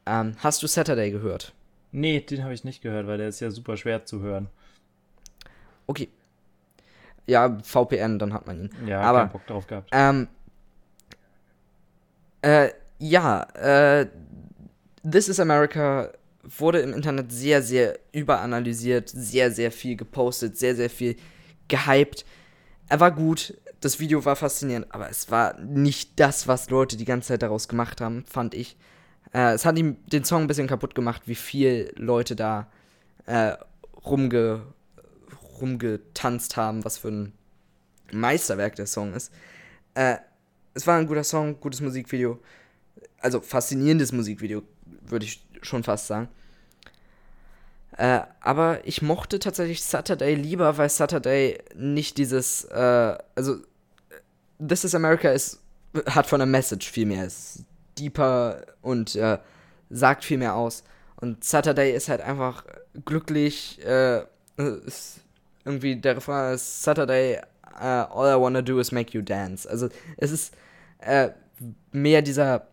Ähm, hast du Saturday gehört? Nee, den habe ich nicht gehört, weil der ist ja super schwer zu hören. Okay. Ja, VPN, dann hat man ihn. Ja, Aber, keinen Bock drauf gehabt. Ähm, äh, ja, äh, This is America wurde im Internet sehr, sehr überanalysiert, sehr, sehr viel gepostet, sehr, sehr viel gehypt. Er war gut, das Video war faszinierend, aber es war nicht das, was Leute die ganze Zeit daraus gemacht haben, fand ich. Äh, es hat ihm den Song ein bisschen kaputt gemacht, wie viel Leute da äh, rumge, rumgetanzt haben, was für ein Meisterwerk der Song ist. Äh, es war ein guter Song, gutes Musikvideo. Also faszinierendes Musikvideo, würde ich schon fast sagen. Äh, aber ich mochte tatsächlich Saturday lieber, weil Saturday nicht dieses, äh, also This is America ist, hat von der Message viel mehr, ist deeper und äh, sagt viel mehr aus. Und Saturday ist halt einfach glücklich, äh, ist irgendwie der Refrain ist Saturday, uh, all I wanna do is make you dance. Also es ist äh, mehr dieser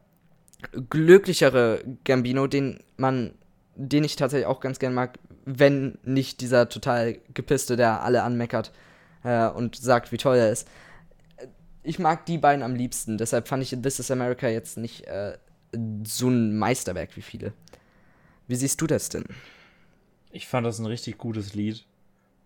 glücklichere Gambino, den man, den ich tatsächlich auch ganz gern mag, wenn nicht dieser total gepisste, der alle anmeckert äh, und sagt, wie toll er ist. Ich mag die beiden am liebsten, deshalb fand ich This is America jetzt nicht äh, so ein Meisterwerk wie viele. Wie siehst du das denn? Ich fand das ein richtig gutes Lied.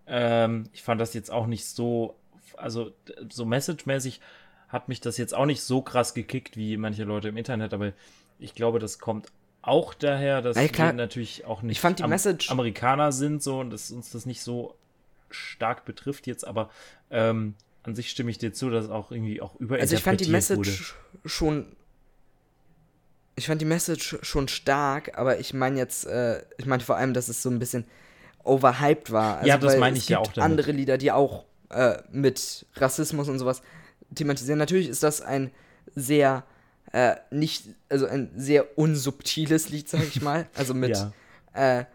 Ähm, ich fand das jetzt auch nicht so, also so message-mäßig hat mich das jetzt auch nicht so krass gekickt wie manche Leute im Internet, aber ich glaube, das kommt auch daher, dass Ja, wir natürlich auch nicht die Message- Amerikaner sind so und dass uns das nicht so stark betrifft jetzt, aber ähm, an sich stimme ich dir zu, dass auch irgendwie auch überinterpretiert Also ich fand die wurde. Message schon. Ich fand die Message schon stark, aber ich meine jetzt, äh, ich meine vor allem, dass es so ein bisschen overhyped war. Also, Ja, das meine ich ja auch damit. andere Lieder, die auch äh, mit Rassismus und sowas thematisieren. Natürlich ist das ein sehr äh, nicht, also ein sehr unsubtiles Lied, sag ich mal. <laughs> Also mit Ja. äh,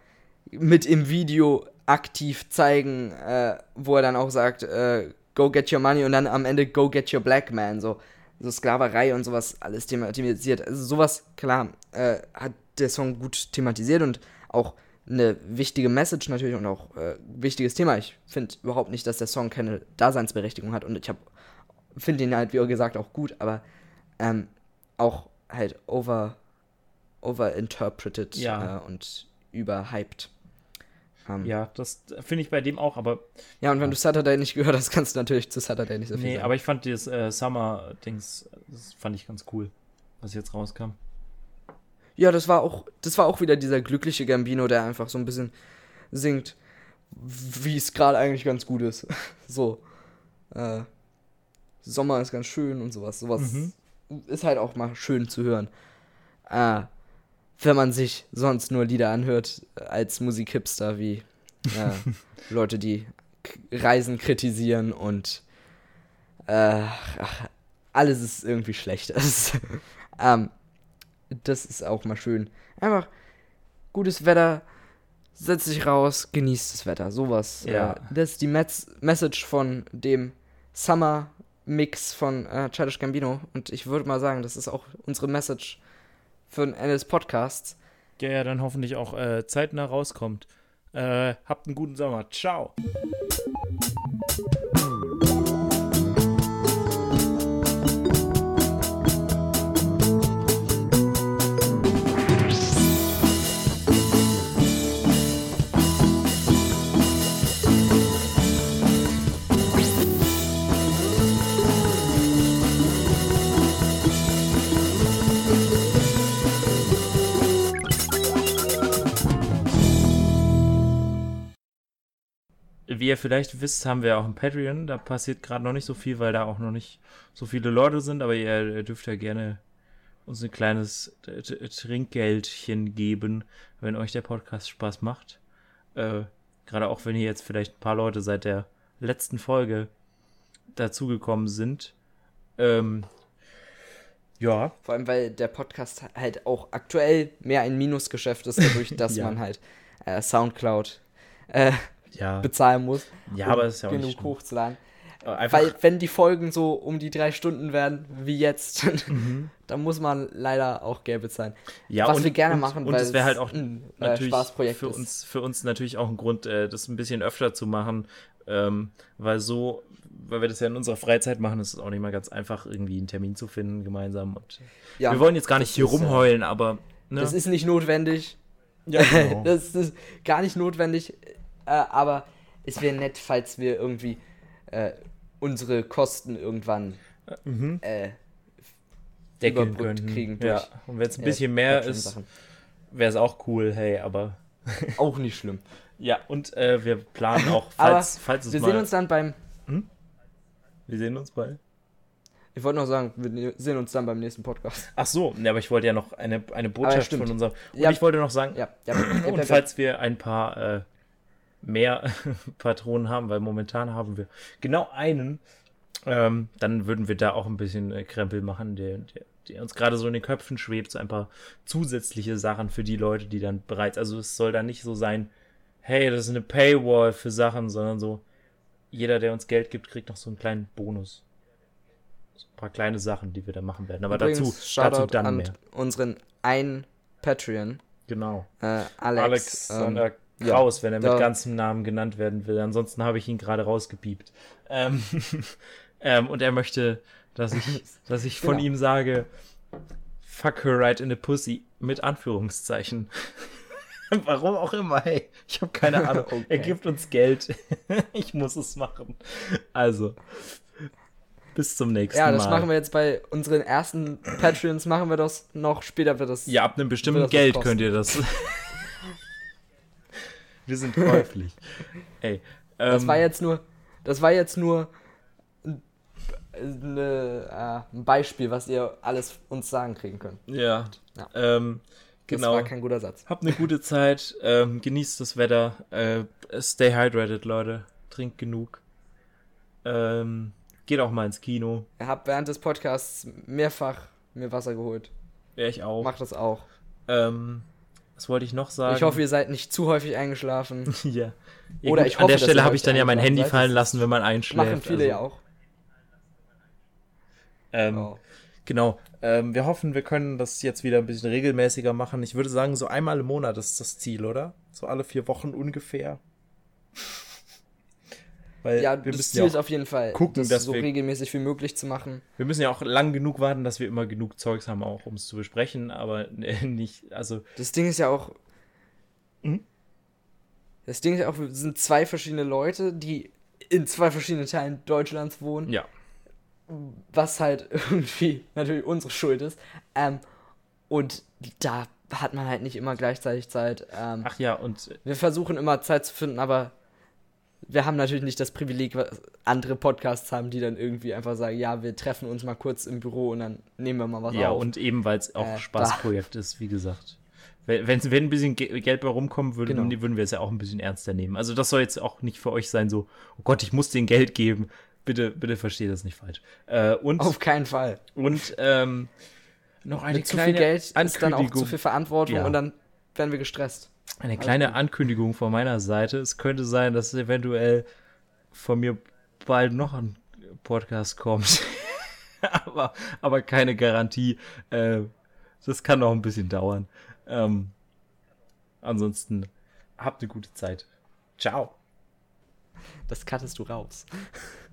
mit im Video aktiv zeigen, äh, wo er dann auch sagt, äh, go get your money und dann am Ende go get your black man, so, so Sklaverei und sowas alles thematisiert. Also sowas, klar, äh, hat der Song gut thematisiert und auch eine wichtige Message natürlich und auch äh, wichtiges Thema. Ich finde überhaupt nicht, dass der Song keine Daseinsberechtigung hat und ich habe finde ihn halt, wie gesagt, auch gut, aber ähm, auch halt over overinterpreted Ja. äh, und überhyped. Ähm, Ja, das finde ich bei dem auch, aber ja, und wenn du Saturday nicht gehört hast, kannst du natürlich zu Saturday nicht so viel nee, sagen. aber ich fand das äh, Summer-Dings, das fand ich ganz cool, was jetzt rauskam. Ja, das war auch, das war auch wieder dieser glückliche Gambino, der einfach so ein bisschen singt, wie es gerade eigentlich ganz gut ist. <laughs> so. Äh, Sommer ist ganz schön und sowas. Sowas Mhm. ist halt auch mal schön zu hören. Äh, wenn man sich sonst nur Lieder anhört als Musikhipster wie äh, <laughs> Leute, die Reisen kritisieren und äh, ach, alles ist irgendwie schlecht. <laughs> Ähm, das ist auch mal schön. Einfach gutes Wetter, setz dich raus, genießt das Wetter. Sowas. Ja. Äh, das ist die Metz Message von dem Summer-Mix von äh, Childish Gambino. Und ich würde mal sagen, das ist auch unsere Message für den Ende des Podcasts. Der ja dann hoffentlich auch äh, zeitnah rauskommt. Äh, habt einen guten Sommer. Ciao. Wie ihr vielleicht wisst, haben wir auch ein Patreon. Da passiert gerade noch nicht so viel, weil da auch noch nicht so viele Leute sind. Aber ihr dürft ja gerne uns ein kleines Trinkgeldchen geben, wenn euch der Podcast Spaß macht. Äh, gerade auch wenn ihr jetzt vielleicht ein paar Leute seit der letzten Folge dazugekommen sind. Ähm, ja, Vor allem, weil der Podcast halt auch aktuell mehr ein Minusgeschäft ist, dadurch, <laughs> dass Ja. man halt äh, Soundcloud äh, ja. bezahlen muss. Ja, um aber ist ja auch genug nicht hochzuladen. Äh, Einfach, Weil, wenn die Folgen so um die drei Stunden werden, wie jetzt, <laughs> dann muss man leider auch Geld bezahlen. Mhm. ja, was und, wir gerne und, machen, und weil es wäre halt auch ein, äh, natürlich Spaßprojekt für ist. uns, für uns natürlich auch ein Grund, äh, das ein bisschen öfter zu machen, ähm, weil so, weil wir das ja in unserer Freizeit machen, ist es auch nicht mal ganz einfach, irgendwie einen Termin zu finden gemeinsam. Und Ja, wir wollen jetzt gar nicht hier äh, rumheulen, aber ne? Das ist nicht notwendig. ja, genau. <laughs> das ist gar nicht notwendig. Äh, aber es wäre nett, falls wir irgendwie äh, unsere Kosten irgendwann mhm. äh, überbrückt können. kriegen ja. durch, Und wenn es ein äh, bisschen mehr ist, wäre es auch cool, hey, aber <laughs> Auch nicht schlimm. ja, und äh, wir planen auch, falls, falls es Wir mal... sehen uns dann beim. wir sehen uns bald. Ich wollte noch sagen, wir sehen uns dann beim nächsten Podcast. Ach so, ne, aber ich wollte ja noch eine, eine Botschaft von unserem... Und Ja. ich wollte noch sagen, Ja, ja. <clears throat> ja, Und ja, falls wir ein paar äh, mehr <laughs> Patronen haben, weil momentan haben wir genau einen, ähm, dann würden wir da auch ein bisschen äh, Krempel machen, der, der, der uns gerade so in den Köpfen schwebt, so ein paar zusätzliche Sachen für die Leute, die dann bereits, also es soll dann nicht so sein, hey, das ist eine Paywall für Sachen, sondern so, jeder, der uns Geld gibt, kriegt noch so einen kleinen Bonus. So ein paar kleine Sachen, die wir da machen werden. Aber Übrigens, dazu, Shoutout dazu dann an mehr. unseren einen Patreon, Genau. äh, Alex. ähm, Alexander ja, Kraus, wenn er mit ganzem Namen genannt werden will. Ansonsten habe ich ihn gerade rausgepiept. Ähm, <laughs> ähm, und er möchte, dass ich, <laughs> dass ich von Genau. ihm sage, fuck her right in the pussy, mit Anführungszeichen. <laughs> Warum auch immer, hey. Ich habe keine Ahnung. Okay. Er gibt uns Geld. ich muss es machen. Also, bis zum nächsten ja, Mal. das machen wir jetzt bei unseren ersten Patreons, machen wir das noch. Später wird das. Ja, ab einem bestimmten Geld könnt ihr das. Wir sind käuflich. <laughs> Ey. Das ähm, war jetzt nur, das war jetzt nur ein- eine, äh, ein Beispiel, was ihr alles uns sagen kriegen könnt. Ja. Ja. Ähm, Das genau. war kein guter Satz. Habt eine gute Zeit. Ähm, genießt das Wetter. Äh, stay hydrated, Leute. Trinkt genug. Ähm, geht auch mal ins Kino. Ich habe während des Podcasts mehrfach mir Wasser geholt. Wäre ich auch. Macht das auch. Ähm, was wollte ich noch sagen? Ich hoffe, ihr seid nicht zu häufig eingeschlafen. <laughs> ja. ja Oder gut, ich An hoffe, der dass ihr Stelle habe ich dann ja mein Handy fallen lassen, wenn man einschläft. Machen viele also, ja auch. Ähm, Oh. Genau. Ähm, wir hoffen, wir können das jetzt wieder ein bisschen regelmäßiger machen. Ich würde sagen, so einmal im Monat ist das Ziel, oder? So alle vier Wochen ungefähr. Weil Ja, wir das Ziel ja ist auf jeden Fall, gucken, das dass so wir- regelmäßig wie möglich zu machen. wir müssen ja auch lang genug warten, dass wir immer genug Zeugs haben, auch um es zu besprechen, aber <laughs> nicht, also Das Ding ist ja auch. Mhm. Das Ding ist ja auch, wir sind zwei verschiedene Leute, die in zwei verschiedenen Teilen Deutschlands wohnen, ja. was halt <laughs> irgendwie natürlich unsere Schuld ist. Ähm, und da hat man halt nicht immer gleichzeitig Zeit. Ähm, Ach ja, und wir versuchen immer Zeit zu finden, aber wir haben natürlich nicht das Privileg, was andere Podcasts haben, die dann irgendwie einfach sagen, ja, wir treffen uns mal kurz im Büro und dann nehmen wir mal was ja, auf. und eben weil es auch Äh, Spaßprojekt ist, wie gesagt. Wenn, wenn, ein bisschen Ge Geld bei rumkommen würde, Genau. dann würden wir es ja auch ein bisschen ernster nehmen. Also das soll jetzt auch nicht für euch sein, so, oh Gott, ich muss denen Geld geben. Bitte, bitte versteht das nicht falsch. Äh, und Auf keinen Fall. Und ähm, noch eine Mit zu kleine viel Geld ist dann auch zu viel Verantwortung Ja. und dann werden wir gestresst. Eine kleine Ankündigung von meiner Seite. Es könnte sein, dass eventuell von mir bald noch ein Podcast kommt. <laughs> aber, aber keine Garantie. Äh, das kann noch ein bisschen dauern. Ähm, ansonsten habt eine gute Zeit. Ciao. Das cuttest du raus. <laughs>